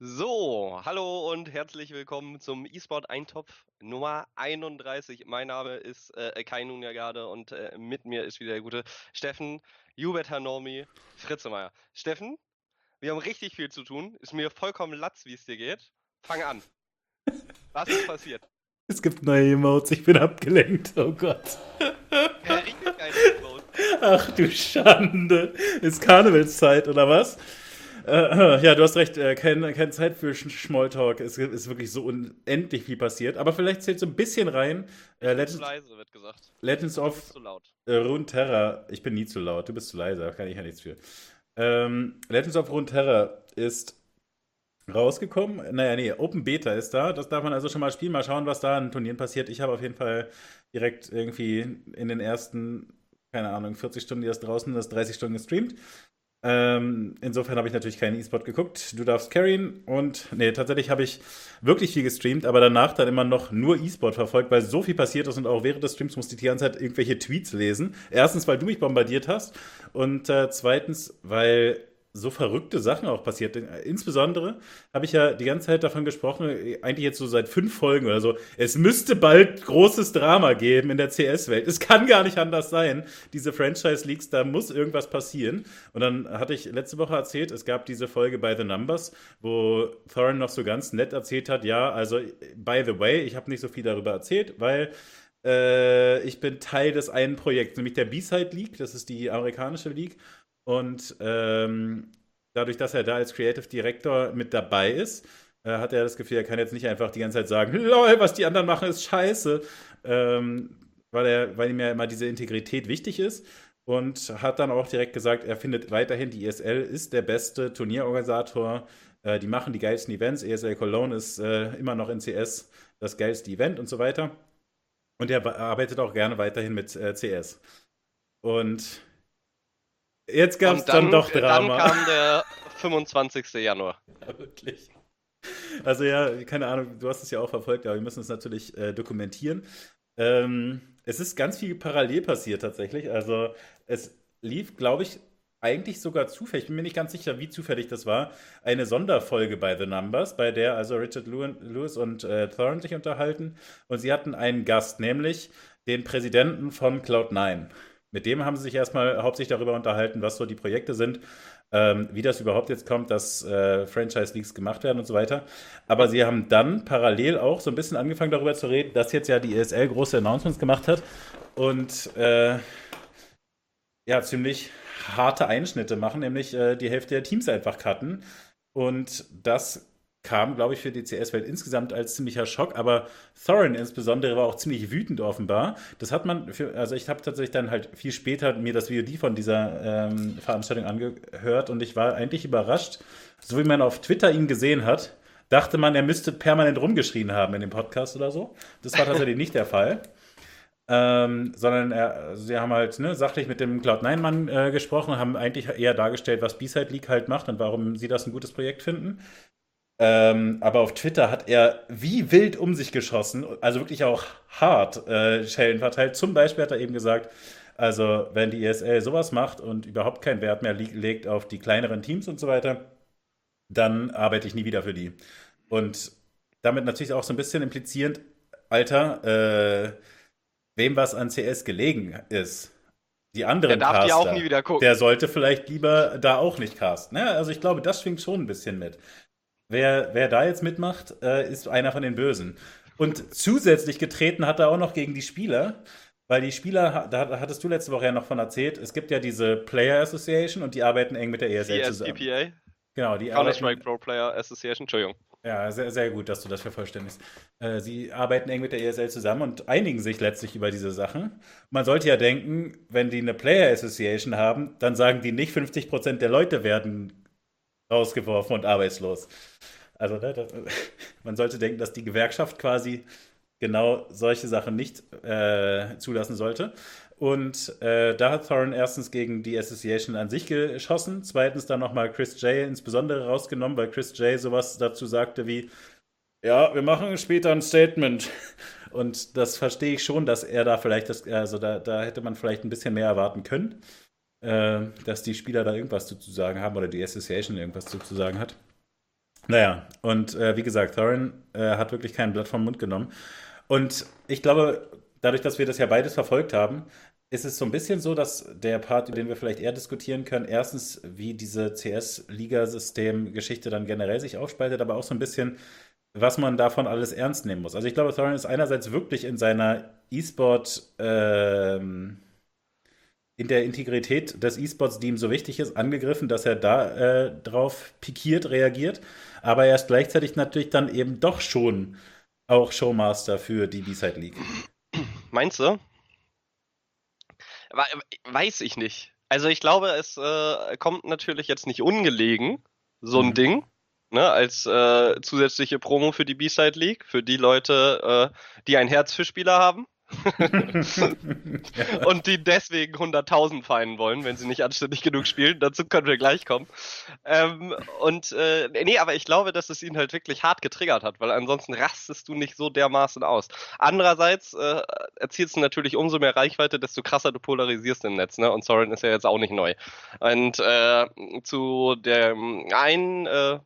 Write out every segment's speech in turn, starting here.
So, hallo und herzlich willkommen zum eSport Eintopf Nummer 31. Mein Name ist äh, Kai Nunjagade und äh, mit mir ist wieder der gute Steffen Hubert Hanormi Fritzemeier. Steffen, wir haben richtig viel zu tun. Ist mir vollkommen latz, wie es dir geht. Fang an. Was ist passiert? Es gibt neue Emotes, ich bin abgelenkt, oh Gott. Ja, richtig geile Emote. Ach du Schande. Ist Karnevalszeit, oder was? Äh, ja, du hast recht, äh, keine, keine Zeit für Sch Smalltalk. Es ist wirklich so unendlich viel passiert. Aber vielleicht zählt so ein bisschen rein. Äh, Legends, Zu leise wird gesagt. Legends of zu laut. äh, Runeterra. Ich bin nie zu laut, du bist zu leise, da kann ich ja nichts für. Ähm, Legends of Runeterra ist rausgekommen. Naja, nee, Open Beta ist da. Das darf man also schon mal spielen. Mal schauen, was da an Turnieren passiert. Ich habe auf jeden Fall direkt irgendwie in den ersten, keine Ahnung, 40 Stunden, die das draußen ist, 30 Stunden gestreamt. Ähm, insofern habe ich natürlich keinen E-Sport geguckt. Du darfst carryen und nee, tatsächlich habe ich wirklich viel gestreamt, aber danach dann immer noch nur E-Sport verfolgt, weil so viel passiert ist und auch während des Streams musste ich die ganze Zeit irgendwelche Tweets lesen. Erstens, weil du mich bombardiert hast und äh, zweitens, weil so verrückte Sachen auch passiert. Insbesondere habe ich ja die ganze Zeit davon gesprochen, eigentlich jetzt so seit fünf Folgen oder so, es müsste bald großes Drama geben in der CS-Welt. Es kann gar nicht anders sein. Diese Franchise-Leaks, da muss irgendwas passieren. Und dann hatte ich letzte Woche erzählt, es gab diese Folge bei The Numbers, wo Thorin noch so ganz nett erzählt hat, ja, also by the way, ich habe nicht so viel darüber erzählt, weil äh, ich bin Teil des einen Projekts, nämlich der B-Side League, das ist die amerikanische League. Und ähm, dadurch, dass er da als Creative Director mit dabei ist, äh, hat er das Gefühl, er kann jetzt nicht einfach die ganze Zeit sagen, lol, was die anderen machen, ist scheiße. Ähm, weil, er, weil ihm ja immer diese Integrität wichtig ist. Und hat dann auch direkt gesagt, er findet weiterhin, die ESL ist der beste Turnierorganisator. Äh, die machen die geilsten Events. ESL Cologne ist äh, immer noch in CS das geilste Event und so weiter. Und er arbeitet auch gerne weiterhin mit äh, CS. Und Jetzt gab es dann, dann, doch Drama. Dann kam der 25. Januar. Ja, wirklich. Also ja, keine Ahnung, du hast es ja auch verfolgt, aber wir müssen es natürlich äh, dokumentieren. Ähm, es ist ganz viel parallel passiert tatsächlich. Also es lief, glaube ich, eigentlich sogar zufällig, ich bin mir nicht ganz sicher, wie zufällig das war, eine Sonderfolge bei The Numbers, bei der also Richard Lewis und äh, Thorne sich unterhalten. Und sie hatten einen Gast, nämlich den Präsidenten von Cloud9. Mit dem haben sie sich erstmal hauptsächlich darüber unterhalten, was so die Projekte sind, ähm, wie das überhaupt jetzt kommt, dass äh, Franchise-Leagues gemacht werden und so weiter. Aber sie haben dann parallel auch so ein bisschen angefangen darüber zu reden, dass jetzt ja die ESL große Announcements gemacht hat und äh, ja, ziemlich harte Einschnitte machen, nämlich äh, die Hälfte der Teams einfach cutten. Und das kam, glaube ich, für die CS-Welt insgesamt als ziemlicher Schock, aber Thorin insbesondere war auch ziemlich wütend offenbar. Das hat man, für, also ich habe tatsächlich dann halt viel später mir das VOD von dieser ähm, Veranstaltung angehört und ich war eigentlich überrascht, so wie man auf Twitter ihn gesehen hat, dachte man, er müsste permanent rumgeschrien haben in dem Podcast oder so. Das war tatsächlich nicht der Fall. Ähm, sondern er, sie haben halt ne, sachlich mit dem Cloud9-Mann äh, gesprochen, haben eigentlich eher dargestellt, was B-Side League halt macht und warum sie das ein gutes Projekt finden. Ähm, aber auf Twitter hat er wie wild um sich geschossen, also wirklich auch hart äh, Schellen verteilt. Zum Beispiel hat er eben gesagt, also wenn die ESL sowas macht und überhaupt keinen Wert mehr legt auf die kleineren Teams und so weiter, dann arbeite ich nie wieder für die. Und damit natürlich auch so ein bisschen implizierend, Alter, äh, wem was an CS gelegen ist, die anderen Der darf die Caster, auch nie wieder gucken. der sollte vielleicht lieber da auch nicht casten. Ne? Also ich glaube, das schwingt schon ein bisschen mit. Wer, wer da jetzt mitmacht, äh, ist einer von den Bösen. Und zusätzlich getreten hat er auch noch gegen die Spieler, weil die Spieler, da hattest du letzte Woche ja noch von erzählt, es gibt ja diese Player Association und die arbeiten eng mit der ESL zusammen. CSPPA, Genau, die Counter-Strike Pro Player Association, Entschuldigung. ja, sehr, sehr gut, dass du das vervollständigst. Äh, sie arbeiten eng mit der ESL zusammen und einigen sich letztlich über diese Sachen. Man sollte ja denken, wenn die eine Player Association haben, dann sagen die nicht, 50% der Leute werden rausgeworfen und arbeitslos. Also ne, das, man sollte denken, dass die Gewerkschaft quasi genau solche Sachen nicht äh, zulassen sollte. Und äh, da hat Thorin erstens gegen die Association an sich geschossen, zweitens dann nochmal Chris J. insbesondere rausgenommen, weil Chris J. sowas dazu sagte wie, ja, wir machen später ein Statement. Und das verstehe ich schon, dass er da vielleicht, das, also da, da hätte man vielleicht ein bisschen mehr erwarten können, äh, dass die Spieler da irgendwas zu sagen haben oder die Association irgendwas zu sagen hat. Naja, und äh, wie gesagt, Thorin äh, hat wirklich kein Blatt vom Mund genommen. Und ich glaube, dadurch, dass wir das ja beides verfolgt haben, ist es so ein bisschen so, dass der Part, über den wir vielleicht eher diskutieren können, erstens, wie diese CS-Liga-System-Geschichte dann generell sich aufspaltet, aber auch so ein bisschen, was man davon alles ernst nehmen muss. Also ich glaube, Thorin ist einerseits wirklich in seiner E-Sport, ähm, in der Integrität des E-Sports, die ihm so wichtig ist, angegriffen, dass er da äh, drauf pikiert, reagiert. Aber er ist gleichzeitig natürlich dann eben doch schon auch Showmaster für die B-Side League. Meinst du? Weiß ich nicht. Also ich glaube, es äh, kommt natürlich jetzt nicht ungelegen, so ein mhm. Ding, ne, als äh, zusätzliche Promo für die B-Side League, für die Leute, äh, die ein Herz für Spieler haben. und die deswegen 100.000 feinen wollen, wenn sie nicht anständig genug spielen. Dazu können wir gleich kommen. Ähm, und äh, nee, aber ich glaube, dass es ihn halt wirklich hart getriggert hat, weil ansonsten rastest du nicht so dermaßen aus. Andererseits äh, erzielst du natürlich umso mehr Reichweite, desto krasser du polarisierst im Netz. Ne? Und Soren ist ja jetzt auch nicht neu. Und äh, zu dem einen äh,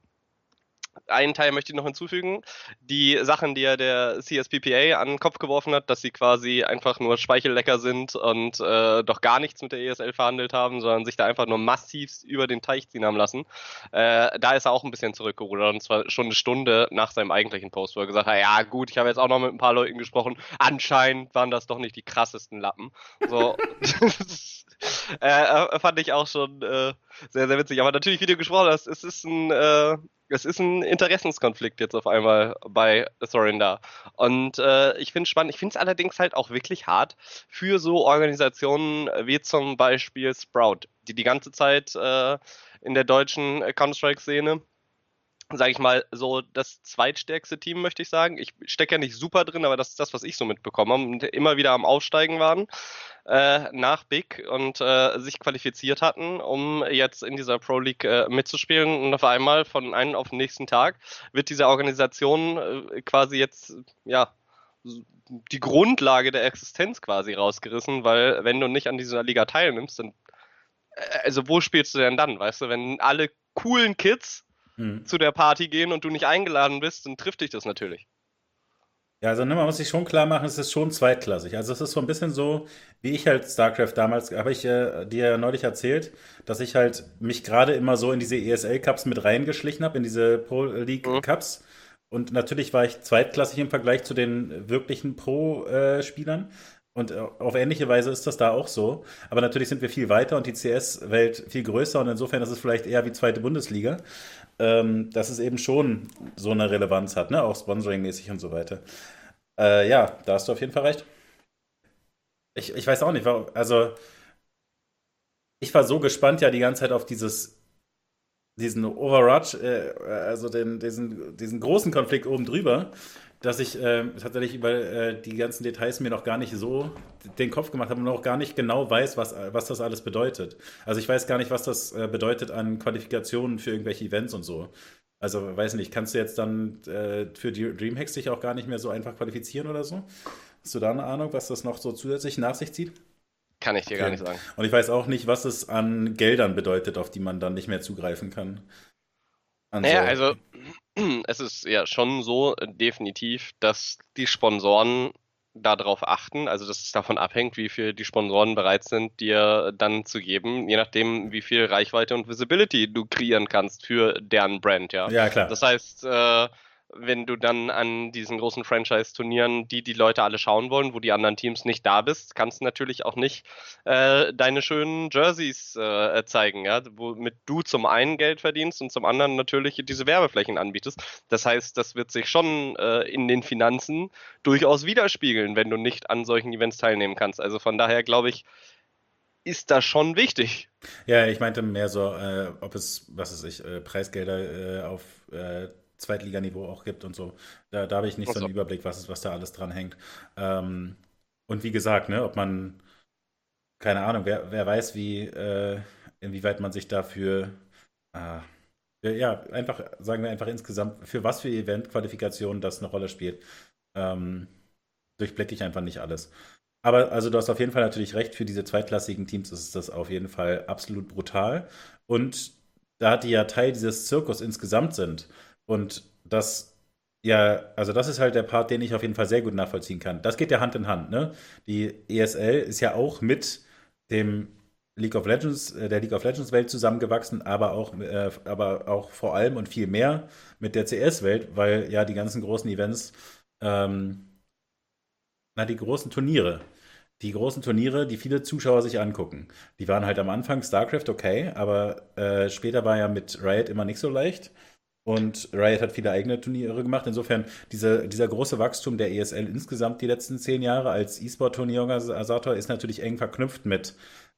einen Teil möchte ich noch hinzufügen. Die Sachen, die ja der CSPPA an den Kopf geworfen hat, dass sie quasi einfach nur Speichellecker sind und äh, doch gar nichts mit der ESL verhandelt haben, sondern sich da einfach nur massiv über den Teich ziehen haben lassen. Äh, da ist er auch ein bisschen zurückgerudert und zwar schon eine Stunde nach seinem eigentlichen Post, wo er gesagt hat, ja gut, ich habe jetzt auch noch mit ein paar Leuten gesprochen. Anscheinend waren das doch nicht die krassesten Lappen. So. äh, fand ich auch schon äh, sehr, sehr witzig. Aber natürlich, wie du gesprochen hast, es ist ein, äh, es ist ein Interessenskonflikt jetzt auf einmal bei Thorin da. Und äh, ich finde es spannend. Ich finde es allerdings halt auch wirklich hart für so Organisationen wie zum Beispiel Sprout, die die ganze Zeit äh, in der deutschen Counter-Strike-Szene sage ich mal, so das zweitstärkste Team, möchte ich sagen. Ich stecke ja nicht super drin, aber das ist das, was ich so mitbekommen habe und immer wieder am Aufsteigen waren äh, nach Big und äh, sich qualifiziert hatten, um jetzt in dieser Pro League äh, mitzuspielen. Und auf einmal von einem auf den nächsten Tag wird diese Organisation äh, quasi jetzt, ja, die Grundlage der Existenz quasi rausgerissen, weil wenn du nicht an dieser Liga teilnimmst, dann äh, also wo spielst du denn dann, weißt du, wenn alle coolen Kids hm. zu der Party gehen und du nicht eingeladen bist, dann trifft dich das natürlich. Ja, also ne, man muss sich schon klar machen, es ist schon zweitklassig. Also es ist so ein bisschen so, wie ich halt StarCraft damals, habe ich äh, dir neulich erzählt, dass ich halt mich gerade immer so in diese ESL-Cups mit reingeschlichen habe, in diese Pro League mhm. Cups. Und natürlich war ich zweitklassig im Vergleich zu den wirklichen Pro-Spielern. Und äh, auf ähnliche Weise ist das da auch so. Aber natürlich sind wir viel weiter und die CS-Welt viel größer und insofern ist es vielleicht eher wie zweite Bundesliga ähm, dass es eben schon so eine Relevanz hat, ne? auch sponsoring-mäßig und so weiter. Äh, ja, da hast du auf jeden Fall recht. Ich, ich weiß auch nicht, warum, also ich war so gespannt ja die ganze Zeit auf dieses diesen Overrush, äh, also den, diesen, diesen großen Konflikt oben drüber, dass ich äh, tatsächlich über äh, die ganzen Details mir noch gar nicht so den Kopf gemacht habe und auch gar nicht genau weiß, was, was das alles bedeutet. Also ich weiß gar nicht, was das äh, bedeutet an Qualifikationen für irgendwelche Events und so. Also weiß nicht, kannst du jetzt dann äh, für die Dreamhacks dich auch gar nicht mehr so einfach qualifizieren oder so? Hast du da eine Ahnung, was das noch so zusätzlich nach sich zieht? Kann ich dir okay. gar nicht sagen. Und ich weiß auch nicht, was es an Geldern bedeutet, auf die man dann nicht mehr zugreifen kann. An naja, also es ist ja schon so äh, definitiv, dass die Sponsoren darauf achten, also dass es davon abhängt, wie viel die Sponsoren bereit sind, dir dann zu geben, je nachdem, wie viel Reichweite und Visibility du kreieren kannst für deren Brand, ja. Ja, klar. Das heißt, äh, wenn du dann an diesen großen Franchise-Turnieren, die die Leute alle schauen wollen, wo die anderen Teams nicht da bist, kannst du natürlich auch nicht äh, deine schönen Jerseys äh, zeigen, ja, womit du zum einen Geld verdienst und zum anderen natürlich diese Werbeflächen anbietest. Das heißt, das wird sich schon äh, in den Finanzen durchaus widerspiegeln, wenn du nicht an solchen Events teilnehmen kannst. Also von daher glaube ich, ist das schon wichtig. Ja, ich meinte mehr so, äh, ob es, was weiß ich, äh, Preisgelder äh, auf äh, Zweitliganiveau auch gibt und so. Da, da habe ich nicht so. so einen Überblick, was, was da alles dran hängt. Ähm, und wie gesagt, ne, ob man, keine Ahnung, wer, wer weiß, wie, äh, inwieweit man sich dafür, äh, ja, einfach, sagen wir einfach insgesamt, für was für Event-Qualifikationen das eine Rolle spielt. Ähm, durchblicke ich einfach nicht alles. Aber also du hast auf jeden Fall natürlich recht, für diese zweitklassigen Teams ist das auf jeden Fall absolut brutal. Und da die ja Teil dieses Zirkus insgesamt sind, Und das, ja, also das ist halt der Part, den ich auf jeden Fall sehr gut nachvollziehen kann. Das geht ja Hand in Hand, ne? Die ESL ist ja auch mit dem League of Legends, äh, der League of Legends Welt zusammengewachsen, aber auch, äh, aber auch vor allem und viel mehr mit der CS Welt, weil ja die ganzen großen Events, ähm, na die großen Turniere, die großen Turniere, die viele Zuschauer sich angucken, die waren halt am Anfang StarCraft okay, aber äh, später war ja mit Riot immer nicht so leicht. Und Riot hat viele eigene Turniere gemacht. Insofern, diese, dieser große Wachstum der ESL insgesamt die letzten zehn Jahre als E-Sport-Turnierorganisator ist natürlich eng verknüpft mit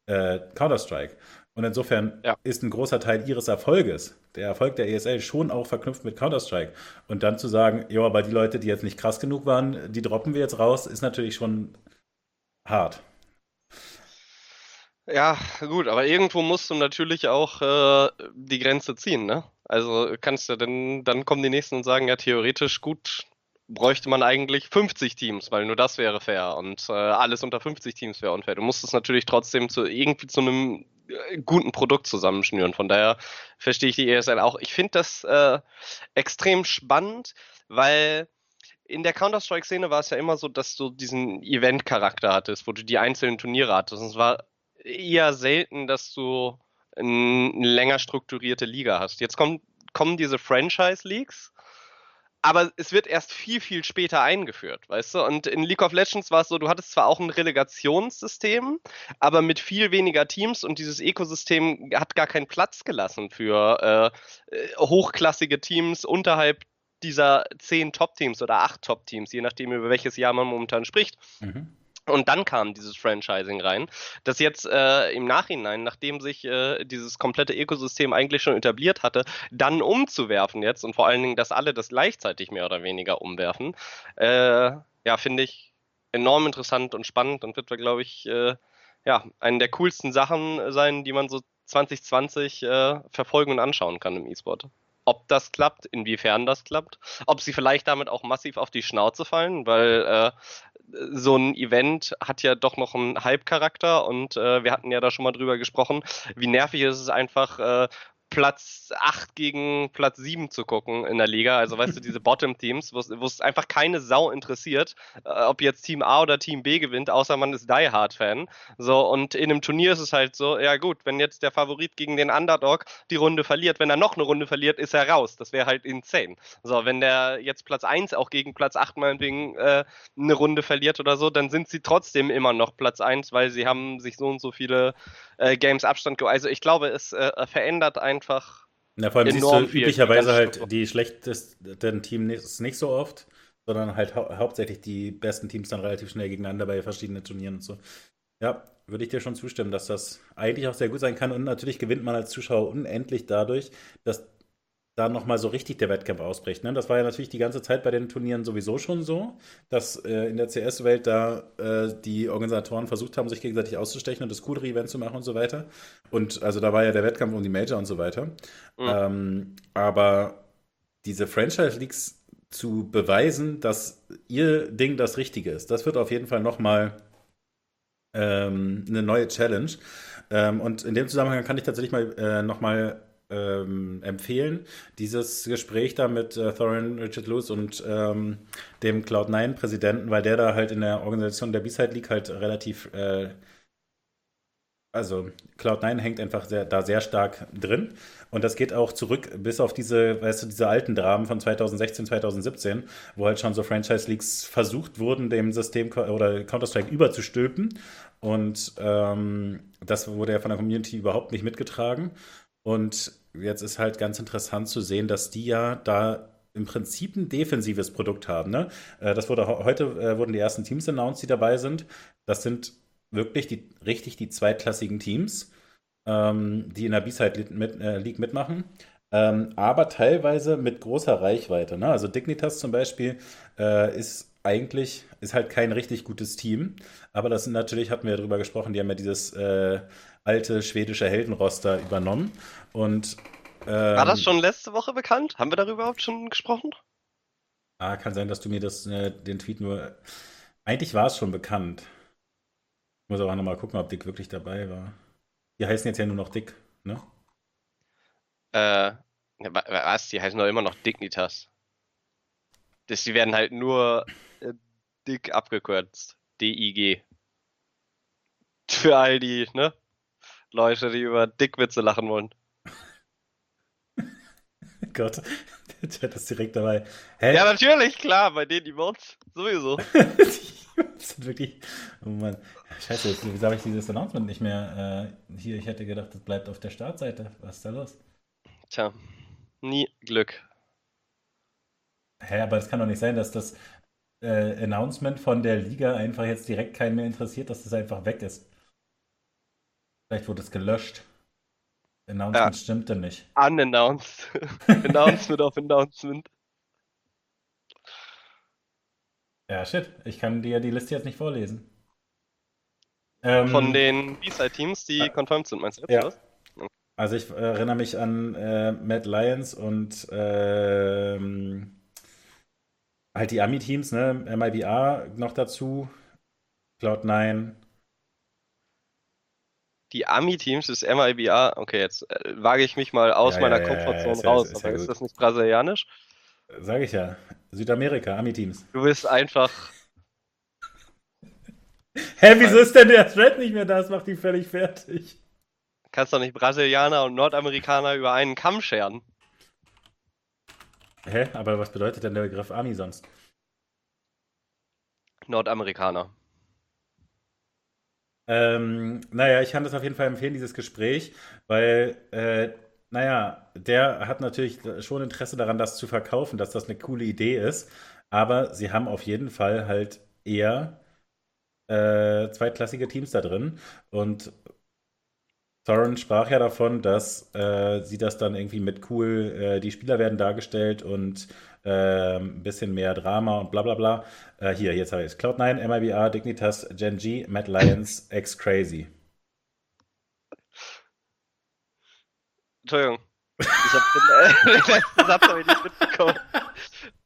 äh, Counter-Strike. Und insofern ja. ist ein großer Teil ihres Erfolges, der Erfolg der ESL, schon auch verknüpft mit Counter-Strike. Und dann zu sagen, ja, aber die Leute, die jetzt nicht krass genug waren, die droppen wir jetzt raus, ist natürlich schon hart. Ja, gut, aber irgendwo musst du natürlich auch äh, die Grenze ziehen, ne? Also kannst du denn, dann kommen die nächsten und sagen, ja, theoretisch gut, bräuchte man eigentlich 50 Teams, weil nur das wäre fair und äh, alles unter 50 Teams wäre unfair. Du musst es natürlich trotzdem zu irgendwie zu einem äh, guten Produkt zusammenschnüren. Von daher verstehe ich die ESL auch. Ich finde das äh, extrem spannend, weil in der Counter-Strike-Szene war es ja immer so, dass du diesen Event-Charakter hattest, wo du die einzelnen Turniere hattest. Und es war eher selten, dass du eine länger strukturierte Liga hast. Jetzt kommen, kommen diese Franchise-Leagues aber es wird erst viel, viel später eingeführt, weißt du? Und in League of Legends war es so, du hattest zwar auch ein Relegationssystem, aber mit viel weniger Teams und dieses Ökosystem hat gar keinen Platz gelassen für äh, äh hochklassige Teams unterhalb dieser zehn Top-Teams oder acht Top-Teams, je nachdem, über welches Jahr man momentan spricht. Mhm. Und dann kam dieses Franchising rein, das jetzt äh, im Nachhinein, nachdem sich äh, dieses komplette Ökosystem eigentlich schon etabliert hatte, dann umzuwerfen jetzt und vor allen Dingen, dass alle das gleichzeitig mehr oder weniger umwerfen, äh, ja, finde ich enorm interessant und spannend und wird, glaube ich, äh, ja, eine der coolsten Sachen sein, die man so 2020 äh, verfolgen und anschauen kann im E-Sport ob das klappt, inwiefern das klappt, ob sie vielleicht damit auch massiv auf die Schnauze fallen, weil äh, so ein Event hat ja doch noch einen Hype-Charakter und äh, wir hatten ja da schon mal drüber gesprochen, wie nervig ist es einfach, äh, Platz 8 gegen Platz 7 zu gucken in der Liga. Also weißt du, diese Bottom-Teams, wo es einfach keine Sau interessiert, äh, ob jetzt Team A oder Team B gewinnt, außer man ist Die Hard-Fan. So, und in einem Turnier ist es halt so, ja gut, wenn jetzt der Favorit gegen den Underdog die Runde verliert, wenn er noch eine Runde verliert, ist er raus. Das wäre halt insane. So, wenn der jetzt Platz 1 auch gegen Platz 8 meinetwegen äh, eine Runde verliert oder so, dann sind sie trotzdem immer noch Platz 1, weil sie haben sich so und so viele äh, Games Abstand. Also ich glaube, es äh, verändert einfach. Na, vor allem siehst du üblicherweise halt die schlechtesten Teams nicht so oft, sondern halt hau hauptsächlich die besten Teams dann relativ schnell gegeneinander bei verschiedenen Turnieren und so. Ja, würde ich dir schon zustimmen, dass das eigentlich auch sehr gut sein kann. Und natürlich gewinnt man als Zuschauer unendlich dadurch, dass da nochmal so richtig der Wettkampf ausbricht. Ne? Das war ja natürlich die ganze Zeit bei den Turnieren sowieso schon so, dass äh, in der CS-Welt da äh, die Organisatoren versucht haben, sich gegenseitig auszustechen und das coolere Event zu machen und so weiter. Und also da war ja der Wettkampf um die Major und so weiter. Mhm. Ähm, aber diese Franchise-Leagues zu beweisen, dass ihr Ding das Richtige ist, das wird auf jeden Fall nochmal ähm, eine neue Challenge. Ähm, und in dem Zusammenhang kann ich tatsächlich mal äh, nochmal ähm, empfehlen. Dieses Gespräch da mit äh, Thorin Richard Lewis und ähm, dem Cloud9-Präsidenten, weil der da halt in der Organisation der B-Side League halt relativ, äh, also Cloud9 hängt einfach sehr, da sehr stark drin. Und das geht auch zurück bis auf diese, weißt du, diese alten Dramen von 2016, 2017, wo halt schon so Franchise-Leagues versucht wurden, dem System oder Counter-Strike überzustülpen. Und ähm, das wurde ja von der Community überhaupt nicht mitgetragen. Und jetzt ist halt ganz interessant zu sehen, dass die ja da im Prinzip ein defensives Produkt haben. Ne? Äh, das wurde heute äh, wurden die ersten Teams announced, die dabei sind. Das sind wirklich die richtig die zweitklassigen Teams, ähm, die in der B-Side mit, äh, League mitmachen. Ähm, aber teilweise mit großer Reichweite. Ne? Also Dignitas zum Beispiel äh, ist eigentlich ist halt kein richtig gutes Team. Aber das sind natürlich, hatten wir ja drüber gesprochen, die haben ja dieses äh, alte schwedische Heldenroster übernommen. Und, ähm, War das schon letzte Woche bekannt? Haben wir darüber überhaupt schon gesprochen? Ah, kann sein, dass du mir das, äh, den Tweet nur. Eigentlich war es schon bekannt. Ich muss aber nochmal gucken, ob Dick wirklich dabei war. Die heißen jetzt ja nur noch Dick, ne? Äh, Was? Die heißen doch immer noch Dignitas. Das, die werden halt nur äh, dick abgekürzt. D-I-G. Für all die, ne? Leute, die über Dickwitze lachen wollen. Gott, der Chat ist direkt dabei. Hä? Ja, natürlich, klar, bei denen die Mods sowieso. das sind wirklich. Oh Mann. Scheiße, jetzt, wieso habe ich dieses Announcement nicht mehr äh, hier? Ich hätte gedacht, das bleibt auf der Startseite. Was ist da los? Tja, nie Glück. Hä, aber es kann doch nicht sein, dass das äh, Announcement von der Liga einfach jetzt direkt keinen mehr interessiert, dass das einfach weg ist. Vielleicht wurde es gelöscht. Announcement ja. stimmte nicht. Unannounced. Announcement of Announcement. Ja, shit. Ich kann dir die Liste jetzt nicht vorlesen. Von ähm, den B-Side-Teams, die äh, confirmed sind, meinst du jetzt? Ja. Also ich erinnere mich an äh, Mad Lions und ähm, halt die Ami-Teams, ne? MIBA noch dazu, Cloud9. Die Ami-Teams des MIBA, okay, jetzt äh, wage ich mich mal aus ja, meiner ja, Komfortzone ja, raus, ist aber ist das nicht brasilianisch? Sag ich ja. Südamerika, Ami-Teams. Du bist einfach. Hä, wieso ist denn der Thread nicht mehr da? Das macht die völlig fertig. Kannst doch nicht Brasilianer und Nordamerikaner über einen Kamm scheren. Hä? Aber was bedeutet denn der Begriff Ami sonst? Nordamerikaner. Ähm, naja, ich kann das auf jeden Fall empfehlen, dieses Gespräch, weil, äh, naja, der hat natürlich schon Interesse daran, das zu verkaufen, dass das eine coole Idee ist, aber sie haben auf jeden Fall halt eher äh, zweitklassige Teams da drin. Und Thorin sprach ja davon, dass äh, sie das dann irgendwie mit cool, äh, die Spieler werden dargestellt und ein bisschen mehr Drama und bla bla bla. Äh, hier, jetzt habe ich es. Cloud9, MIBR, Dignitas, Gen G, Mad Lions, X Crazy. Entschuldigung. Ich habe den, äh, den letzten Satz habe ich nicht mitbekommen.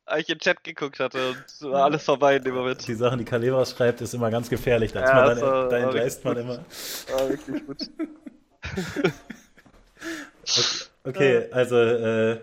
Als ich in den Chat geguckt hatte und war alles vorbei in dem Moment. Die Sachen, die Kalevas schreibt, ist immer ganz gefährlich. Da, ja, man, da entgleist man immer. War wirklich gut. okay, okay, also äh,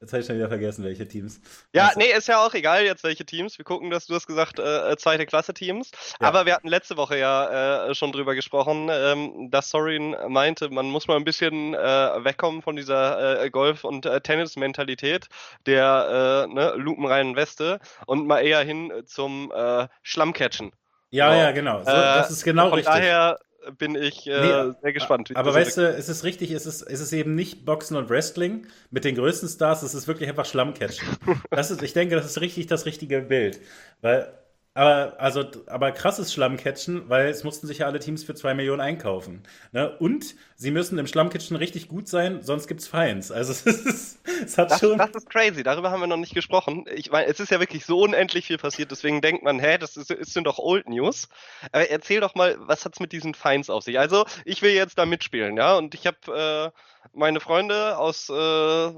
Jetzt habe ich schon wieder vergessen, welche Teams. Ja, also, nee, ist ja auch egal jetzt, welche Teams. Wir gucken, dass du hast gesagt, äh, zweite Klasse Teams. Ja. Aber wir hatten letzte Woche ja äh, schon drüber gesprochen, ähm, dass Sorin meinte, man muss mal ein bisschen äh, wegkommen von dieser äh, Golf- und äh, Tennis-Mentalität der äh, ne, lupenreinen Weste und mal eher hin zum äh, Schlammcatchen. Ja, so. ja, genau. So, das ist genau von richtig. Daher bin ich äh, nee, sehr gespannt. Aber weißt du, es ist richtig, es ist, es ist eben nicht Boxen und Wrestling mit den größten Stars, es ist wirklich einfach Schlammcatchen. das ist, ich denke, das ist richtig das richtige Bild. Weil aber, also, aber krasses Schlammcatchen, weil es mussten sich ja alle Teams für zwei Millionen einkaufen. Ne? Und sie müssen im Schlammcatchen richtig gut sein, sonst gibt's Feinds. Also es, ist, es hat das, schon. Das ist crazy, darüber haben wir noch nicht gesprochen. Ich meine, es ist ja wirklich so unendlich viel passiert, deswegen denkt man, hä, das ist, ist sind doch Old News. Aber erzähl doch mal, was hat's mit diesen Feinds auf sich? Also, ich will jetzt da mitspielen, ja, und ich habe äh, meine Freunde aus, äh,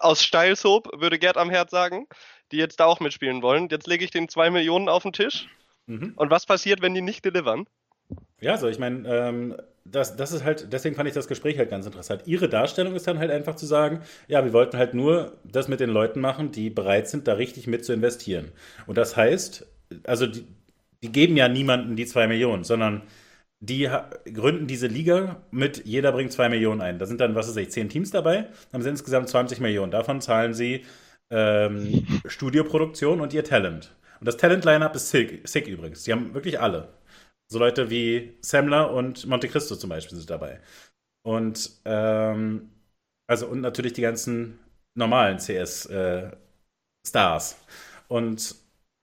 aus Steilshoop, würde Gerd am Herz sagen die jetzt da auch mitspielen wollen. Jetzt lege ich den zwei Millionen auf den Tisch. Mhm. Und was passiert, wenn die nicht delivern? Ja, so, ich meine, ähm, das, das ist halt, deswegen fand ich das Gespräch halt ganz interessant. Ihre Darstellung ist dann halt einfach zu sagen, ja, wir wollten halt nur das mit den Leuten machen, die bereit sind, da richtig mit zu investieren. Und das heißt, also die, die geben ja niemanden die zwei Millionen, sondern die gründen diese Liga mit, jeder bringt zwei Millionen ein. Da sind dann, was weiß ich, zehn Teams dabei, haben sie insgesamt 20 Millionen. Davon zahlen sie ähm, Studioproduktion und ihr Talent. Und das Talent-Line-Up ist sick, sick übrigens. Die haben wirklich alle. So Leute wie Semmler und Monte Cristo zum Beispiel sind dabei. Und ähm, also und natürlich die ganzen normalen CS-Stars. Äh, und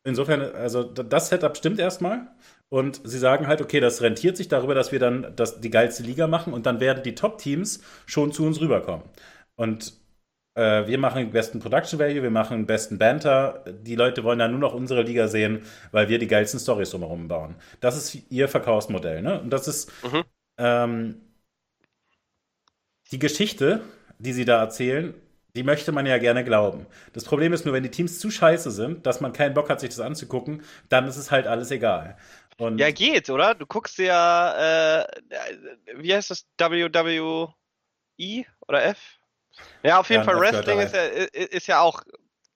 insofern, also das Setup stimmt erstmal. Und sie sagen halt, okay, das rentiert sich darüber, dass wir dann das, die geilste Liga machen und dann werden die Top-Teams schon zu uns rüberkommen. Und äh, wir machen besten Production Value, wir machen besten Banter. Die Leute wollen dann nur noch unsere Liga sehen, weil wir die geilsten Stories drumherum bauen. Das ist ihr Verkaufsmodell, ne? Und das ist mhm. ähm, die Geschichte, die sie da erzählen, die möchte man ja gerne glauben. Das Problem ist nur, wenn die Teams zu scheiße sind, dass man keinen Bock hat, sich das anzugucken, dann ist es halt alles egal. Und ja, geht, oder? Du guckst ja, äh, wie heißt das, WWE oder F? Ja, auf jeden ja, Fall, Wrestling ist ja, ist ja auch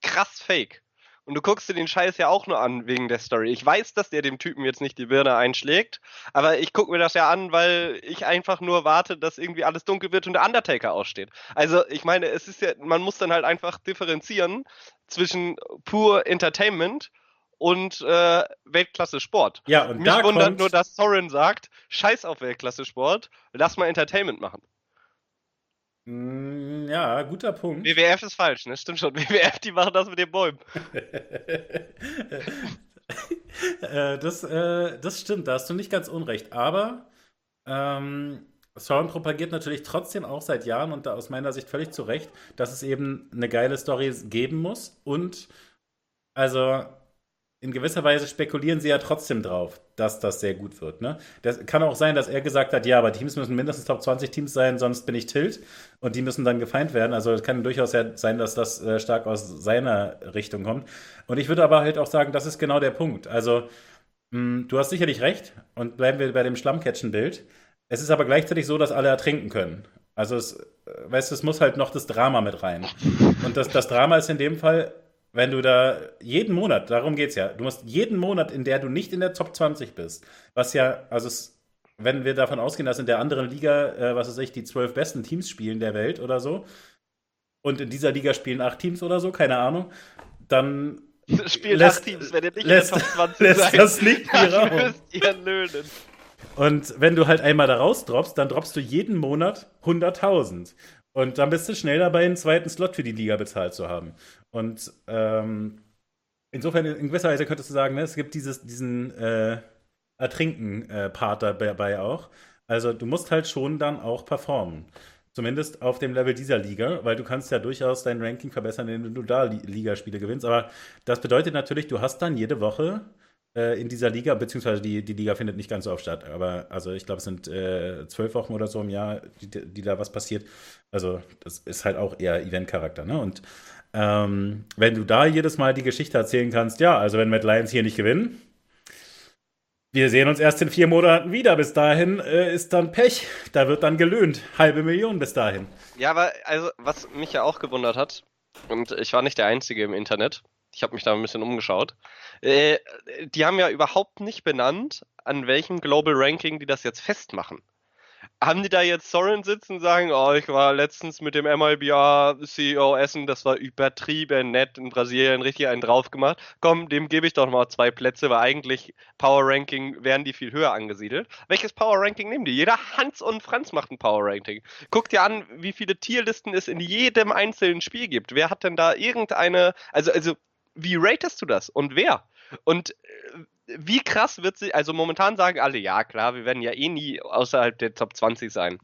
krass fake. Und du guckst dir den Scheiß ja auch nur an wegen der Story. Ich weiß, dass der dem Typen jetzt nicht die Birne einschlägt, aber ich gucke mir das ja an, weil ich einfach nur warte, dass irgendwie alles dunkel wird und der Undertaker aussteht. Also ich meine, es ist ja, man muss dann halt einfach differenzieren zwischen pur Entertainment und äh, Weltklasse Sport. Ja, und Mich da wundert kommt... nur, dass Soren sagt, scheiß auf Weltklasse Sport, lass mal Entertainment machen. Mm, ja, guter Punkt. WWF ist falsch, ne? Stimmt schon. WWF, die machen das mit den Bäumen. äh, das, äh, das stimmt, da hast du nicht ganz unrecht. Aber ähm, Soren propagiert natürlich trotzdem auch seit Jahren und da aus meiner Sicht völlig zu Recht, dass es eben eine geile Story geben muss. Und also in gewisser Weise spekulieren sie ja trotzdem drauf, dass das sehr gut wird. Ne? Das kann auch sein, dass er gesagt hat, ja, aber Teams müssen mindestens Top 20 Teams sein, sonst bin ich Tilt und die müssen dann gefeind werden. Also es kann durchaus sein, dass das äh, stark aus seiner Richtung kommt. Und ich würde aber halt auch sagen, das ist genau der Punkt. Also mh, hm, du hast sicherlich recht und bleiben wir bei dem Schlammcatchen-Bild. Es ist aber gleichzeitig so, dass alle ertrinken können. Also es, äh, weißt du, es muss halt noch das Drama mit rein. Und das, das Drama ist in dem Fall, wenn du da jeden Monat, darum geht's ja, du musst jeden Monat, in der du nicht in der Top 20 bist, was ja, also es, wenn wir davon ausgehen, dass in der anderen Liga, äh, was weiß ich, die zwölf besten Teams spielen der Welt oder so, und in dieser Liga spielen acht Teams oder so, keine Ahnung, dann spielen lässt, acht Teams, wenn ihr nicht lässt, in der Top 20 lässt seid, das nicht mehr Raum. ihr löhnen. Und wenn du halt einmal da rausdroppst, dann droppst du jeden Monat 100.000. Und dann bist du schnell dabei, einen zweiten Slot für die Liga bezahlt zu haben. Und ähm, insofern, in gewisser Weise könntest du sagen, ne, es gibt dieses, diesen äh, Ertrinken-Part äh, dabei auch. Also du musst halt schon dann auch performen. Zumindest auf dem Level dieser Liga, weil du kannst ja durchaus dein Ranking verbessern, indem du da Ligaspiele gewinnst. Aber das bedeutet natürlich, du hast dann jede Woche äh, in dieser Liga, beziehungsweise die, die Liga findet nicht ganz so oft statt. Aber also ich glaube, es sind äh, zwölf Wochen oder so im Jahr, die, die da was passiert. Also das ist halt auch eher Event-Charakter. Ne? Und ähm, wenn du da jedes Mal die Geschichte erzählen kannst, ja, also wenn Matt Lions hier nicht gewinnen, wir sehen uns erst in vier Monaten wieder. Bis dahin äh, ist dann Pech. Da wird dann gelöhnt. Halbe Million bis dahin. Ja, aber also, was mich ja auch gewundert hat, und ich war nicht der Einzige im Internet, ich habe mich da ein bisschen umgeschaut, äh, die haben ja überhaupt nicht benannt, an welchem Global Ranking die das jetzt festmachen haben die da jetzt Soren sitzen und sagen, oh, ich war letztens mit dem MLBA CEO essen, das war übertrieben nett in Brasilien, richtig einen drauf gemacht. Komm, dem gebe ich doch mal zwei Plätze, weil eigentlich Power Ranking wären die viel höher angesiedelt. Welches Power Ranking nehmen die? Jeder Hans und Franz macht ein Power Ranking. Guck dir an, wie viele Tierlisten es in jedem einzelnen Spiel gibt. Wer hat denn da irgendeine, also, also, wie ratest du das und wer? Und äh, wie krass wird sie, also momentan sagen alle, ja klar, wir werden ja eh nie außerhalb der Top 20 sein.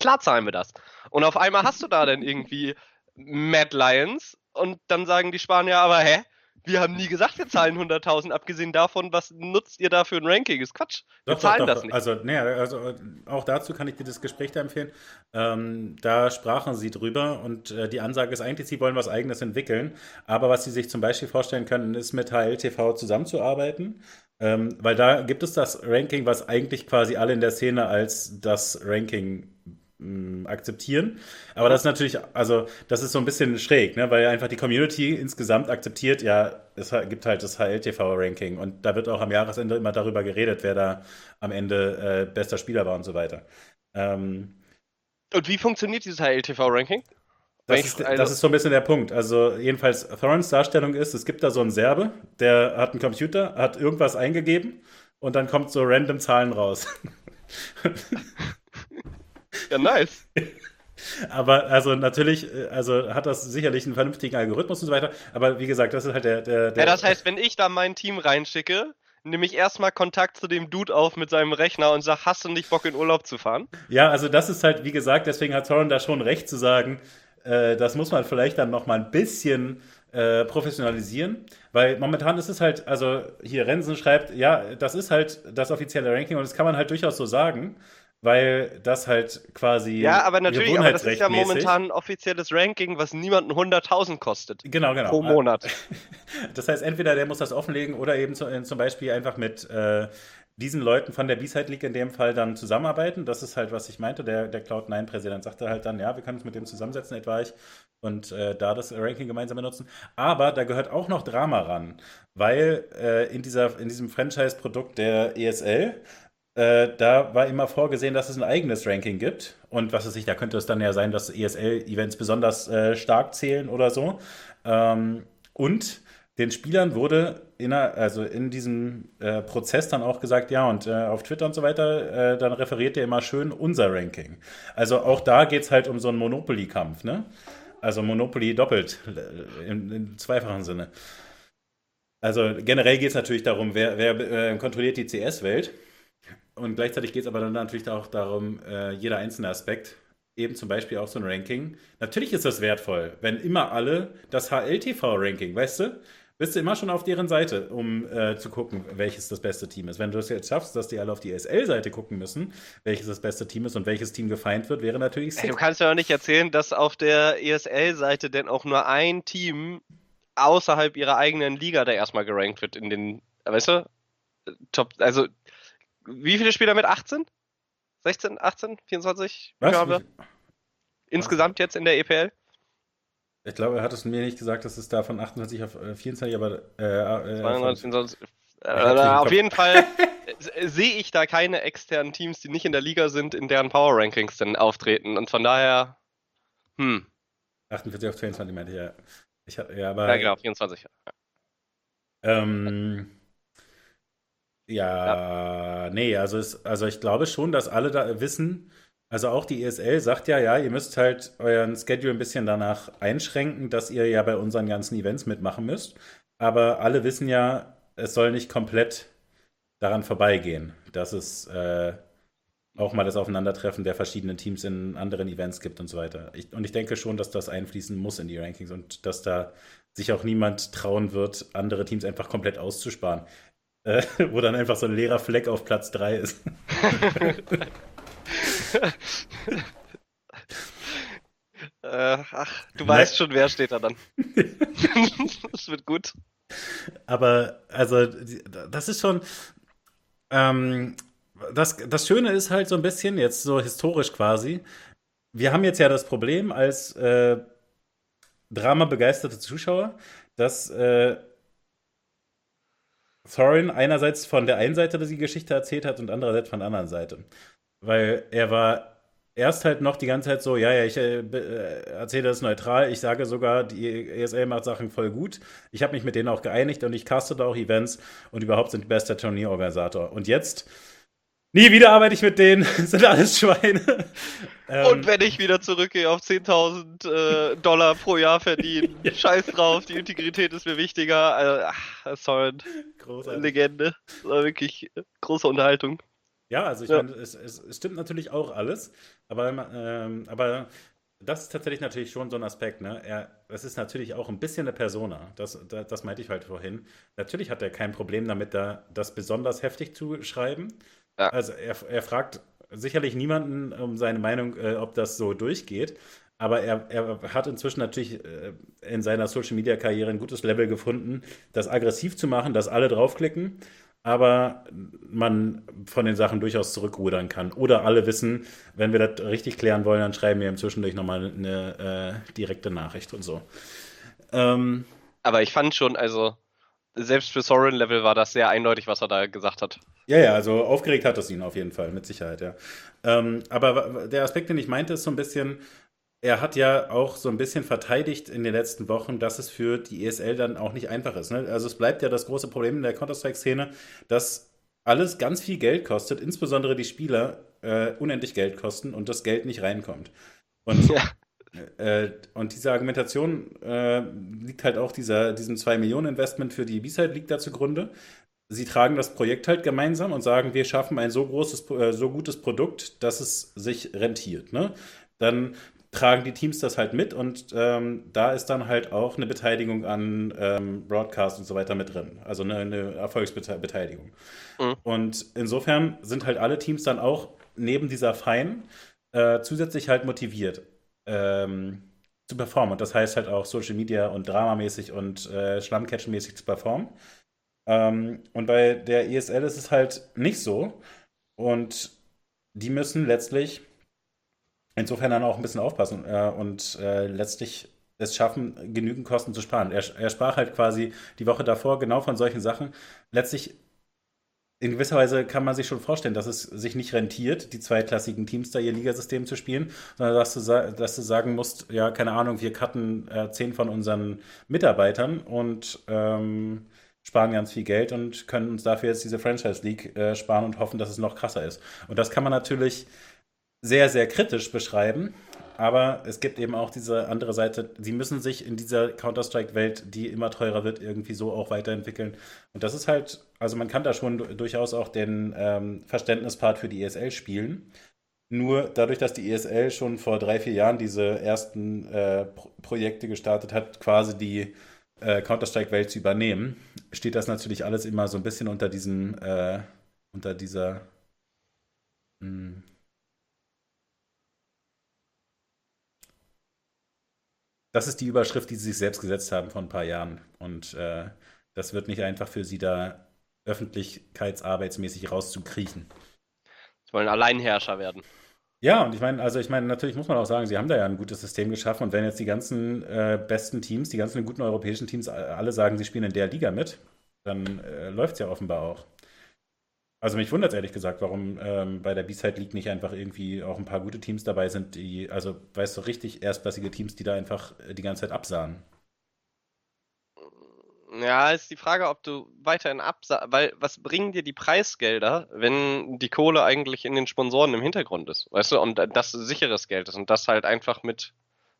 Klar zahlen wir das. Und auf einmal hast du da dann irgendwie Mad Lions und dann sagen die Spanier aber, hä? Wir haben nie gesagt, wir zahlen 100.000. Abgesehen davon, was nutzt ihr da für ein Ranking? Ist Quatsch. Wir doch, zahlen doch, doch. das nicht. Also, nee, also auch dazu kann ich dir das Gespräch da empfehlen. Ähm, da sprachen sie drüber und äh, die Ansage ist eigentlich, sie wollen was Eigenes entwickeln. Aber was sie sich zum Beispiel vorstellen können, ist mit HLTV zusammenzuarbeiten. Ähm, weil da gibt es das Ranking, was eigentlich quasi alle in der Szene als das Ranking akzeptieren. Aber das ist natürlich, also das ist so ein bisschen schräg, ne? weil einfach die Community insgesamt akzeptiert, ja, es gibt halt das HLTV-Ranking und da wird auch am Jahresende immer darüber geredet, wer da am Ende äh, bester Spieler war und so weiter. Ähm, und wie funktioniert dieses HLTV-Ranking? Das ist, das ist, so ein bisschen der Punkt. Also jedenfalls Thorns Darstellung ist, es gibt da so einen Serbe, der hat einen Computer, hat irgendwas eingegeben und dann kommt so random Zahlen raus. Ja, nice. Aber also natürlich, äh, also hat das sicherlich einen vernünftigen Algorithmus und so weiter. Aber wie gesagt, das ist halt der. der, der ja, das heißt, wenn ich da mein Team reinschicke, nehme ich erstmal Kontakt zu dem Dude auf mit seinem Rechner und sag, hast du nicht Bock in Urlaub zu fahren? Ja, also das ist halt, wie gesagt, deswegen hat Thorin da schon recht zu sagen, äh, das muss man vielleicht dann noch mal ein bisschen äh, professionalisieren, weil momentan ist es halt, also hier Rensen schreibt, ja, das ist halt das offizielle Ranking und das kann man halt durchaus so sagen weil das halt quasi. Ja, aber natürlich, aber das ist ja momentan ein offizielles Ranking, was niemanden 100.000 kostet. Genau, genau. Pro Monat. Das heißt, entweder der muss das offenlegen oder eben zum Beispiel einfach mit äh, diesen Leuten von der B-Side League in dem Fall dann zusammenarbeiten. Das ist halt, was ich meinte. Der, der Cloud9-Präsident sagte halt dann, ja, wir können uns mit dem zusammensetzen, etwa ich, und äh, da das Ranking gemeinsam benutzen. Aber da gehört auch noch Drama ran, weil äh, in, dieser, in diesem Franchise-Produkt der ESL äh, da war immer vorgesehen, dass es ein eigenes Ranking gibt. Und was weiß ich, da könnte es dann ja sein, dass ESL-Events besonders äh, stark zählen oder so. Ähm, und den Spielern wurde in, also in diesem äh, Prozess dann auch gesagt, ja, und äh, auf Twitter und so weiter, äh, dann referiert ihr immer schön unser Ranking. Also auch da geht es halt um so einen Monopoly-Kampf, ne? Also Monopoly doppelt, im, im zweifachen Sinne. Also generell geht es natürlich darum, wer, wer kontrolliert die CS-Welt. Und gleichzeitig geht es aber dann natürlich auch darum, äh, jeder einzelne Aspekt eben zum Beispiel auch so ein Ranking. Natürlich ist das wertvoll, wenn immer alle das HLTV-Ranking, weißt du, bist du immer schon auf deren Seite, um äh, zu gucken, welches das beste Team ist. Wenn du es jetzt schaffst, dass die alle auf die SL-Seite gucken müssen, welches das beste Team ist und welches Team gefeind wird, wäre natürlich sick. Du kannst ja auch nicht erzählen, dass auf der ESL-Seite denn auch nur ein Team außerhalb ihrer eigenen Liga da erstmal gerankt wird in den, weißt du, Top, also wie viele Spieler mit 18? 16, 18, 24? Was? Glaube. Insgesamt jetzt in der EPL? Ich glaube, er hat es mir nicht gesagt, dass es da von 28 auf 24, äh, aber. Äh, äh, 22, äh, auf jeden Fall sehe ich da keine externen Teams, die nicht in der Liga sind, in deren Power Rankings dann auftreten. Und von daher. Hm. 48 auf 22 meinte ich ja. Ich, ja, aber, ja, genau, 24. Ähm, ja, ja, nee, also, es, also ich glaube schon, dass alle da wissen, also auch die ESL sagt ja, ja, ihr müsst halt euren Schedule ein bisschen danach einschränken, dass ihr ja bei unseren ganzen Events mitmachen müsst. Aber alle wissen ja, es soll nicht komplett daran vorbeigehen, dass es äh, auch mal das Aufeinandertreffen der verschiedenen Teams in anderen Events gibt und so weiter. Ich, und ich denke schon, dass das einfließen muss in die Rankings und dass da sich auch niemand trauen wird, andere Teams einfach komplett auszusparen. Äh, wo dann einfach so ein leerer Fleck auf Platz 3 ist. äh, ach, du Nein. weißt schon, wer steht da dann. das wird gut. Aber, also, das ist schon. Ähm, das, das Schöne ist halt so ein bisschen, jetzt so historisch quasi, wir haben jetzt ja das Problem als äh, Drama-begeisterte Zuschauer, dass äh, Thorin einerseits von der einen Seite die Geschichte erzählt hat und andererseits von der anderen Seite. Weil er war erst halt noch die ganze Zeit so, ja, ja, ich äh, äh erzähle das neutral, ich sage sogar, die ESL macht Sachen voll gut. Ich habe mich mit denen auch geeinigt und ich caste da auch Events und überhaupt sind bester Turnierorganisator. Und jetzt Nie wieder arbeite ich mit denen, sind alles Schweine. Ähm, und wenn ich wieder zurückgehe auf 10.000 äh, Dollar pro Jahr verdienen, ja. scheiß drauf, die Integrität ist mir wichtiger. Also, ach, sorry, Großartig. Legende. Das war wirklich große Unterhaltung. Ja, also ich ja. meine, es, es, es, stimmt natürlich auch alles, aber, ähm, aber das ist tatsächlich natürlich schon so ein Aspekt. Ne? Er, es ist natürlich auch ein bisschen eine Persona. Das, das, das meinte ich halt vorhin. Natürlich hat er kein Problem damit, da das besonders heftig zu schreiben. Ja. Also er, er fragt sicherlich niemanden um seine Meinung, äh, ob das so durchgeht. Aber er, er hat inzwischen natürlich äh, in seiner Social-Media-Karriere ein gutes Level gefunden, das aggressiv zu machen, dass alle draufklicken, aber man von den Sachen durchaus zurückrudern kann. Oder alle wissen, wenn wir das richtig klären wollen, dann schreiben wir ihm zwischendurch nochmal eine äh, direkte Nachricht und so. Ähm, aber ich fand schon, also selbst für Soren-Level war das sehr eindeutig, was er da gesagt hat. Ja, ja, also aufgeregt hat es ihn auf jeden Fall, mit Sicherheit, ja. Ähm, aber der Aspekt, den ich meinte, ist so ein bisschen, er hat ja auch so ein bisschen verteidigt in den letzten Wochen, dass es für die ESL dann auch nicht einfach ist. Ne? Also es bleibt ja das große Problem in der Counter-Strike-Szene, dass alles ganz viel Geld kostet, insbesondere die Spieler äh, unendlich Geld kosten und das Geld nicht reinkommt. Und, ja. Äh, und diese Argumentation äh, liegt halt auch dieser, diesem 2-Millionen-Investment für die B-Side liegt da zugrunde sie tragen das Projekt halt gemeinsam und sagen, wir schaffen ein so großes, äh, so gutes Produkt, dass es sich rentiert. Ne? Dann tragen die Teams das halt mit und ähm, da ist dann halt auch eine Beteiligung an ähm, Broadcast und so weiter mit drin. Also eine, eine Erfolgsbeteiligung. Mhm. Und insofern sind halt alle Teams dann auch neben dieser Fein äh, zusätzlich halt motiviert ähm, zu performen. Und das heißt halt auch Social Media und Dramamäßig und äh, Schlammcatchen-mäßig zu performen. Ähm, und bei der ESL ist es halt nicht so. Und die müssen letztlich insofern dann auch ein bisschen aufpassen äh, und äh, letztlich es schaffen, genügend Kosten zu sparen. Er, er, sprach halt quasi die Woche davor genau von solchen Sachen. Letztlich, in gewisser Weise kann man sich schon vorstellen, dass es sich nicht rentiert, die zweiklassigen Teams da ihr Ligasystem zu spielen, sondern dass du, dass du sagen musst, ja, keine Ahnung, wir cutten äh, zehn von unseren Mitarbeitern und ähm, sparen ganz viel Geld und können uns dafür jetzt diese Franchise League äh, sparen und hoffen, dass es noch krasser ist. Und das kann man natürlich sehr, sehr kritisch beschreiben. Aber es gibt eben auch diese andere Seite, sie müssen sich in dieser Counter-Strike-Welt, die immer teurer wird, irgendwie so auch weiterentwickeln. Und das ist halt, also man kann da schon durchaus auch den ähm, Verständnispart für die ESL spielen. Nur dadurch, dass die ESL schon vor drei, vier Jahren diese ersten äh, Pro Projekte gestartet hat, quasi die äh, Counter-Strike-Welt zu übernehmen, steht das natürlich alles immer so ein bisschen unter diesem, äh, unter dieser, mh, das ist die Überschrift, die sie sich selbst gesetzt haben vor ein paar Jahren. Und äh, das wird nicht einfach für sie da öffentlichkeitsarbeitsmäßig rauszukriechen. Sie wollen Alleinherrscher werden. Ja, und ich meine, also ich meine, natürlich muss man auch sagen, sie haben da ja ein gutes System geschaffen und wenn jetzt die ganzen äh, besten Teams, die ganzen guten europäischen Teams alle sagen, sie spielen in der Liga mit, dann äh, läuft es ja offenbar auch. Also mich wundert es ehrlich gesagt, warum ähm, bei der B-Side League nicht einfach irgendwie auch ein paar gute Teams dabei sind, die, also weißt du, richtig erstklassige Teams, die da einfach äh, die ganze Zeit absahen. Ja, ist die Frage, ob du weiterhin absahst, weil was bringen dir die Preisgelder, wenn die Kohle eigentlich in den Sponsoren im Hintergrund ist, weißt du, und das sicheres Geld ist und das halt einfach mit,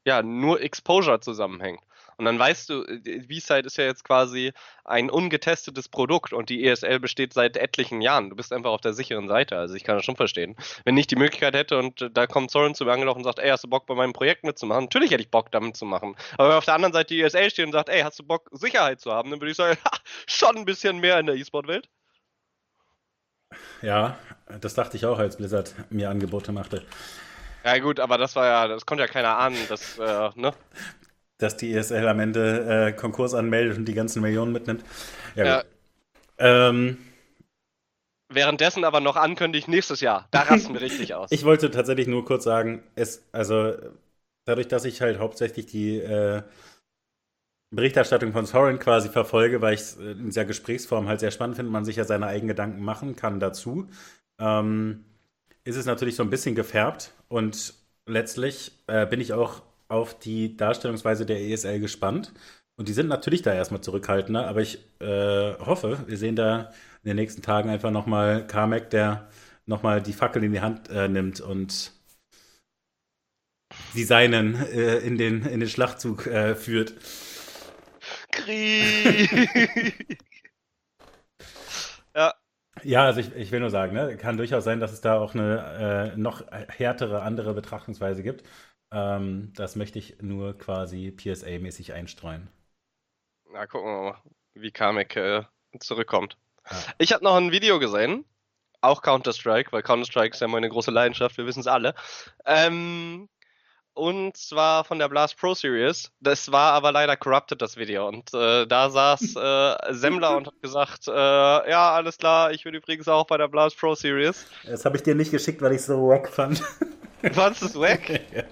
ja, nur Exposure zusammenhängt. Und dann weißt du, äh, V-Side ist ja jetzt quasi ein ungetestetes Produkt und die ESL besteht seit etlichen Jahren. Du bist einfach auf der sicheren Seite. Also ich kann das schon verstehen. Wenn ich die Möglichkeit hätte und äh, da kommt Soren zu mir angelaufen und sagt, ey, hast du Bock bei meinem Projekt mitzumachen? Natürlich hätte ich Bock damit zu machen. Aber wenn auf der anderen Seite die ESL steht und sagt, ey, hast du Bock Sicherheit zu haben, dann würde ich sagen, ha, schon ein bisschen mehr in der E-Sport-Welt. Ja, das dachte ich auch, als Blizzard mir Angebote machte. Ja gut, aber das war ja, das konnte ja keiner ahnen, dass, äh, ne? dass die ESL am Ende äh, Konkurs anmeldet und die ganzen Millionen mitnimmt. Ja. ja. Ähm, Währenddessen aber noch ankündigt nächstes Jahr. Da rasten wir richtig aus. Ich wollte tatsächlich nur kurz sagen, es, also dadurch, dass ich halt hauptsächlich die äh, Berichterstattung von Soren quasi verfolge, weil ich es in dieser Gesprächsform halt sehr spannend finde, man sich ja seine eigenen Gedanken machen kann dazu, ähm, ist es natürlich so ein bisschen gefärbt und letztlich äh, bin ich auch auf die Darstellungsweise der ESL gespannt. Und die sind natürlich da erstmal zurückhaltender, aber ich äh, hoffe, wir sehen da in den nächsten Tagen einfach nochmal Kamek, der nochmal die Fackel in die Hand äh, nimmt und die Seinen äh, in, den, in den Schlachtzug äh, führt. Krieg! Ja. Also ich, ich will nur sagen, ne, kann durchaus sein, dass es da auch eine äh, noch härtere andere Betrachtungsweise gibt. Ähm, das möchte ich nur quasi PSA-mäßig einstreuen. Na, gucken wir mal, wie Kamek äh, zurückkommt. Ja. Ich habe noch ein Video gesehen, auch Counter-Strike, weil Counter-Strike ist ja meine große Leidenschaft, wir wissen es alle. Ähm, und zwar von der Blast Pro Series. Das war aber leider corrupted, das Video. Und äh, da saß äh, Semmler und hat gesagt, äh, ja, alles klar, ich bin übrigens auch bei der Blast Pro Series. Das habe ich dir nicht geschickt, weil ich es so wack fand. Fandest du es wack? ja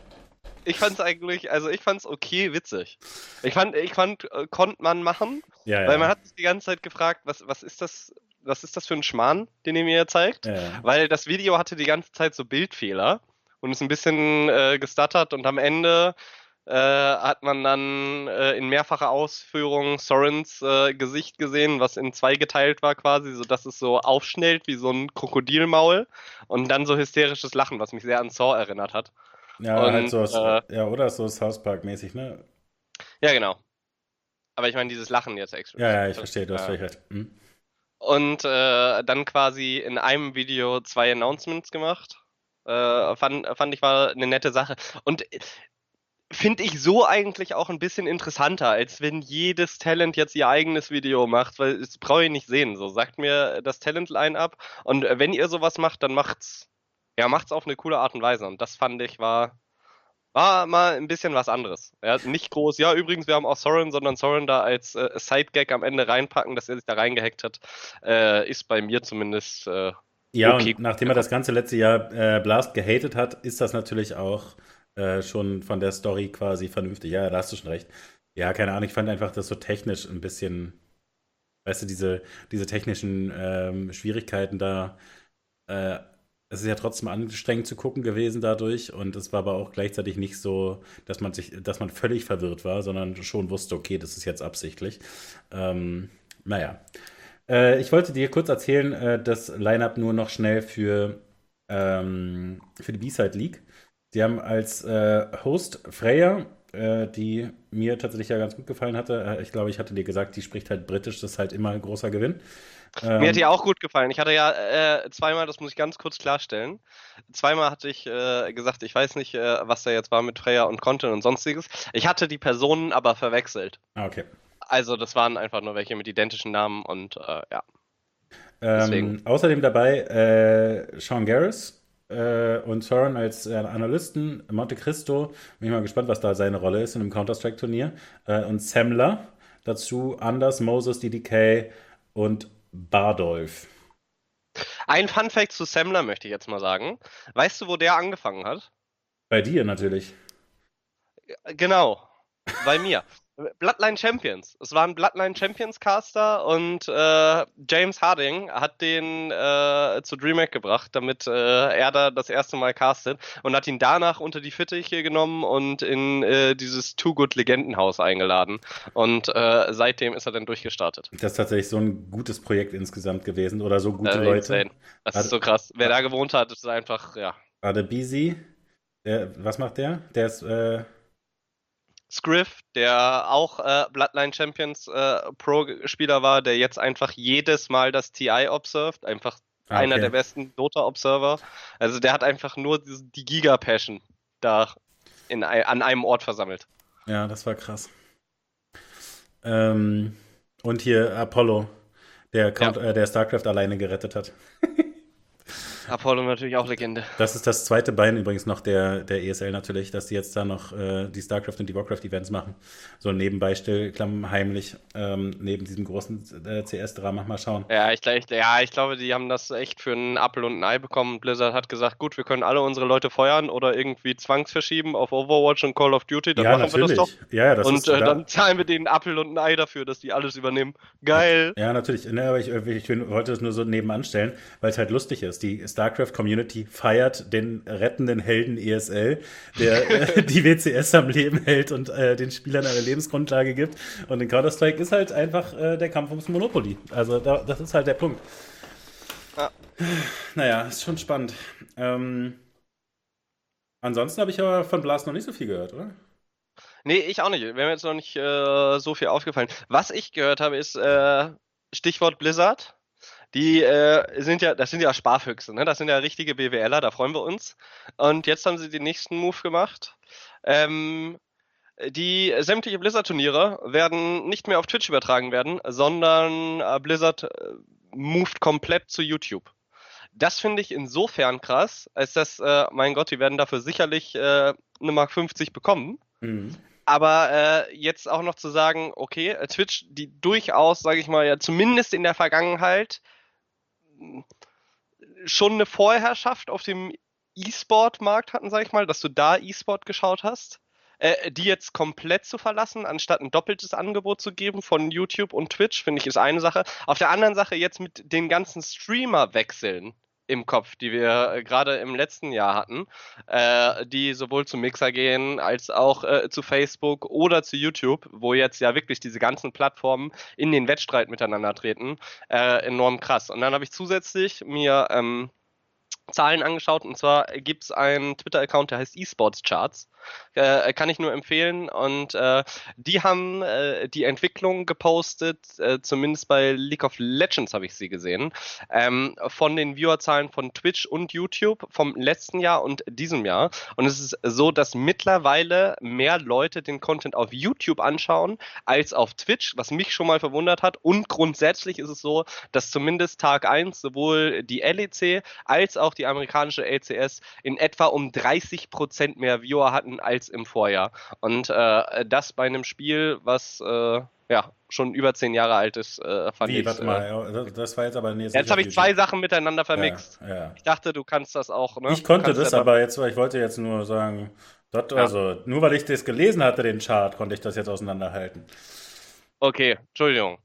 ich fand's eigentlich, also ich fand's okay witzig. Ich fand, ich fand, äh, konnte man machen, ja, ja. weil man hat sich die ganze Zeit gefragt, was, was ist das, was ist das für ein Schmarrn, den ihr mir zeigt? Ja, weil das Video hatte die ganze Zeit so Bildfehler und ist ein bisschen äh, gestuttert und am Ende äh, hat man dann äh, in mehrfacher Ausführung Sorens äh, Gesicht gesehen, was in zwei geteilt war quasi, so dass es so aufschnellt wie so ein Krokodilmaul und dann so hysterisches Lachen, was mich sehr an Saw erinnert hat. Ja, und, halt so, äh, ja, oder so South Park-mäßig, ne? Ja, genau. Aber ich meine, dieses Lachen jetzt extra. Ja, ja, ich verstehe, du hast äh, recht. Hm. Und äh, dann quasi in einem Video zwei Announcements gemacht. Äh, fand, fand ich war eine nette Sache. Und finde ich so eigentlich auch ein bisschen interessanter, als wenn jedes Talent jetzt ihr eigenes Video macht, weil das brauche ich nicht sehen. So, sagt mir das Talent-Line ab. Und wenn ihr sowas macht, dann macht's er macht es auf eine coole Art und Weise. Und das fand ich war, war mal ein bisschen was anderes. Ja, nicht groß, ja, übrigens, wir haben auch Soren, sondern Soren da als äh, Sidegag am Ende reinpacken, dass er sich da reingehackt hat, äh, ist bei mir zumindest. Äh, ja, okay. und nachdem er das ganze letzte Jahr äh, Blast gehatet hat, ist das natürlich auch äh, schon von der Story quasi vernünftig. Ja, da hast du schon recht. Ja, keine Ahnung, ich fand einfach das so technisch ein bisschen, weißt du, diese, diese technischen ähm, Schwierigkeiten da äh, es ist ja trotzdem anstrengend zu gucken gewesen dadurch und es war aber auch gleichzeitig nicht so, dass man sich, dass man völlig verwirrt war, sondern schon wusste, okay, das ist jetzt absichtlich. Ähm, naja. Äh, ich wollte dir kurz erzählen, äh, das Line-Up nur noch schnell für, ähm, für die B-Side League. Sie haben als äh, Host Freya, äh, die mir tatsächlich ja ganz gut gefallen hatte. Äh, ich glaube, ich hatte dir gesagt, die spricht halt britisch, das ist halt immer ein großer Gewinn. Ähm, Mir hat die auch gut gefallen. Ich hatte ja äh, zweimal, das muss ich ganz kurz klarstellen, zweimal hatte ich äh, gesagt, ich weiß nicht, äh, was da jetzt war mit Freya und Content und sonstiges. Ich hatte die Personen aber verwechselt. Ah, okay. Also das waren einfach nur welche mit identischen Namen und äh, ja. Ähm, außerdem dabei äh, Sean Garris äh, und Soren als Analysten, Monte Cristo, bin ich mal gespannt, was da seine Rolle ist in einem Counter-Strike-Turnier, und Samler, dazu Anders, Moses, DDK und Bardolf. Ein Fun Fact zu Semmler möchte ich jetzt mal sagen. Weißt du, wo der angefangen hat? Bei dir natürlich. Genau, bei mir. Bloodline Champions. Es war ein Bloodline Champions Caster und äh, James Harding hat den äh, zu DreamHack gebracht, damit äh, er da das erste Mal castet und hat ihn danach unter die Fittiche genommen und in äh, dieses Too Good Legendenhaus eingeladen. Und äh, seitdem ist er dann durchgestartet. Das ist tatsächlich so ein gutes Projekt insgesamt gewesen oder so gute Leute. Insane. Das ist so krass. Wer da gewohnt hat, ist einfach, ja. Adebisi, was macht der? Der ist, äh Scriff, der auch äh, Bloodline Champions äh, Pro-Spieler war, der jetzt einfach jedes Mal das TI observed, einfach ah, einer der besten Dota-Observer. Also der hat einfach nur die Giga-Passion da in, an einem Ort versammelt. Ja, das war krass. Ähm, und hier Apollo, der, Count, ja. äh, der StarCraft alleine gerettet hat. Apollo natürlich auch Legende. Das ist das zweite Bein übrigens noch der, der ESL natürlich, dass die jetzt da noch äh, die StarCraft und die Warcraft-Events machen. So nebenbei still, heimlich, ähm, neben diesem großen äh, CS-Drama. Mal schauen. Ja ich, ich, ja, ich glaube, die haben das echt für einen Apple und ein Ei bekommen. Blizzard hat gesagt, gut, wir können alle unsere Leute feuern oder irgendwie zwangsverschieben auf Overwatch und Call of Duty, dann ja, machen natürlich. wir das doch. Ja, das und ist, äh, da dann zahlen wir denen Apple und ein Ei dafür, dass die alles übernehmen. Geil. Ja, natürlich. Ne, aber ich, ich, ich wollte das nur so nebenan stellen, weil es halt lustig ist. Die StarCraft-Community feiert den rettenden Helden ESL, der äh, die WCS am Leben hält und äh, den Spielern eine Lebensgrundlage gibt. Und in Counter-Strike ist halt einfach äh, der Kampf ums Monopoly. Also da, das ist halt der Punkt. Ja. Naja, ist schon spannend. Ähm, ansonsten habe ich aber von Blast noch nicht so viel gehört, oder? Nee, ich auch nicht. Wäre mir jetzt noch nicht äh, so viel aufgefallen. Was ich gehört habe, ist äh, Stichwort Blizzard. Die äh, sind ja, das sind ja Sparfüchse, ne? Das sind ja richtige BWLer, da freuen wir uns. Und jetzt haben sie den nächsten Move gemacht. Ähm, die sämtliche Blizzard-Turniere werden nicht mehr auf Twitch übertragen werden, sondern äh, Blizzard äh, moved komplett zu YouTube. Das finde ich insofern krass, als dass, äh, mein Gott, die werden dafür sicherlich äh, eine Mark 50 bekommen. Mhm. Aber äh, jetzt auch noch zu sagen, okay, Twitch, die durchaus, sage ich mal, ja zumindest in der Vergangenheit schon eine Vorherrschaft auf dem E-Sport-Markt hatten, sag ich mal, dass du da E-Sport geschaut hast, äh, die jetzt komplett zu verlassen, anstatt ein doppeltes Angebot zu geben von YouTube und Twitch, finde ich, ist eine Sache. Auf der anderen Sache jetzt mit den ganzen Streamer-Wechseln im Kopf, die wir äh, gerade im letzten Jahr hatten, äh, die sowohl zu Mixer gehen als auch äh, zu Facebook oder zu YouTube, wo jetzt ja wirklich diese ganzen Plattformen in den Wettstreit miteinander treten, äh, enorm krass. Und dann habe ich zusätzlich mir ähm, Zahlen angeschaut und zwar gibt es einen Twitter-Account, der heißt eSports Charts. Äh, kann ich nur empfehlen. Und äh, die haben äh, die Entwicklung gepostet, äh, zumindest bei League of Legends habe ich sie gesehen, ähm, von den Viewerzahlen von Twitch und YouTube vom letzten Jahr und diesem Jahr. Und es ist so, dass mittlerweile mehr Leute den Content auf YouTube anschauen als auf Twitch, was mich schon mal verwundert hat. Und grundsätzlich ist es so, dass zumindest Tag 1 sowohl die LEC als auch die die amerikanische LCS in etwa um 30% mehr Viewer hatten als im Vorjahr. Und äh, das bei einem Spiel, was äh, ja schon über zehn Jahre alt ist, äh, fand Wie, ich. warte mal, das war jetzt aber nee, Jetzt, jetzt habe ich zwei Sachen miteinander vermixt. Ja, ja. Ich dachte, du kannst das auch. Ne? Ich konnte das, aber jetzt, ich wollte jetzt nur sagen, das, ja. also nur weil ich das gelesen hatte, den Chart, konnte ich das jetzt auseinanderhalten. Okay, Entschuldigung.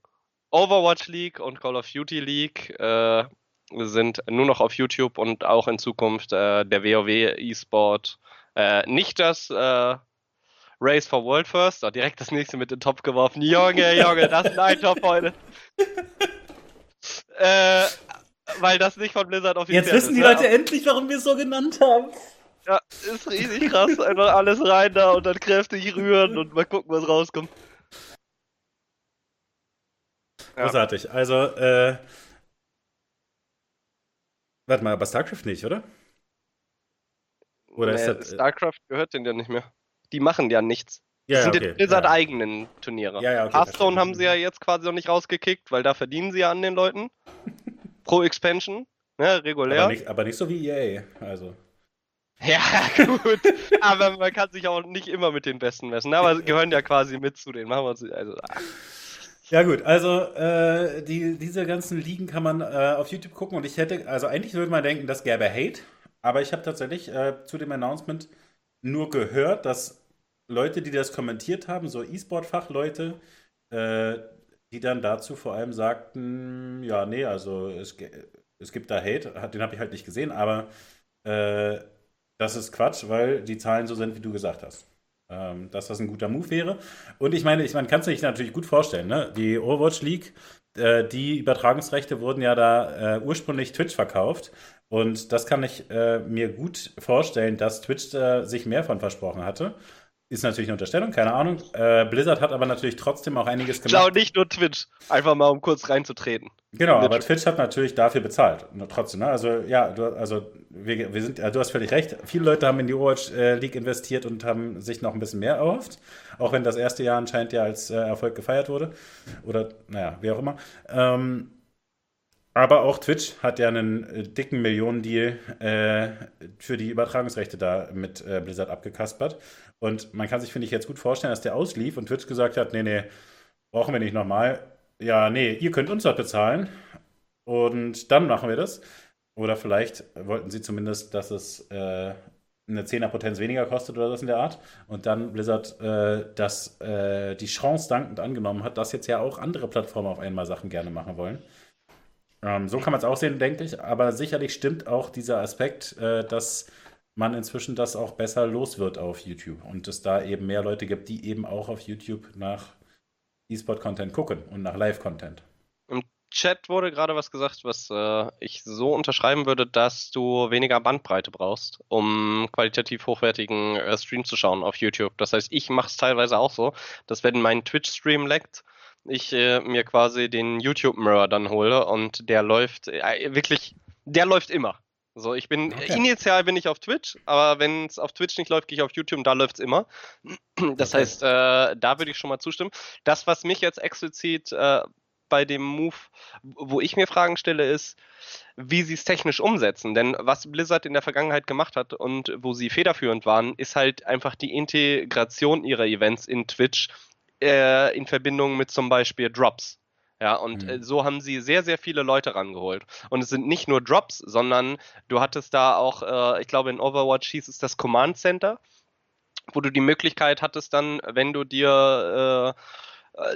Overwatch League und Call of Duty League äh, sind nur noch auf YouTube und auch in Zukunft äh, der WoW E-Sport. Äh, nicht das äh, Race for World First, da direkt das nächste mit in den Topf geworfen. Junge, Junge, das ist ein Top heute. äh, weil das nicht von Blizzard offiziell ist. Jetzt wissen die? Leute endlich, warum wir es so genannt haben. Ja, ist riesig krass. Einfach alles rein da und dann kräftig rühren und mal gucken, was rauskommt. Ja. Großartig. Also, äh. Warte mal, aber StarCraft nicht, oder? Oder nee, ist das, äh, StarCraft gehört denen ja nicht mehr. Die machen ja nichts. Das ja, sind okay. die Blizzard-eigenen ja. Turniere. Ja, ja, okay, Hearthstone haben sie ja jetzt quasi noch nicht rausgekickt, weil da verdienen sie ja an den Leuten. Pro Expansion, ne, regulär. Aber nicht, aber nicht so wie EA, also. Ja, gut. aber man kann sich auch nicht immer mit den Besten messen. Aber sie gehören ja quasi mit zu denen. Machen wir uns. Also, ah. Ja gut, also äh, die, diese ganzen Ligen kann man äh, auf YouTube gucken und ich hätte, also eigentlich würde man denken, das gäbe Hate, aber ich habe tatsächlich äh, zu dem Announcement nur gehört, dass Leute, die das kommentiert haben, so E-Sport-Fachleute, äh, die dann dazu vor allem sagten, ja, nee, also es, es gibt da Hate, den habe ich halt nicht gesehen, aber äh, das ist Quatsch, weil die Zahlen so sind, wie du gesagt hast ähm, dass das ein guter Move wäre. Und ich meine, ich, man kann es sich natürlich gut vorstellen, ne? Die Overwatch League, äh, die Übertragungsrechte wurden ja da äh, ursprünglich Twitch verkauft. Und das kann ich äh, mir gut vorstellen, dass Twitch sich mehr von versprochen hatte. Ist natürlich eine Unterstellung, keine Ahnung. Äh, Blizzard hat aber natürlich trotzdem auch einiges gemacht. Schau, nicht nur Twitch. Einfach mal, um kurz reinzutreten. Genau, aber Twitch hat natürlich dafür bezahlt. Trotzdem, ne? Also, ja, du, also, wir, wir sind, du hast völlig recht. Viele Leute haben in die Overwatch äh, League investiert und haben sich noch ein bisschen mehr erhofft. Auch wenn das erste Jahr anscheinend ja als äh, Erfolg gefeiert wurde. Oder, naja, wie auch immer. Ähm, aber auch Twitch hat ja einen äh, dicken Millionendeal äh, für die Übertragungsrechte da mit äh, Blizzard abgekaspert. Und man kann sich, finde ich, jetzt gut vorstellen, dass der auslief und Twitch gesagt hat, nee, nee, brauchen wir nicht nochmal. Ja, nee, ihr könnt uns das bezahlen und dann machen wir das. Oder vielleicht wollten sie zumindest, dass es äh, eine 10er Potenz weniger kostet oder das in der Art. Und dann Blizzard äh, das, äh, die Chance dankend angenommen hat, dass jetzt ja auch andere Plattformen auf einmal Sachen gerne machen wollen. Ähm, so kann man es auch sehen, denke ich. Aber sicherlich stimmt auch dieser Aspekt, äh, dass man inzwischen das auch besser los wird auf YouTube und es da eben mehr Leute gibt, die eben auch auf YouTube nach E-Sport-Content gucken und nach Live-Content. Im Chat wurde gerade was gesagt, was äh, ich so unterschreiben würde, dass du weniger Bandbreite brauchst, um qualitativ hochwertigen äh, Stream zu schauen auf YouTube. Das heißt, ich mache es teilweise auch so, dass wenn mein Twitch-Stream leckt, ich äh, mir quasi den YouTube-Mirror dann hole und der läuft äh, wirklich, der läuft immer. So, ich bin, okay. initial bin ich auf Twitch, aber wenn es auf Twitch nicht läuft, gehe ich auf YouTube und da läuft es immer. Das okay. heißt, äh, da würde ich schon mal zustimmen. Das, was mich jetzt explizit äh, bei dem Move, wo ich mir Fragen stelle, ist, wie sie es technisch umsetzen. Denn was Blizzard in der Vergangenheit gemacht hat und wo sie federführend waren, ist halt einfach die Integration ihrer Events in Twitch äh, in Verbindung mit zum Beispiel Drops. Ja, und mhm. so haben sie sehr, sehr viele Leute rangeholt. Und es sind nicht nur Drops, sondern du hattest da auch, äh, ich glaube, in Overwatch hieß es das Command Center, wo du die Möglichkeit hattest dann, wenn du dir äh, äh,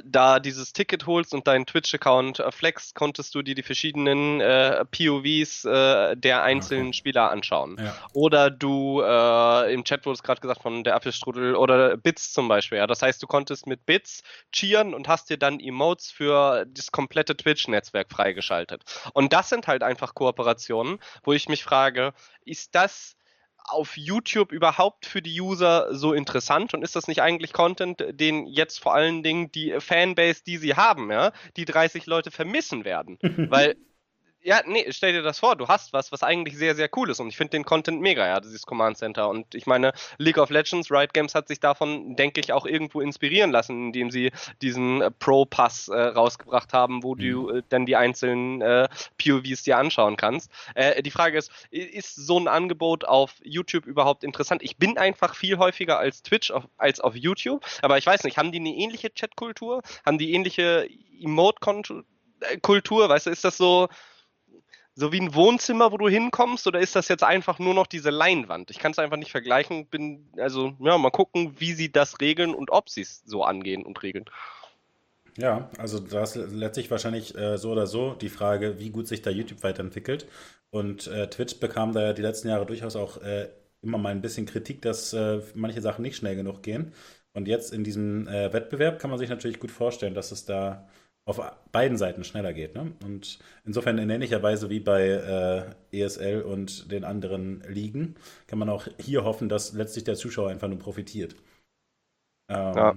da dieses Ticket holst und deinen Twitch-Account äh, flexst, konntest du dir die verschiedenen äh, POVs äh, der einzelnen okay. Spieler anschauen. Ja. Oder du, äh, im Chat wurde es gerade gesagt von der Apfelstrudel, oder Bits zum Beispiel. Ja. Das heißt, du konntest mit Bits cheeren und hast dir dann Emotes für das komplette Twitch-Netzwerk freigeschaltet. Und das sind halt einfach Kooperationen, wo ich mich frage, ist das auf YouTube überhaupt für die User so interessant und ist das nicht eigentlich Content, den jetzt vor allen Dingen die Fanbase, die sie haben, ja, die 30 Leute vermissen werden? Weil Ja, nee, stell dir das vor, du hast was, was eigentlich sehr, sehr cool ist und ich finde den Content mega, ja, dieses Command Center und ich meine, League of Legends, Riot Games hat sich davon, denke ich, auch irgendwo inspirieren lassen, indem sie diesen äh, Pro-Pass äh, rausgebracht haben, wo mhm. du äh, dann die einzelnen äh, POVs dir anschauen kannst. Äh, die Frage ist, ist so ein Angebot auf YouTube überhaupt interessant? Ich bin einfach viel häufiger als Twitch auf, als auf YouTube, aber ich weiß nicht, haben die eine ähnliche Chatkultur? Haben die ähnliche Emote-Kultur? Weißt du, ist das so so wie ein Wohnzimmer, wo du hinkommst, oder ist das jetzt einfach nur noch diese Leinwand? Ich kann es einfach nicht vergleichen. Bin, also, ja, mal gucken, wie sie das regeln und ob sie es so angehen und regeln. Ja, also da ist letztlich wahrscheinlich äh, so oder so die Frage, wie gut sich da YouTube weiterentwickelt. Und äh, Twitch bekam da ja die letzten Jahre durchaus auch äh, immer mal ein bisschen Kritik, dass äh, manche Sachen nicht schnell genug gehen. Und jetzt in diesem äh, Wettbewerb kann man sich natürlich gut vorstellen, dass es da auf beiden Seiten schneller geht. Ne? Und insofern in ähnlicher Weise wie bei äh, ESL und den anderen Ligen kann man auch hier hoffen, dass letztlich der Zuschauer einfach nur profitiert. Ähm, ja.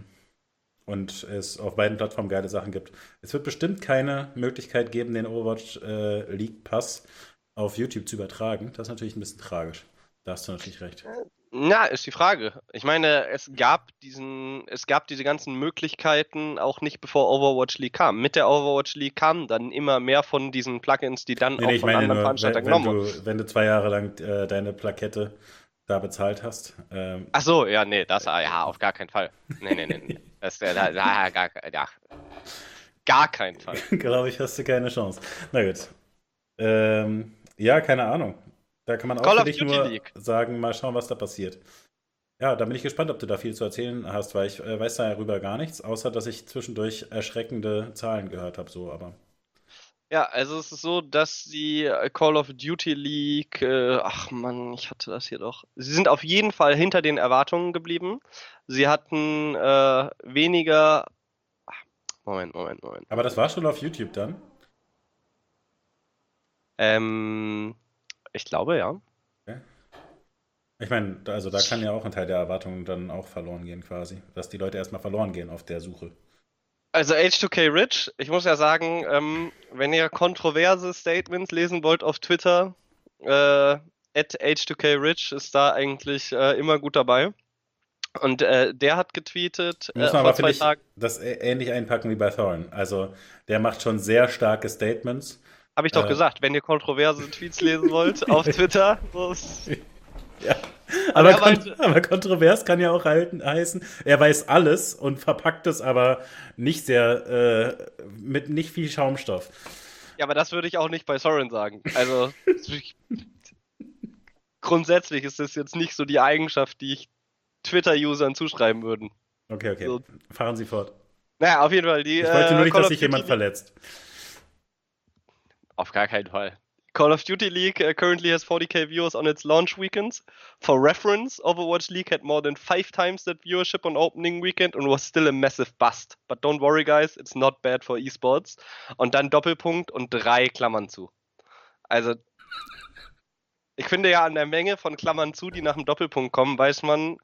Und es auf beiden Plattformen geile Sachen gibt. Es wird bestimmt keine Möglichkeit geben, den Overwatch äh, League Pass auf YouTube zu übertragen. Das ist natürlich ein bisschen tragisch. Da hast du natürlich recht. Na, ist die Frage. Ich meine, es gab diesen, es gab diese ganzen Möglichkeiten auch nicht bevor Overwatch League kam. Mit der Overwatch League kamen dann immer mehr von diesen Plugins, die dann nee, auch nee, von anderen nur, Veranstaltern genommen wurden. Wenn du zwei Jahre lang äh, deine Plakette da bezahlt hast. Ähm. Ach so, ja, nee, das, ja, auf gar keinen Fall. Nee, nee, nee, nee. Das, äh, da, da, gar, ja, gar keinen Fall. Glaube ich, hast du keine Chance. Na gut. Ähm, ja, keine Ahnung. Da kann man auch Call für dich nur League. sagen, mal schauen, was da passiert. Ja, da bin ich gespannt, ob du da viel zu erzählen hast, weil ich äh, weiß darüber gar nichts, außer dass ich zwischendurch erschreckende Zahlen gehört habe, so, aber. Ja, also es ist so, dass die äh, Call of Duty League, äh, ach man, ich hatte das hier doch. Sie sind auf jeden Fall hinter den Erwartungen geblieben. Sie hatten äh, weniger. Ach, Moment, Moment, Moment. Aber das war schon auf YouTube dann? Ähm, ich glaube, ja. Okay. Ich meine, also da kann ja auch ein Teil der Erwartungen dann auch verloren gehen, quasi. Dass die Leute erstmal verloren gehen auf der Suche. Also H2K Rich, ich muss ja sagen, ähm, wenn ihr kontroverse Statements lesen wollt auf Twitter, äh, at H2K Rich ist da eigentlich äh, immer gut dabei. Und äh, der hat getweetet äh, vor aber, zwei Tagen. Das ähnlich einpacken wie bei Thorn. Also der macht schon sehr starke Statements habe ich doch äh, gesagt, wenn ihr kontroverse Tweets lesen wollt auf Twitter. ja. Aber, kon aber, kontrovers kann ja auch halten, heißen, er weiß alles und verpackt es aber nicht sehr, äh, mit nicht viel Schaumstoff. Ja, aber das würde ich auch nicht bei Soren sagen. Also, grundsätzlich ist das jetzt nicht so die Eigenschaft, die ich Twitter-Usern zuschreiben würde. Okay, okay. So. Fahren Sie fort. Naja, auf jeden Fall. Die, ich wollte nur äh, nicht, dass sich jemand verletzt. Auf gar keinen Fall. Call of Duty League uh, currently has 40k viewers on its launch weekends. For reference, Overwatch League had more than five times that viewership on opening weekend and was still a massive bust. But don't worry, guys, it's not bad for esports. Und dann Doppelpunkt und drei Klammern zu. Also, ich finde ja an der Menge von Klammern zu, die nach dem Doppelpunkt kommen, weiß man,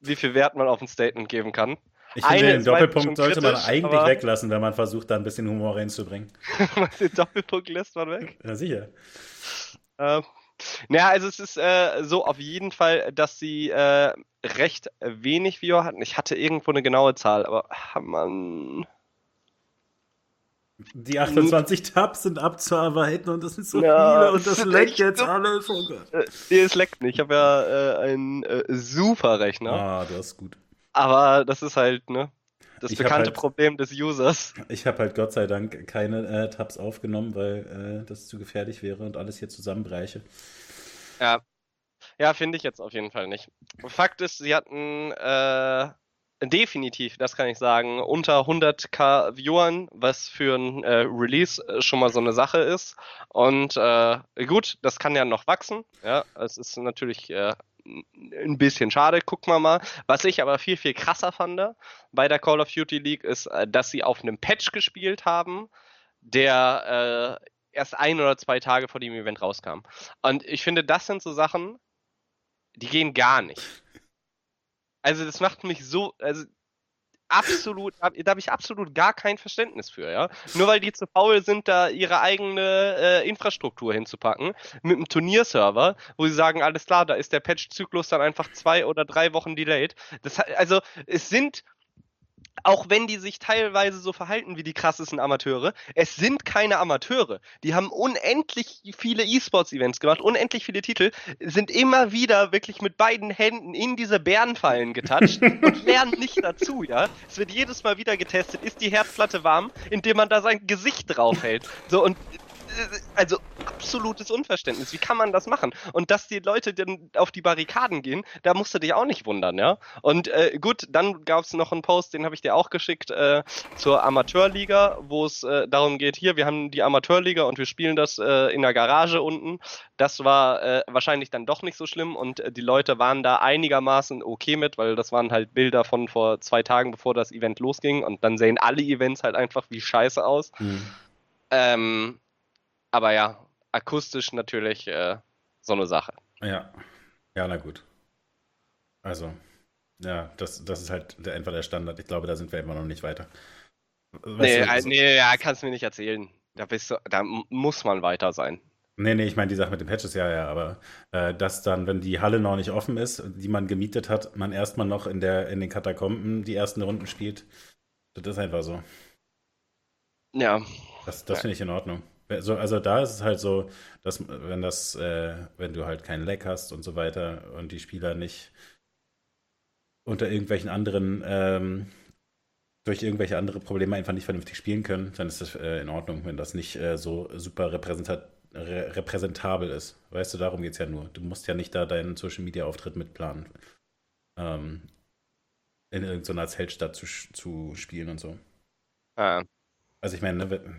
wie viel Wert man auf ein Statement geben kann. Ich finde, den Doppelpunkt sollte man eigentlich weglassen, wenn man versucht, da ein bisschen Humor reinzubringen. den Doppelpunkt lässt man weg? Ja, sicher. Ähm, naja, also es ist äh, so auf jeden Fall, dass sie äh, recht wenig Viewer hatten. Ich hatte irgendwo eine genaue Zahl, aber man. Die 28 Tabs sind abzuarbeiten und das sind so ja, viele und das leckt jetzt alles. Oh Gott. Äh, nee, es leckt nicht. Ich habe ja äh, einen äh, super Rechner. Ah, das ist gut. Aber das ist halt, ne? Das ich bekannte halt, Problem des Users. Ich habe halt Gott sei Dank keine äh, Tabs aufgenommen, weil äh, das zu gefährlich wäre und alles hier zusammenbreiche. Ja. Ja, finde ich jetzt auf jeden Fall nicht. Fakt ist, sie hatten äh, definitiv, das kann ich sagen, unter 100k Viewern, was für ein äh, Release äh, schon mal so eine Sache ist. Und äh, gut, das kann ja noch wachsen. Ja, es ist natürlich äh, ein bisschen schade, gucken wir mal. Was ich aber viel, viel krasser fand bei der Call of Duty League ist, äh, dass sie auf einem Patch gespielt haben, der äh, erst ein oder zwei Tage vor dem Event rauskam. Und ich finde, das sind so Sachen, die gehen gar nicht. Also das macht mich so, also absolut, da, habe ich absolut gar kein Verständnis für, ja. Nur weil die zu faul sind, da ihre eigene äh, Infrastruktur hinzupacken, mit einem Turnierserver, wo sie sagen, alles klar, da ist der Patch-Zyklus dann einfach zwei oder drei Wochen delayed. Das, also, es sind auch wenn die sich teilweise so verhalten wie die krassesten Amateure, es sind keine Amateure. Die haben unendlich viele E-Sports-Events gemacht, unendlich viele Titel, sind immer wieder wirklich mit beiden Händen in diese Bärenfallen getatscht und lernen nicht dazu, ja. Es wird jedes Mal wieder getestet, ist die Herdplatte warm, indem man da sein Gesicht draufhält. So, und also absolutes Unverständnis. Wie kann man das machen? Und dass die Leute dann auf die Barrikaden gehen, da musst du dich auch nicht wundern, ja. Und äh, gut, dann gab es noch einen Post, den habe ich dir auch geschickt äh, zur Amateurliga, wo es äh, darum geht, hier, wir haben die Amateurliga und wir spielen das äh, in der Garage unten. Das war äh, wahrscheinlich dann doch nicht so schlimm und äh, die Leute waren da einigermaßen okay mit, weil das waren halt Bilder von vor zwei Tagen, bevor das Event losging und dann sehen alle Events halt einfach wie scheiße aus. Mhm. Ähm, aber ja, akustisch natürlich äh, so eine Sache. Ja. Ja, na gut. Also, ja, das, das ist halt der, einfach der Standard. Ich glaube, da sind wir immer noch nicht weiter. nee, du, also, nee, ja, kannst du mir nicht erzählen. Da, bist du, da muss man weiter sein. Nee, nee, ich meine die Sache mit den Patches, ja, ja, aber äh, dass dann, wenn die Halle noch nicht offen ist, die man gemietet hat, man erstmal noch in, der, in den Katakomben die ersten Runden spielt, das ist einfach so. Ja. Das, das ja. finde ich in Ordnung. Also, also da ist es halt so, dass wenn das, äh, wenn du halt keinen Leck hast und so weiter und die Spieler nicht unter irgendwelchen anderen, ähm, durch irgendwelche andere Probleme einfach nicht vernünftig spielen können, dann ist das äh, in Ordnung, wenn das nicht äh, so super repräsentat re repräsentabel ist. Weißt du, darum geht es ja nur. Du musst ja nicht da deinen Social Media Auftritt mitplanen. Ähm, in irgendeiner Zeltstadt zu, zu spielen und so. Ah. Also ich meine, ne,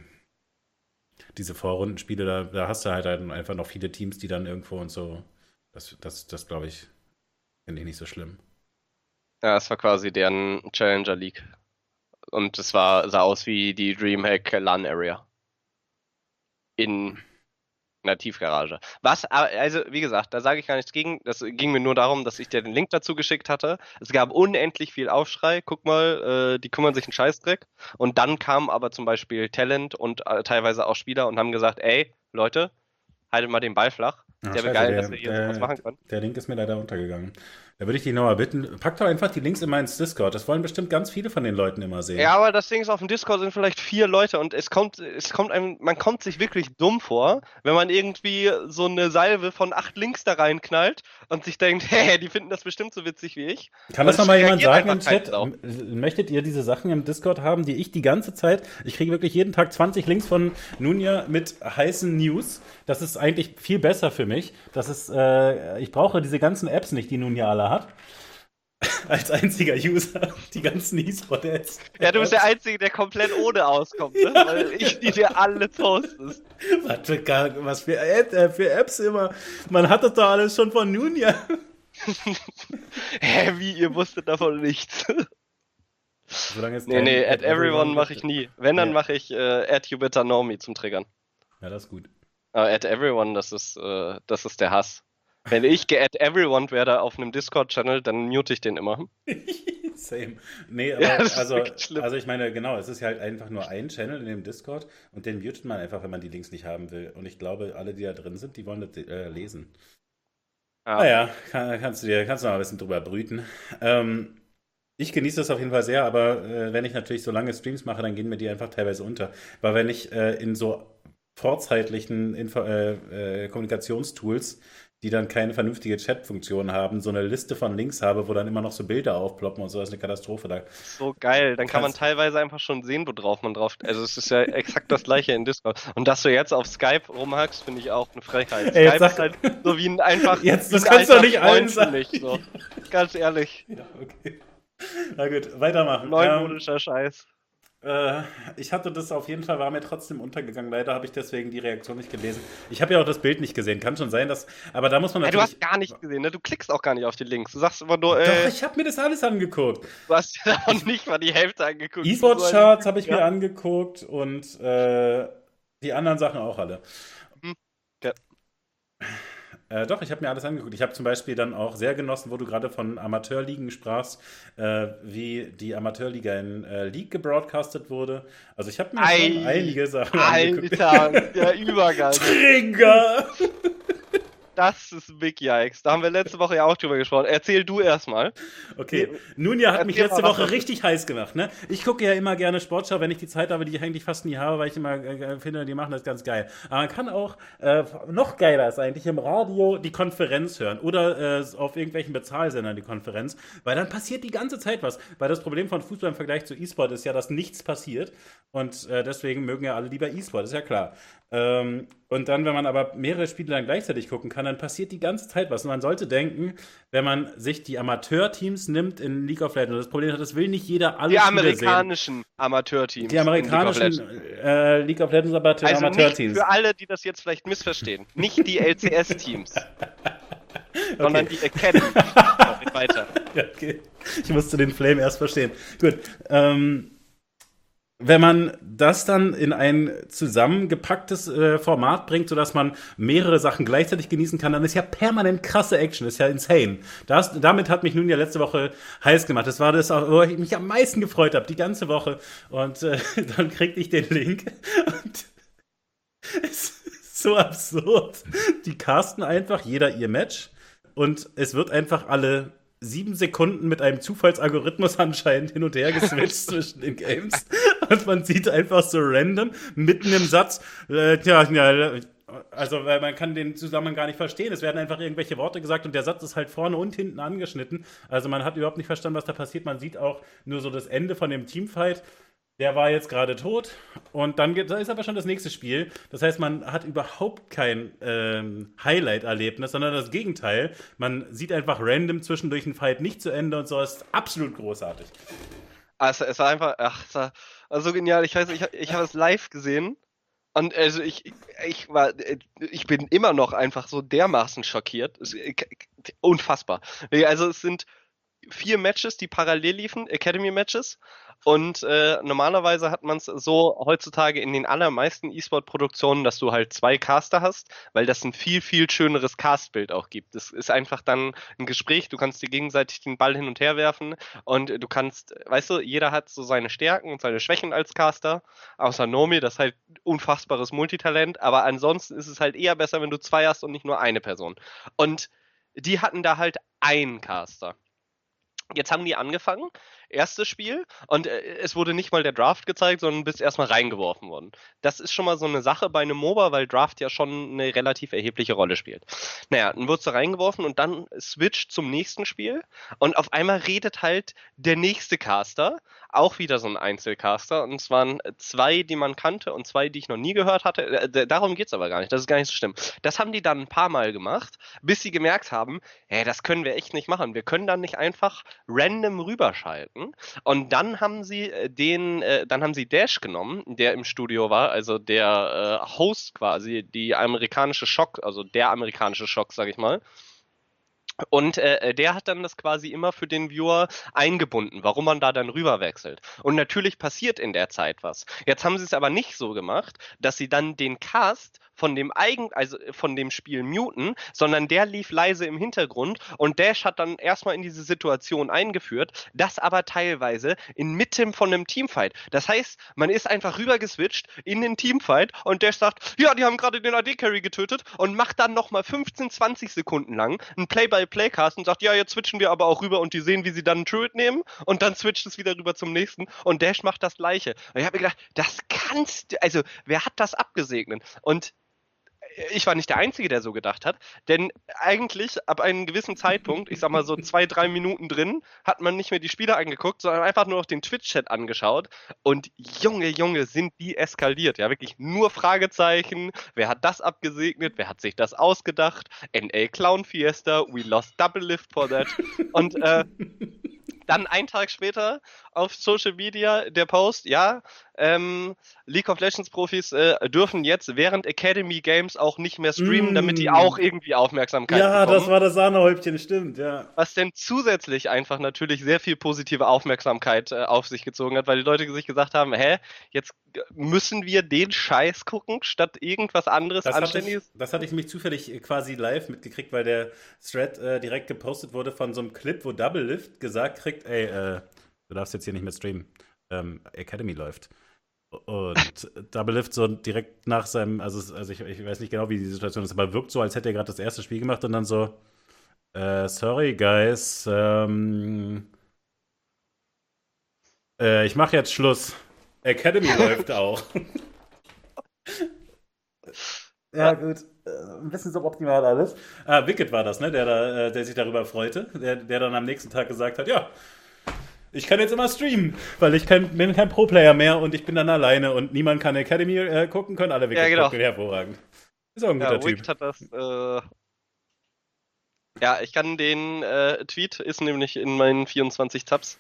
diese Vorrundenspiele, da, da hast du halt, einfach noch viele Teams, die dann irgendwo und so. Das, das, das glaube ich, finde ich nicht so schlimm. Ja, es war quasi deren Challenger League. Und es sah aus wie die Dreamhack LAN Area. In in der Tiefgarage. Was, also wie gesagt, da sage ich gar nichts gegen. Das ging mir nur darum, dass ich dir den Link dazu geschickt hatte. Es gab unendlich viel Aufschrei. Guck mal, äh, die kümmern sich einen Scheißdreck. Und dann kam aber zum Beispiel Talent und äh, teilweise auch Spieler und haben gesagt, ey, Leute, haltet mal den Ball flach. Ach, der wäre geil, der, dass wir hier der, sowas machen können. Der Link ist mir leider untergegangen. Da würde ich dich nochmal bitten, pack doch einfach die Links immer ins Discord. Das wollen bestimmt ganz viele von den Leuten immer sehen. Ja, aber das Ding ist, auf dem Discord sind vielleicht vier Leute und es kommt, es kommt einem, man kommt sich wirklich dumm vor, wenn man irgendwie so eine Salve von acht Links da reinknallt und sich denkt, hä, die finden das bestimmt so witzig wie ich. Kann das nochmal jemand sagen im Chat? Möchtet ihr diese Sachen im Discord haben, die ich die ganze Zeit, ich kriege wirklich jeden Tag 20 Links von Nunja mit heißen News. Das ist eigentlich viel besser für mich. Das ist, äh, ich brauche diese ganzen Apps nicht, die Nunja alle hat. Als einziger User die ganzen E-Sport-Ads. Ja, du bist der Einzige, der komplett ohne auskommt, ne? Ja. weil ich die dir alle postest. Was für, was für, äh, für Apps immer. Man hat das doch alles schon von Nunja. Hä, wie, ihr wusstet davon nichts? Solange nee, nee, at everyone mache ich nie. Wenn, dann ja. mache ich äh, at you better know me zum Triggern. Ja, das ist gut. Aber at everyone, das ist, äh, das ist der Hass. Wenn ich geadd everyone werde auf einem Discord-Channel, dann mute ich den immer. Same. Nee, aber ja, also, also ich meine, genau, es ist halt einfach nur ein Channel in dem Discord und den mutet man einfach, wenn man die Links nicht haben will. Und ich glaube, alle, die da drin sind, die wollen das äh, lesen. Ja. Naja, kann, kannst du dir kannst du mal ein bisschen drüber brüten. Ähm, ich genieße das auf jeden Fall sehr, aber äh, wenn ich natürlich so lange Streams mache, dann gehen mir die einfach teilweise unter. Weil wenn ich äh, in so vorzeitlichen Info äh, äh, Kommunikationstools die dann keine vernünftige Chat-Funktion haben, so eine Liste von Links habe, wo dann immer noch so Bilder aufploppen und so, das ist eine Katastrophe. Da so geil, dann kann man teilweise einfach schon sehen, worauf man drauf. Also es ist ja exakt das gleiche in Discord. Und dass du jetzt auf Skype rumhackst, finde ich auch eine Frechheit. Ey, Skype ist halt so wie ein einfach. Jetzt, das kannst du doch nicht allen sagen. So. Ganz ehrlich. Ja, okay. Na gut, weitermachen. Neumodischer ähm, Scheiß. Äh, ich hatte das auf jeden Fall, war mir trotzdem untergegangen. Leider habe ich deswegen die Reaktion nicht gelesen. Ich habe ja auch das Bild nicht gesehen. Kann schon sein, dass. Aber da muss man natürlich. Ja, du hast gar nicht gesehen, ne? Du klickst auch gar nicht auf die Links. Du sagst immer nur. Äh, Doch, ich habe mir das alles angeguckt. Du hast ja auch nicht mal die Hälfte angeguckt. E-Sport-Charts habe ich ja. mir angeguckt und äh, die anderen Sachen auch alle. Mhm. Ja. Äh, doch, ich habe mir alles angeguckt. Ich habe zum Beispiel dann auch sehr genossen, wo du gerade von Amateurligen sprachst, äh, wie die Amateurliga in äh, League gebroadcastet wurde. Also ich habe mir Ei, schon einige Sachen angeguckt. Alter, der Übergang. Trigger! Das ist Big Yikes. Da haben wir letzte Woche ja auch drüber gesprochen. Erzähl du erstmal. Okay. Nun ja, hat mich letzte Woche richtig heiß gemacht. Ne? Ich gucke ja immer gerne Sportschau, wenn ich die Zeit habe, die ich eigentlich fast nie habe, weil ich immer äh, finde, die machen das ganz geil. Aber man kann auch, äh, noch geiler ist eigentlich, im Radio die Konferenz hören oder äh, auf irgendwelchen Bezahlsendern die Konferenz, weil dann passiert die ganze Zeit was. Weil das Problem von Fußball im Vergleich zu E-Sport ist ja, dass nichts passiert. Und äh, deswegen mögen ja alle lieber E-Sport, ist ja klar. Ähm, und dann, wenn man aber mehrere Spiele dann gleichzeitig gucken kann, dann passiert die ganze Zeit was. Und man sollte denken, wenn man sich die Amateurteams nimmt in League of Legends, und das Problem hat, das will nicht jeder alle Die amerikanischen Amateurteams. Die amerikanischen League of Legends, äh, League of Legends Amateur also Amateurteams. Für alle, die das jetzt vielleicht missverstehen. Nicht die LCS-Teams. okay. sondern die Academy. weiter. Okay. Ich musste den Flame erst verstehen. Gut. Ähm, wenn man das dann in ein zusammengepacktes äh, Format bringt, sodass man mehrere Sachen gleichzeitig genießen kann, dann ist ja permanent krasse Action, ist ja insane. Das, damit hat mich nun ja letzte Woche heiß gemacht. Das war das, wo ich mich am meisten gefreut habe, die ganze Woche. Und äh, dann kriegte ich den Link und es ist so absurd. Die casten einfach jeder ihr Match und es wird einfach alle sieben Sekunden mit einem Zufallsalgorithmus anscheinend hin und her geswitcht zwischen den Games. Und man sieht einfach so random mitten im Satz, äh, ja, ja, also weil man kann den Zusammenhang gar nicht verstehen. Es werden einfach irgendwelche Worte gesagt und der Satz ist halt vorne und hinten angeschnitten. Also man hat überhaupt nicht verstanden, was da passiert. Man sieht auch nur so das Ende von dem Teamfight der war jetzt gerade tot und dann da ist aber schon das nächste Spiel. Das heißt, man hat überhaupt kein ähm, Highlight-Erlebnis, sondern das Gegenteil. Man sieht einfach random zwischendurch einen Fight nicht zu Ende und so. Das ist absolut großartig. Also es war einfach, ach, es war, war so genial. Ich weiß, ich, ich habe es live gesehen und also ich, ich war, ich bin immer noch einfach so dermaßen schockiert. Unfassbar. Also es sind vier Matches, die parallel liefen, Academy-Matches. Und äh, normalerweise hat man es so heutzutage in den allermeisten E-Sport-Produktionen, dass du halt zwei Caster hast, weil das ein viel, viel schöneres Castbild auch gibt. Das ist einfach dann ein Gespräch, du kannst dir gegenseitig den Ball hin und her werfen und du kannst, weißt du, jeder hat so seine Stärken und seine Schwächen als Caster, außer Nomi, das ist halt unfassbares Multitalent, aber ansonsten ist es halt eher besser, wenn du zwei hast und nicht nur eine Person. Und die hatten da halt einen Caster. Jetzt haben die angefangen erstes Spiel und äh, es wurde nicht mal der Draft gezeigt, sondern bist erstmal reingeworfen worden. Das ist schon mal so eine Sache bei einem MOBA, weil Draft ja schon eine relativ erhebliche Rolle spielt. Naja, dann wurdest du reingeworfen und dann switcht zum nächsten Spiel und auf einmal redet halt der nächste Caster, auch wieder so ein Einzelcaster und es waren zwei, die man kannte und zwei, die ich noch nie gehört hatte. Äh, darum geht es aber gar nicht, das ist gar nicht so schlimm. Das haben die dann ein paar Mal gemacht, bis sie gemerkt haben, hey, das können wir echt nicht machen. Wir können dann nicht einfach random rüberschalten und dann haben sie äh, den, äh, dann haben sie Dash genommen, der im Studio war, also der äh, Host quasi, die amerikanische Schock, also der amerikanische Schock, sag ich mal. Und äh, der hat dann das quasi immer für den Viewer eingebunden, warum man da dann rüber wechselt. Und natürlich passiert in der Zeit was. Jetzt haben sie es aber nicht so gemacht, dass sie dann den Cast von dem eigen, also von dem Spiel muten, sondern der lief leise im Hintergrund und Dash hat dann erstmal in diese Situation eingeführt, das aber teilweise inmitten von einem Teamfight. Das heißt, man ist einfach rüber geswitcht in den Teamfight und Dash sagt, ja, die haben gerade den AD-Carry getötet und macht dann nochmal 15, 20 Sekunden lang ein Play-by-Play-Cast und sagt, ja, jetzt switchen wir aber auch rüber und die sehen, wie sie dann einen Truet nehmen und dann switcht es wieder rüber zum nächsten und Dash macht das gleiche. Und ich habe mir gedacht, das kannst du, also wer hat das abgesegnet? Und ich war nicht der Einzige, der so gedacht hat, denn eigentlich ab einem gewissen Zeitpunkt, ich sag mal so zwei, drei Minuten drin, hat man nicht mehr die Spiele angeguckt, sondern einfach nur noch den Twitch-Chat angeschaut und Junge, Junge, sind die eskaliert. Ja, wirklich nur Fragezeichen. Wer hat das abgesegnet? Wer hat sich das ausgedacht? NA Clown Fiesta, we lost double lift for that. Und äh, Dann einen Tag später auf Social Media der Post, ja, ähm, League of Legends Profis äh, dürfen jetzt während Academy Games auch nicht mehr streamen, mm. damit die mm. auch irgendwie Aufmerksamkeit ja, bekommen. Ja, das war das Sahnehäubchen, stimmt, ja. Was denn zusätzlich einfach natürlich sehr viel positive Aufmerksamkeit äh, auf sich gezogen hat, weil die Leute sich gesagt haben, hä, jetzt müssen wir den Scheiß gucken, statt irgendwas anderes das Anständiges? Hatte ich, das hatte ich mich zufällig quasi live mitgekriegt, weil der Thread äh, direkt gepostet wurde von so einem Clip, wo Double Lift gesagt kriegt, ey, äh, du darfst jetzt hier nicht mehr streamen. Ähm, Academy läuft. Und Double Lift so direkt nach seinem, also, also ich, ich, weiß nicht genau, wie die Situation ist, aber wirkt so, als hätte er gerade das erste Spiel gemacht und dann so, äh, sorry guys, ähm, äh, ich mache jetzt Schluss. Academy läuft auch. ja, gut. Äh, ein bisschen suboptimal alles. Ah, Wicked war das, ne? Der, da, äh, der sich darüber freute. Der, der dann am nächsten Tag gesagt hat, ja, ich kann jetzt immer streamen, weil ich kein, bin kein Pro-Player mehr und ich bin dann alleine und niemand kann Academy äh, gucken, können alle Wicked ja, genau. gucken, hervorragend. Ist auch ein guter ja, Typ. hat das, äh... Ja, ich kann den äh, Tweet, ist nämlich in meinen 24 Tabs.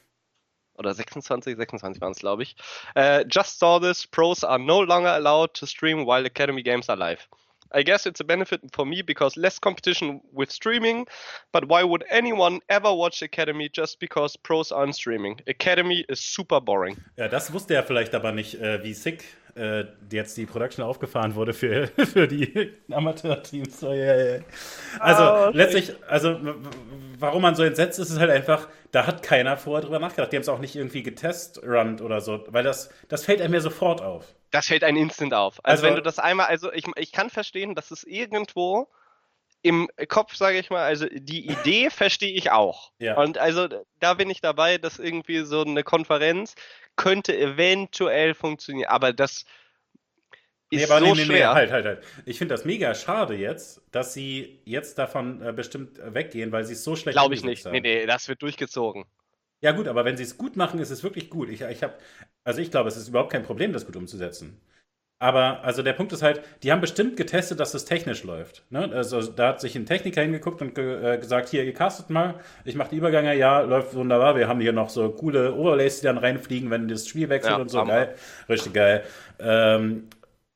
Oder 26, 26 waren es, glaube ich. Uh, just saw this, pros are no longer allowed to stream while Academy games are live. I guess it's a benefit for me because less competition with streaming, but why would anyone ever watch Academy just because pros aren't streaming? Academy is super boring. Ja, das wusste er vielleicht aber nicht, äh, wie sick äh, jetzt die Production aufgefahren wurde für, für die Amateurteams. Oh, yeah, yeah. Also oh, letztlich, also warum man so entsetzt ist, ist halt einfach, da hat keiner vorher drüber nachgedacht. Die haben es auch nicht irgendwie getest-runnt oder so, weil das, das fällt einem ja sofort auf. Das fällt einem instant auf. Also, also wenn du das einmal, also ich, ich kann verstehen, dass es irgendwo im Kopf, sage ich mal, also die Idee verstehe ich auch. Ja. Und also da bin ich dabei, dass irgendwie so eine Konferenz könnte eventuell funktionieren, aber das ist nee, aber so nee, nee, schwer. Nee, halt, halt, halt. Ich finde das mega schade jetzt, dass sie jetzt davon äh, bestimmt weggehen, weil sie es so schlecht Glaube ich nicht. Haben. Nee, nee, das wird durchgezogen. Ja gut, aber wenn sie es gut machen, ist es wirklich gut. Ich, ich habe, also ich glaube, es ist überhaupt kein Problem, das gut umzusetzen. Aber also der Punkt ist halt, die haben bestimmt getestet, dass es technisch läuft. Ne? Also da hat sich ein Techniker hingeguckt und ge äh, gesagt, hier, ihr castet mal, ich mache die Übergänge, ja, läuft wunderbar. Wir haben hier noch so coole Overlays, die dann reinfliegen, wenn das Spiel wechselt ja, und so. Geil, richtig geil. Ähm,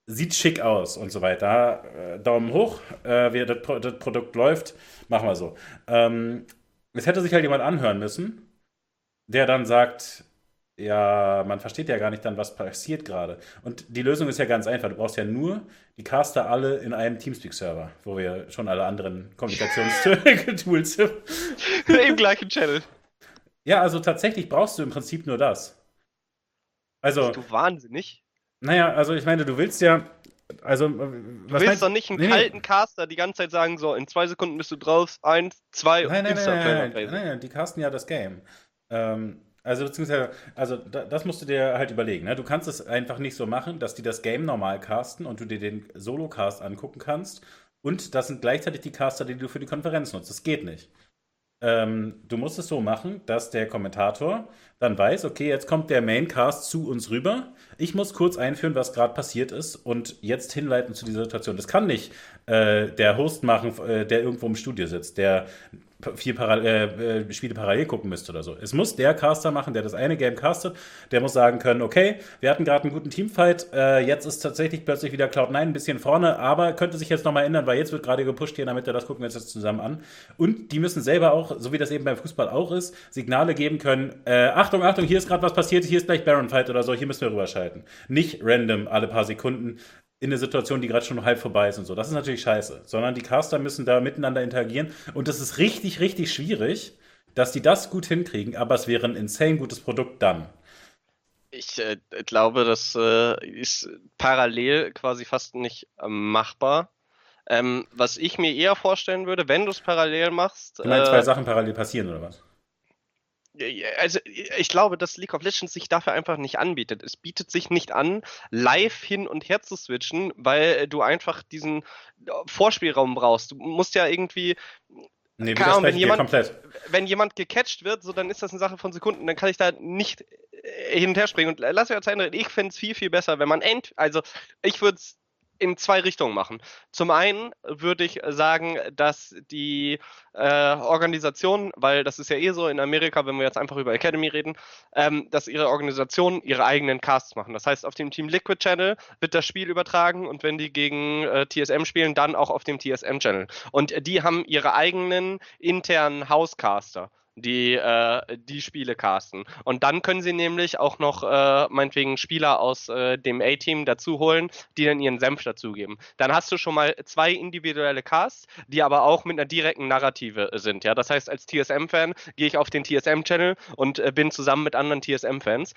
sieht schick aus und so weiter. Äh, Daumen hoch, äh, wie das, Pro das, Produkt läuft, machen wir so. Ähm, es hätte sich halt jemand anhören müssen, der dann sagt, ja, man versteht ja gar nicht dann, was passiert gerade. Und die Lösung ist ja ganz einfach. Du brauchst ja nur die Caster alle in einem Teamspeak-Server, wo wir schon alle anderen Kommunikationstools haben. Im gleichen Channel. Ja, also tatsächlich brauchst du im Prinzip nur das. Also. Bist du wahnsinnig? Naja, also ich meine, du willst ja. Also, du willst meinst, doch nicht einen nee, kalten Caster die ganze Zeit sagen, so, in zwei Sekunden bist du drauf, eins, zwei nein, nein, nein, nein, nein, nein, nein, die casten ja das Game. Ähm, also beziehungsweise, also da, das musst du dir halt überlegen. Ne? Du kannst es einfach nicht so machen, dass die das Game normal casten und du dir den Solo-Cast angucken kannst. Und das sind gleichzeitig die Caster, die du für die Konferenz nutzt. Das geht nicht. Ähm, du musst es so machen, dass der Kommentator dann weiß, okay, jetzt kommt der Maincast zu uns rüber. Ich muss kurz einführen, was gerade passiert ist und jetzt hinleiten zu dieser Situation. Das kann nicht äh, der Host machen, äh, der irgendwo im Studio sitzt, der vier Paral äh, äh, Spiele parallel gucken müsste oder so. Es muss der Caster machen, der das eine Game castet, der muss sagen können, okay, wir hatten gerade einen guten Teamfight, äh, jetzt ist tatsächlich plötzlich wieder Cloud9 ein bisschen vorne, aber könnte sich jetzt nochmal ändern, weil jetzt wird gerade gepusht hier in der Mitte, das gucken wir uns jetzt zusammen an. Und die müssen selber auch, so wie das eben beim Fußball auch ist, Signale geben können, äh, Achtung, Achtung, hier ist gerade was passiert, hier ist gleich Baron Fight oder so, hier müssen wir rüberschalten. Nicht random alle paar Sekunden in eine Situation, die gerade schon halb vorbei ist und so. Das ist natürlich scheiße. Sondern die Caster müssen da miteinander interagieren. Und das ist richtig, richtig schwierig, dass die das gut hinkriegen, aber es wäre ein insane gutes Produkt dann. Ich äh, glaube, das äh, ist parallel quasi fast nicht äh, machbar. Ähm, was ich mir eher vorstellen würde, wenn du es parallel machst. Du meinst, zwei äh, Sachen parallel passieren oder was? Also ich glaube, dass League of Legends sich dafür einfach nicht anbietet. Es bietet sich nicht an, live hin und her zu switchen, weil du einfach diesen äh, Vorspielraum brauchst. Du musst ja irgendwie Nee, Ahnung, wenn jemand, wenn jemand gecatcht wird, so dann ist das eine Sache von Sekunden, dann kann ich da nicht äh, hin und her springen. Und lass mich Zeit ich fände es viel, viel besser, wenn man end, also ich würde es in zwei Richtungen machen. Zum einen würde ich sagen, dass die äh, Organisation, weil das ist ja eh so in Amerika, wenn wir jetzt einfach über Academy reden, ähm, dass ihre Organisationen ihre eigenen Casts machen. Das heißt, auf dem Team Liquid Channel wird das Spiel übertragen und wenn die gegen äh, TSM spielen, dann auch auf dem TSM Channel. Und die haben ihre eigenen internen Housecaster die äh, die Spiele casten. Und dann können sie nämlich auch noch äh, meinetwegen Spieler aus äh, dem A-Team dazu holen, die dann ihren Senf dazugeben. Dann hast du schon mal zwei individuelle Casts, die aber auch mit einer direkten Narrative sind. Ja, das heißt, als TSM-Fan gehe ich auf den TSM-Channel und äh, bin zusammen mit anderen TSM-Fans.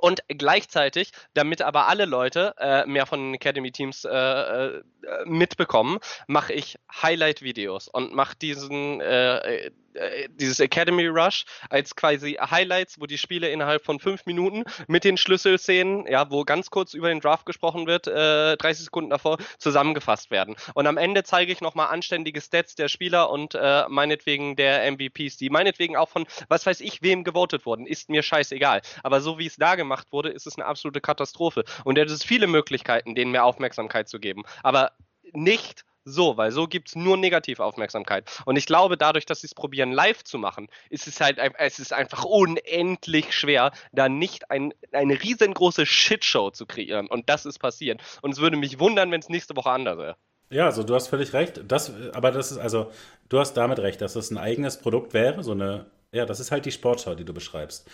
Und gleichzeitig, damit aber alle Leute äh, mehr von den Academy-Teams äh, äh, mitbekommen, mache ich Highlight-Videos und mache diesen äh, äh, dieses Academy Rush als quasi Highlights, wo die Spiele innerhalb von fünf Minuten mit den Schlüsselszenen, ja, wo ganz kurz über den Draft gesprochen wird, äh, 30 Sekunden davor zusammengefasst werden. Und am Ende zeige ich nochmal anständige Stats der Spieler und äh, meinetwegen der MVPs, die meinetwegen auch von, was weiß ich, wem gewotet wurden, ist mir scheißegal. Aber so wie es da gemacht wurde, ist es eine absolute Katastrophe. Und es ist viele Möglichkeiten, denen mehr Aufmerksamkeit zu geben. Aber nicht so, weil so gibt es nur Negativaufmerksamkeit. Und ich glaube, dadurch, dass sie es probieren, live zu machen, ist es halt es ist einfach unendlich schwer, da nicht ein, eine riesengroße Shitshow zu kreieren. Und das ist passiert. Und es würde mich wundern, wenn es nächste Woche anders wäre. Ja, also du hast völlig recht. Das, aber das ist, also, du hast damit recht, dass das ein eigenes Produkt wäre, so eine, ja, das ist halt die Sportschau, die du beschreibst.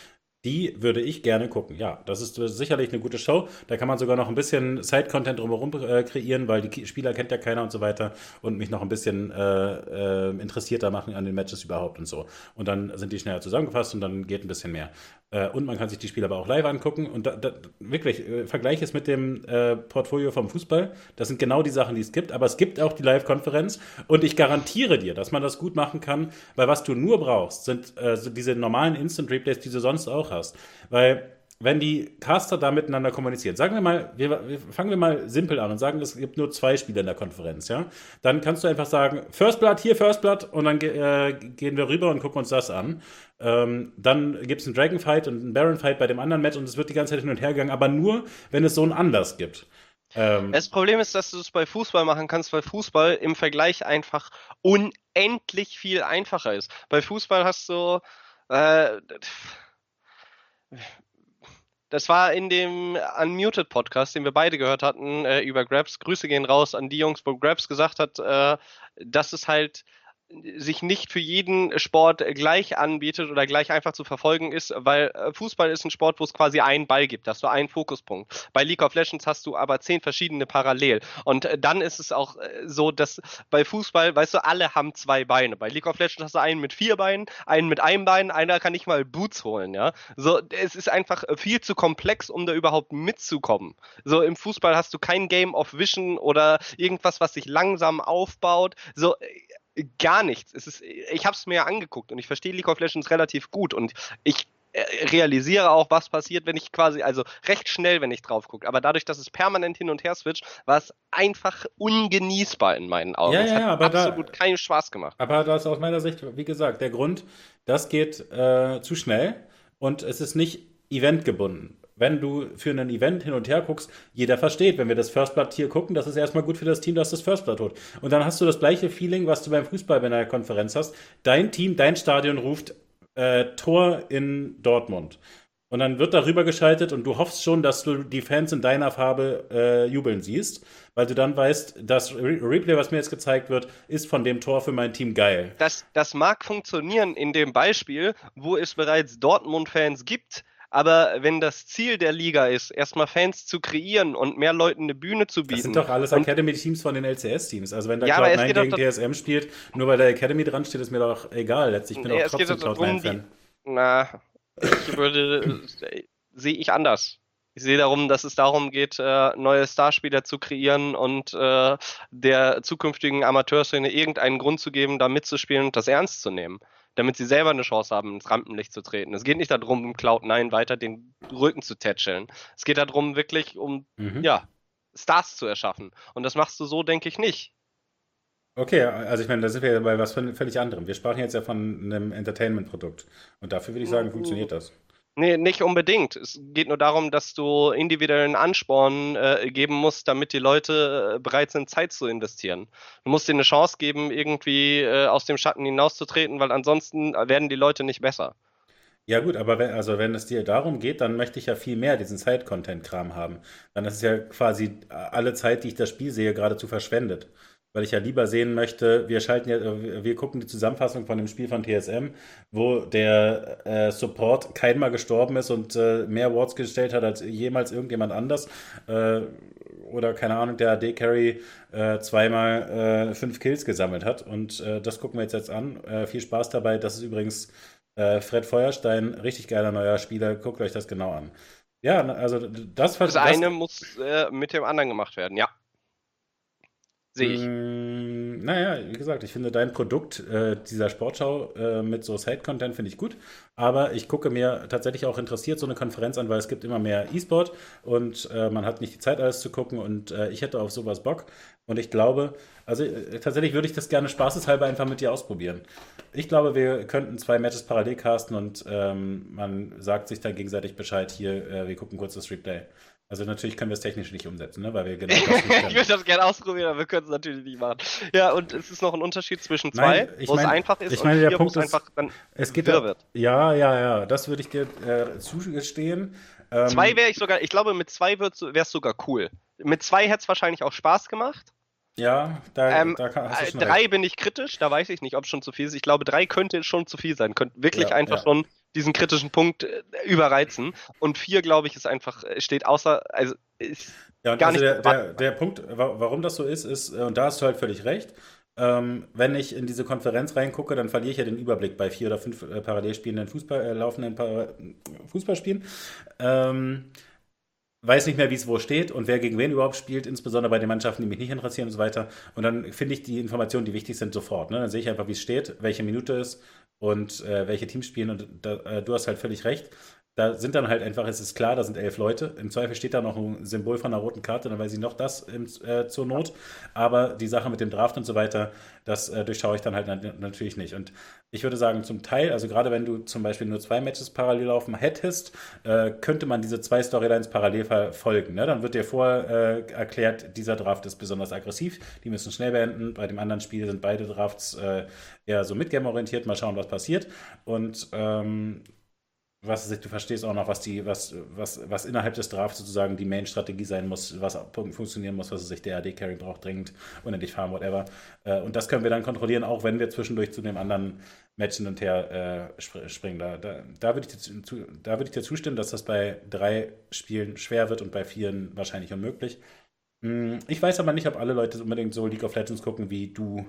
Die würde ich gerne gucken. Ja, das ist sicherlich eine gute Show. Da kann man sogar noch ein bisschen Side-Content drumherum äh, kreieren, weil die Spieler kennt ja keiner und so weiter und mich noch ein bisschen äh, äh, interessierter machen an den Matches überhaupt und so. Und dann sind die schneller zusammengefasst und dann geht ein bisschen mehr. Äh, und man kann sich die Spiele aber auch live angucken. Und da, da, wirklich, äh, vergleiche es mit dem äh, Portfolio vom Fußball. Das sind genau die Sachen, die es gibt. Aber es gibt auch die Live-Konferenz. Und ich garantiere dir, dass man das gut machen kann, weil was du nur brauchst, sind äh, diese normalen Instant-Replays, die du sonst auch hast. Weil wenn die Caster da miteinander kommunizieren, sagen wir mal, wir, wir, fangen wir mal simpel an und sagen, es gibt nur zwei Spiele in der Konferenz, ja, dann kannst du einfach sagen, First Blood, hier First Blood und dann äh, gehen wir rüber und gucken uns das an. Ähm, dann gibt es einen Dragonfight und einen Baronfight bei dem anderen Match und es wird die ganze Zeit hin und her gegangen, aber nur, wenn es so einen Anlass gibt. Ähm, das Problem ist, dass du es bei Fußball machen kannst, weil Fußball im Vergleich einfach unendlich viel einfacher ist. Bei Fußball hast du äh, das war in dem Unmuted Podcast, den wir beide gehört hatten äh, über Grabs. Grüße gehen raus an die Jungs, wo Grabs gesagt hat, äh, dass es halt sich nicht für jeden Sport gleich anbietet oder gleich einfach zu verfolgen ist, weil äh, Fußball ist ein Sport, wo es quasi einen Ball gibt, hast du einen Fokuspunkt. Bei League of Legends hast du aber zehn verschiedene parallel. Und äh, dann ist es auch äh, so, dass bei Fußball, weißt du, alle haben zwei Beine. Bei League of Legends hast du einen mit vier Beinen, einen mit einem Bein, einer kann nicht mal Boots holen, ja. So, es ist einfach viel zu komplex, um da überhaupt mitzukommen. So, im Fußball hast du kein Game of Vision oder irgendwas, was sich langsam aufbaut. So, gar nichts. Es ist, ich habe es mir angeguckt und ich verstehe League of Legends relativ gut und ich äh, realisiere auch, was passiert, wenn ich quasi, also recht schnell, wenn ich drauf gucke. Aber dadurch, dass es permanent hin und her switcht, war es einfach ungenießbar in meinen Augen. Ja, ja, es hat aber absolut da, keinen Spaß gemacht. Aber das aus meiner Sicht, wie gesagt, der Grund, das geht äh, zu schnell und es ist nicht eventgebunden wenn du für ein Event hin und her guckst, jeder versteht, wenn wir das First Blood hier gucken, das ist erstmal gut für das Team, das das First Blood holt. Und dann hast du das gleiche Feeling, was du beim Fußball bei einer Konferenz hast. Dein Team, dein Stadion ruft äh, Tor in Dortmund. Und dann wird darüber geschaltet und du hoffst schon, dass du die Fans in deiner Farbe äh, jubeln siehst, weil du dann weißt, das Re Replay, was mir jetzt gezeigt wird, ist von dem Tor für mein Team geil. Das, das mag funktionieren in dem Beispiel, wo es bereits Dortmund-Fans gibt, aber wenn das Ziel der Liga ist, erstmal Fans zu kreieren und mehr Leuten eine Bühne zu bieten. Das sind doch alles Academy-Teams von den LCS-Teams. Also wenn da ja, Cloud9 gegen DSM spielt, nur weil der Academy dran steht, ist mir doch egal. Letztlich bin ich auch trotzdem Cloud9-Fan. Na, ich würde, äh, sehe ich anders. Ich sehe darum, dass es darum geht, äh, neue Starspieler zu kreieren und äh, der zukünftigen Amateurszene irgendeinen Grund zu geben, da mitzuspielen und das ernst zu nehmen damit sie selber eine Chance haben, ins Rampenlicht zu treten. Es geht nicht darum, im Cloud9 weiter den Rücken zu tätscheln. Es geht darum, wirklich um, mhm. ja, Stars zu erschaffen. Und das machst du so, denke ich, nicht. Okay, also ich meine, da sind wir ja bei was völlig anderem. Wir sprachen jetzt ja von einem Entertainment-Produkt. Und dafür würde ich sagen, funktioniert das. Nee, nicht unbedingt. Es geht nur darum, dass du individuellen Ansporn äh, geben musst, damit die Leute äh, bereit sind, Zeit zu investieren. Du musst ihnen eine Chance geben, irgendwie äh, aus dem Schatten hinauszutreten, weil ansonsten werden die Leute nicht besser. Ja gut, aber wenn, also wenn es dir darum geht, dann möchte ich ja viel mehr diesen Side-Content-Kram haben. Dann ist es ja quasi alle Zeit, die ich das Spiel sehe, geradezu verschwendet weil ich ja lieber sehen möchte, wir schalten ja, wir gucken die Zusammenfassung von dem Spiel von TSM, wo der äh, Support keinmal gestorben ist und äh, mehr Wards gestellt hat als jemals irgendjemand anders. Äh, oder keine Ahnung, der AD-Carry äh, zweimal äh, fünf Kills gesammelt hat. Und äh, das gucken wir jetzt, jetzt an. viel Spaß dabei. Das ist übrigens Fred Feuerstein, richtig geiler neuer Spieler. Guckt euch das genau an. Ja, also das Das eine muss mit dem anderen gemacht werden, ja. Sehe ich. Mm, naja, wie gesagt, ich finde dein Produkt äh, dieser Sportschau äh, mit so Side-Content finde ich gut. Aber ich gucke mir tatsächlich auch interessiert so eine Konferenz an, weil es gibt immer mehr E-Sport und äh, man hat nicht die Zeit, alles zu gucken. Und äh, ich hätte auf sowas Bock. Und ich glaube, also äh, tatsächlich würde ich das gerne spaßeshalber einfach mit dir ausprobieren. Ich glaube, wir könnten zwei Matches parallel casten und ähm, man sagt sich dann gegenseitig Bescheid, hier, äh, wir gucken kurz das Replay. Also natürlich können wir es technisch nicht umsetzen, ne? weil wir genau das nicht Ich würde das gerne ausprobieren, aber wir können es natürlich nicht machen. Ja, und es ist noch ein Unterschied zwischen zwei, Nein, wo mein, es einfach ist ich meine, und der Punkt wo es einfach dann es geht wirr wird. Ja, ja, ja, das würde ich dir äh, zugestehen. Ähm, zwei wäre ich sogar, ich glaube, mit zwei wäre es sogar cool. Mit zwei hätte es wahrscheinlich auch Spaß gemacht. Ja, da, ähm, da kann, hast du äh, Drei recht. bin ich kritisch, da weiß ich nicht, ob es schon zu viel ist. Ich glaube, drei könnte schon zu viel sein. Könnte wirklich ja, einfach ja. schon diesen kritischen Punkt äh, überreizen. Und vier, glaube ich, ist einfach, äh, steht außer, also ist ja, und gar also nicht. Der, der, der Punkt, warum das so ist, ist, äh, und da hast du halt völlig recht, ähm, wenn ich in diese Konferenz reingucke, dann verliere ich ja den Überblick bei vier oder fünf äh, parallel spielenden Fußball, äh, laufenden Para Fußballspielen. Ähm, weiß nicht mehr, wie es wo steht und wer gegen wen überhaupt spielt, insbesondere bei den Mannschaften, die mich nicht interessieren und so weiter. Und dann finde ich die Informationen, die wichtig sind, sofort. Ne? Dann sehe ich einfach, wie es steht, welche Minute ist und äh, welche Teams spielen. Und da, äh, du hast halt völlig recht. Da sind dann halt einfach, es ist klar, da sind elf Leute. Im Zweifel steht da noch ein Symbol von einer roten Karte, dann weiß ich noch das im, äh, zur Not. Aber die Sache mit dem Draft und so weiter, das äh, durchschaue ich dann halt natürlich nicht. Und ich würde sagen, zum Teil, also gerade wenn du zum Beispiel nur zwei Matches parallel laufen hättest, äh, könnte man diese zwei Storylines parallel verfolgen. Ne? Dann wird dir vorher äh, erklärt, dieser Draft ist besonders aggressiv, die müssen schnell beenden. Bei dem anderen Spiel sind beide Drafts äh, eher so mitgame-orientiert, mal schauen, was passiert. Und ähm, was du verstehst auch noch, was die, was, was, was innerhalb des Drafts sozusagen die Main-Strategie sein muss, was funktionieren muss, was sich der AD-Carry braucht, dringend, unendlich farmen, whatever. Äh, und das können wir dann kontrollieren, auch wenn wir zwischendurch zu dem anderen Match hin und her äh, springen. Da, da, da würde ich, dir, würd ich dir zustimmen, dass das bei drei Spielen schwer wird und bei vieren wahrscheinlich unmöglich. Hm, ich weiß aber nicht, ob alle Leute unbedingt so League of Legends gucken wie du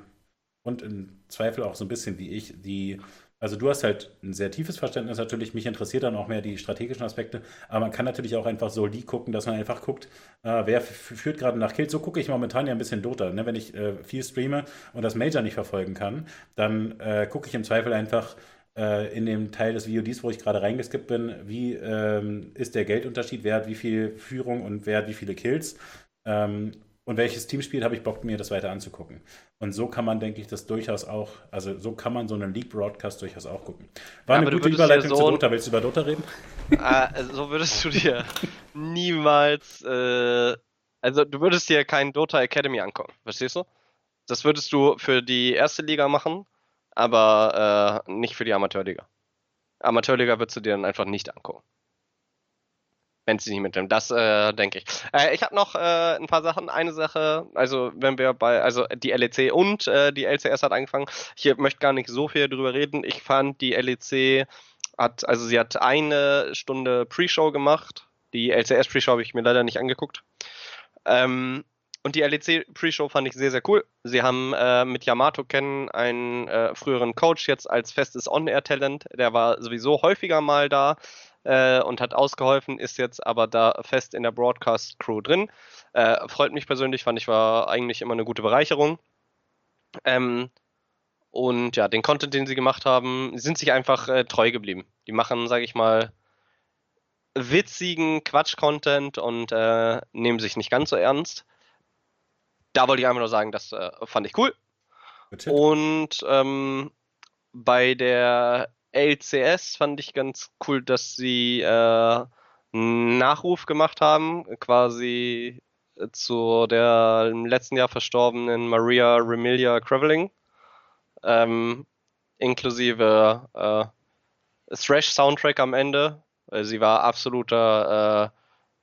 und im Zweifel auch so ein bisschen wie ich, die also du hast halt ein sehr tiefes Verständnis natürlich. Mich interessiert dann auch mehr die strategischen Aspekte. Aber man kann natürlich auch einfach so die gucken, dass man einfach guckt, äh, wer führt gerade nach Kills. So gucke ich momentan ja ein bisschen Dota. Ne? Wenn ich äh, viel streame und das Major nicht verfolgen kann, dann äh, gucke ich im Zweifel einfach äh, in dem Teil des VODs, wo ich gerade reingeskippt bin, wie ähm, ist der Geldunterschied, wer hat wie viel Führung und wer hat wie viele Kills. Ähm, und welches Team spielt, habe ich Bock, mir das weiter anzugucken. Und so kann man, denke ich, das durchaus auch, also so kann man so einen League-Broadcast durchaus auch gucken. War ja, eine gute Überleitung so zu Dota. Willst du über Dota reden? Äh, so würdest du dir niemals, äh, also du würdest dir keinen Dota Academy angucken, verstehst du? Das würdest du für die erste Liga machen, aber äh, nicht für die Amateurliga. Amateurliga würdest du dir dann einfach nicht angucken wenn sie nicht mitnehmen. Das äh, denke ich. Äh, ich habe noch äh, ein paar Sachen. Eine Sache, also wenn wir bei, also die LEC und äh, die LCS hat angefangen. Ich möchte gar nicht so viel drüber reden. Ich fand die LEC hat, also sie hat eine Stunde Pre-Show gemacht. Die LCS Pre-Show habe ich mir leider nicht angeguckt. Ähm, und die LEC Pre-Show fand ich sehr, sehr cool. Sie haben äh, mit Yamato kennen einen äh, früheren Coach jetzt als festes On-Air-Talent. Der war sowieso häufiger mal da äh, und hat ausgeholfen, ist jetzt aber da fest in der Broadcast-Crew drin. Äh, freut mich persönlich, fand ich war eigentlich immer eine gute Bereicherung. Ähm, und ja, den Content, den sie gemacht haben, sind sich einfach äh, treu geblieben. Die machen, sage ich mal, witzigen Quatsch-Content und äh, nehmen sich nicht ganz so ernst. Da wollte ich einfach nur sagen, das äh, fand ich cool. Und ähm, bei der LCS fand ich ganz cool, dass sie äh, einen Nachruf gemacht haben, quasi zu der im letzten Jahr verstorbenen Maria Remilia Creveling, ähm, inklusive äh, Thrash-Soundtrack am Ende. Sie war absoluter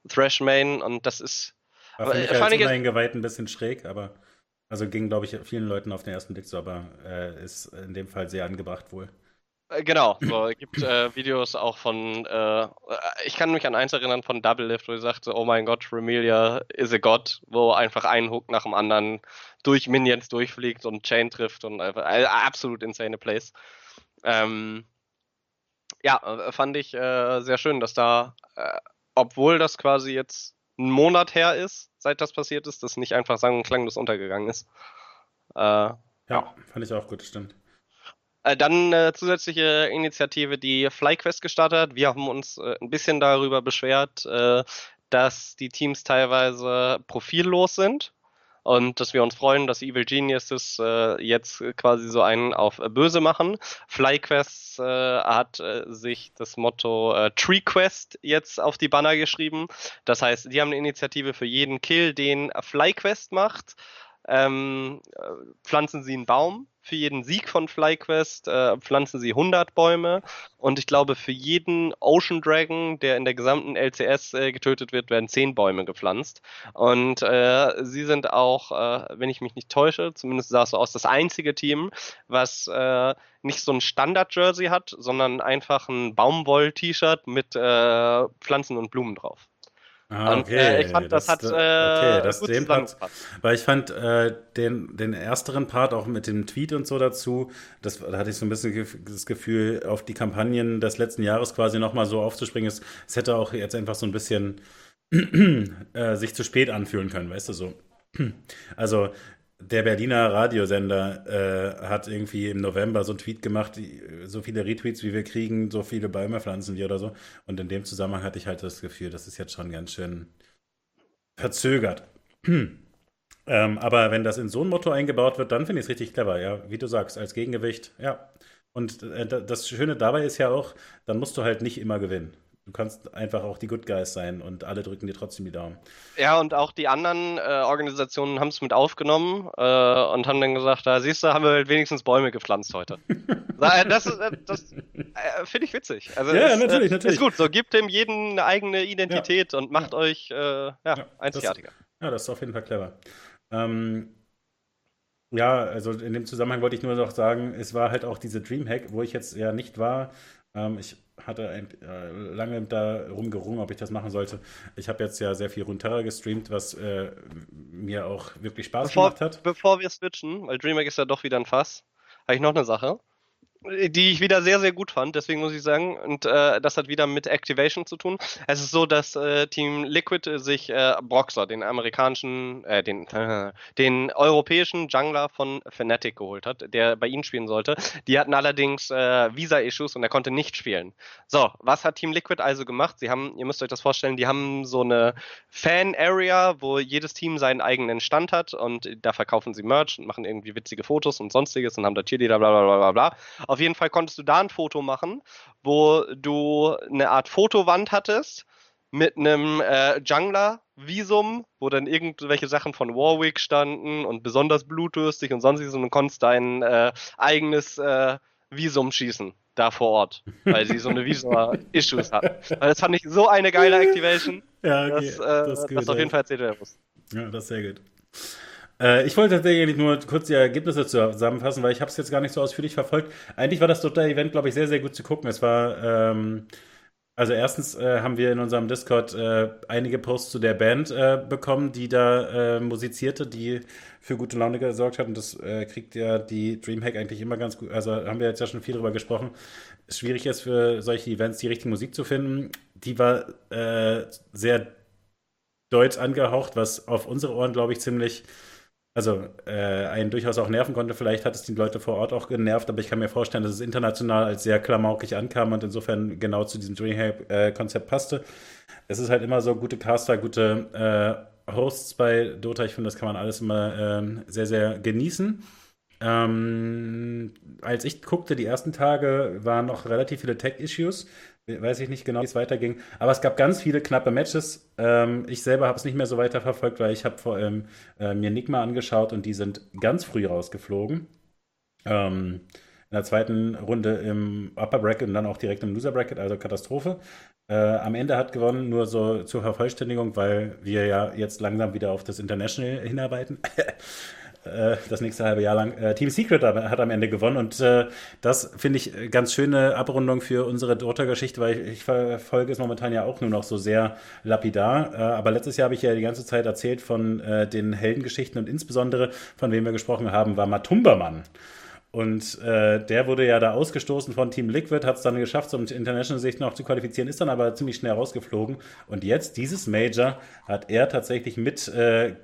äh, Thrash-Main und das ist. War für mich als Uneingeweiht ein bisschen schräg, aber also ging, glaube ich, vielen Leuten auf den ersten Blick so, aber äh, ist in dem Fall sehr angebracht wohl. Äh, genau, so, es gibt äh, Videos auch von, äh, ich kann mich an eins erinnern von Double Lift, wo sie sagte, oh mein Gott, Remelia is a God, wo einfach ein Hook nach dem anderen durch Minions durchfliegt und Chain trifft und einfach äh, absolut insane Place. Ähm, ja, äh, fand ich äh, sehr schön, dass da, obwohl das quasi jetzt ein Monat her ist, seit das passiert ist, das nicht einfach sang- und klanglos untergegangen ist. ja, fand ich auch gut, stimmt. Äh, dann eine zusätzliche Initiative, die FlyQuest gestartet hat. Wir haben uns äh, ein bisschen darüber beschwert, äh, dass die Teams teilweise profillos sind und dass wir uns freuen, dass Evil Geniuses äh, jetzt quasi so einen auf äh, böse machen. FlyQuest äh, hat sich das Motto TreeQuest jetzt auf die Banner geschrieben. Das heißt, die haben eine Initiative für jeden Kill, den FlyQuest macht. Ähm, pflanzen sie einen Baum für jeden Sieg von FlyQuest äh, pflanzen sie 100 Bäume und ich glaube, für jeden Ocean Dragon, der in der gesamten LCS äh, getötet wird, werden 10 Bäume gepflanzt. Und äh, sie sind auch, äh, wenn ich mich nicht täusche, zumindest sah es so aus, das einzige Team, was äh, nicht so ein Standard-Jersey hat, sondern einfach ein Baumwoll-T-Shirt mit äh, Pflanzen und Blumen drauf. Ah, und okay. äh, ich fand, das, das hat äh, okay, das gut den Part, weil ich fand äh, den, den ersteren Part auch mit dem Tweet und so dazu, das, da hatte ich so ein bisschen das Gefühl, auf die Kampagnen des letzten Jahres quasi nochmal so aufzuspringen. Es, es hätte auch jetzt einfach so ein bisschen äh, sich zu spät anfühlen können, weißt du so. Also der Berliner Radiosender äh, hat irgendwie im November so einen Tweet gemacht, so viele Retweets wie wir kriegen, so viele Bäume pflanzen wir oder so. Und in dem Zusammenhang hatte ich halt das Gefühl, das ist jetzt schon ganz schön verzögert. ähm, aber wenn das in so ein Motto eingebaut wird, dann finde ich es richtig clever, ja, wie du sagst, als Gegengewicht, ja. Und äh, das Schöne dabei ist ja auch, dann musst du halt nicht immer gewinnen. Du kannst einfach auch die Good Guys sein und alle drücken dir trotzdem die Daumen. Ja, und auch die anderen äh, Organisationen haben es mit aufgenommen äh, und haben dann gesagt, da siehst du, haben wir halt wenigstens Bäume gepflanzt heute. Äh, das, äh, das äh, finde ich witzig. Also ja, ist, natürlich, natürlich. Ist gut, so gibt dem jeden eine eigene Identität ja. und macht ja. euch ja, ja, einzigartiger. Das, ja, das ist auf jeden Fall clever. Ähm, ja, also in dem Zusammenhang wollte ich nur noch sagen, es war halt auch diese Dreamhack, wo ich jetzt ja nicht war. Ähm, ich hatte ein, äh, lange darum gerungen, ob ich das machen sollte. Ich habe jetzt ja sehr viel Runeterra gestreamt, was äh, mir auch wirklich Spaß bevor, gemacht hat. Bevor wir switchen, weil DreamHack ist ja doch wieder ein Fass, habe ich noch eine Sache die ich wieder sehr, sehr gut fand, deswegen muss ich sagen. Und äh, das hat wieder mit Activation zu tun. Es ist so, dass äh, Team Liquid sich äh, Broxer, den amerikanischen, äh, den, äh, den europäischen Jungler von Fnatic geholt hat, der bei ihnen spielen sollte. Die hatten allerdings äh, Visa-Issues und er konnte nicht spielen. So, was hat Team Liquid also gemacht? Sie haben, ihr müsst euch das vorstellen, die haben so eine Fan-Area, wo jedes Team seinen eigenen Stand hat und da verkaufen sie Merch und machen irgendwie witzige Fotos und sonstiges und haben da Cheerleader, bla bla bla bla bla. Auf jeden Fall konntest du da ein Foto machen, wo du eine Art Fotowand hattest mit einem äh, Jungler-Visum, wo dann irgendwelche Sachen von Warwick standen und besonders blutdürstig und sonstiges und du konntest dein äh, eigenes äh, Visum schießen da vor Ort, weil sie so eine Visa-Issues hatten. Weil das fand ich so eine geile Activation, ja, okay. dass, äh, das, das auf jeden Fall erzählt werden muss. Ja, das ist sehr gut. Äh, ich wollte tatsächlich nur kurz die Ergebnisse zusammenfassen, weil ich habe es jetzt gar nicht so ausführlich verfolgt. Eigentlich war das total Event, glaube ich, sehr, sehr gut zu gucken. Es war, ähm, also erstens äh, haben wir in unserem Discord äh, einige Posts zu der Band äh, bekommen, die da äh, musizierte, die für gute Laune gesorgt hat. Und das äh, kriegt ja die Dreamhack eigentlich immer ganz gut. Also haben wir jetzt ja schon viel drüber gesprochen. Schwierig ist für solche Events die richtige Musik zu finden. Die war sehr deutsch angehaucht, was auf unsere Ohren, glaube ich, ziemlich also äh, einen durchaus auch nerven konnte. Vielleicht hat es die Leute vor Ort auch genervt, aber ich kann mir vorstellen, dass es international als sehr klamaukig ankam und insofern genau zu diesem Dreamhack-Konzept passte. Es ist halt immer so gute Caster, gute äh, Hosts bei Dota. Ich finde, das kann man alles immer äh, sehr, sehr genießen. Äh, Ähm, als ich guckte, die ersten Tage waren noch relativ viele Tech-Issues. Weiß ich nicht genau, wie es weiterging. Aber es gab ganz viele knappe Matches. Ähm, ich selber habe es nicht mehr so weiter verfolgt, weil ich habe vor allem äh, mir Nigma angeschaut und die sind ganz früh rausgeflogen. Ähm, in der zweiten Runde im Upper Bracket und dann auch direkt im Loser Bracket, also Katastrophe. Äh, am Ende hat gewonnen, nur so zur Vervollständigung, weil wir ja jetzt langsam wieder auf das International hinarbeiten. Äh, das nächste halbe Jahr lang. Äh, Team Secret hat am Ende gewonnen und äh, das finde ich ganz schöne Abrundung für unsere Dota-Geschichte, weil ich, ich, verfolge es momentan ja auch nur noch so sehr lapidar. aber letztes Jahr habe ich ja die ganze Zeit erzählt von den Heldengeschichten und insbesondere von wem wir gesprochen haben, war Matumbermann. Und äh, der wurde ja da ausgestoßen von Team Liquid, hat es dann geschafft, zum International Sicht noch zu qualifizieren, ist dann aber ziemlich schnell rausgeflogen. Und jetzt, dieses Major, hat er tatsächlich mit äh,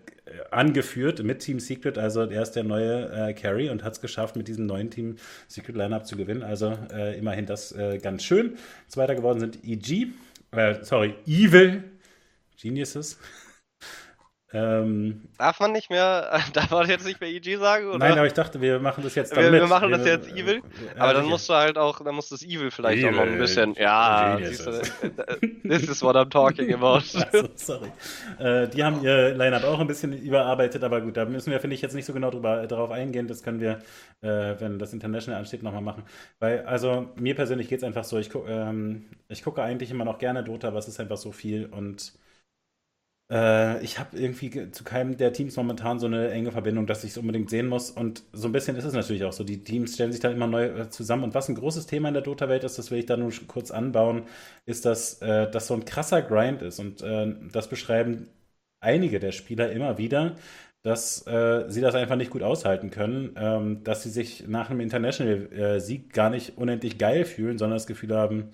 angeführt mit Team Secret. Also er ist der neue äh, Carry und hat es geschafft, mit diesem neuen Team Secret Lineup zu gewinnen. Also äh, immerhin das äh, ganz schön. Zweiter geworden sind EG, äh, sorry, Evil Geniuses. Ähm, darf man nicht mehr, darf man jetzt nicht mehr EG sagen? Oder? Nein, aber ich dachte, wir machen das jetzt wir, wir, machen das jetzt Evil, äh, aber dann musst du halt auch, dann muss das Evil vielleicht Evil, auch noch ein bisschen, ja, siehst du, this is what I'm talking about. Also, sorry. Äh, die haben ihr Line-Up auch ein bisschen überarbeitet, aber gut, da müssen wir, finde ich, jetzt nicht so genau drüber, darauf eingehen, das können wir, äh, wenn das International ansteht, nochmal machen. Weil, also, mir persönlich geht es einfach so, ich, gu ähm, ich gucke eigentlich immer noch gerne Dota, aber es ist einfach so viel und äh, ich habe irgendwie zu keinem der Teams momentan so eine enge Verbindung, dass ich es unbedingt sehen muss. Und so ein bisschen ist es natürlich auch so. Die Teams stellen sich dann immer neu äh, zusammen. Und was ein großes Thema in der Dota-Welt ist, das will ich da nur kurz anbauen, ist, dass äh, das so ein krasser Grind ist. Und äh, das beschreiben einige der Spieler immer wieder, dass äh, sie das einfach nicht gut aushalten können, ähm, dass sie sich nach einem International-Sieg äh, gar nicht unendlich geil fühlen, sondern das Gefühl haben,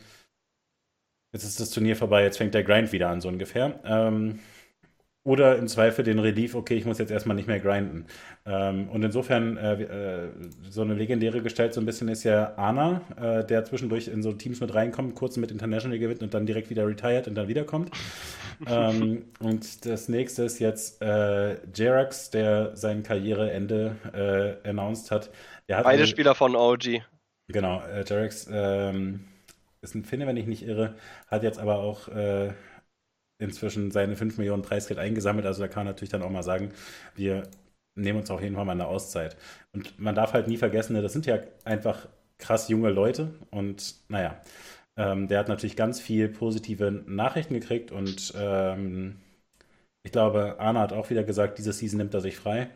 jetzt ist das Turnier vorbei, jetzt fängt der Grind wieder an, so ungefähr. Ähm, oder im Zweifel den Relief, okay, ich muss jetzt erstmal nicht mehr grinden. Ähm, und insofern, äh, äh, so eine legendäre Gestalt so ein bisschen ist ja Ana, äh, der zwischendurch in so Teams mit reinkommt, kurz mit International gewinnt und dann direkt wieder retired und dann wiederkommt. ähm, und das nächste ist jetzt äh, Jerax, der sein Karriereende äh, announced hat. hat Beide eine, Spieler von OG. Genau, äh, Jerax ähm, ist ein Finne, wenn ich nicht irre, hat jetzt aber auch äh, inzwischen seine 5 Millionen Preisgeld eingesammelt. Also da kann man natürlich dann auch mal sagen, wir nehmen uns auf jeden Fall mal eine Auszeit. Und man darf halt nie vergessen, ne, das sind ja einfach krass junge Leute. Und naja, ähm, der hat natürlich ganz viel positive Nachrichten gekriegt. Und ähm, ich glaube, Arne hat auch wieder gesagt, diese Season nimmt er sich frei.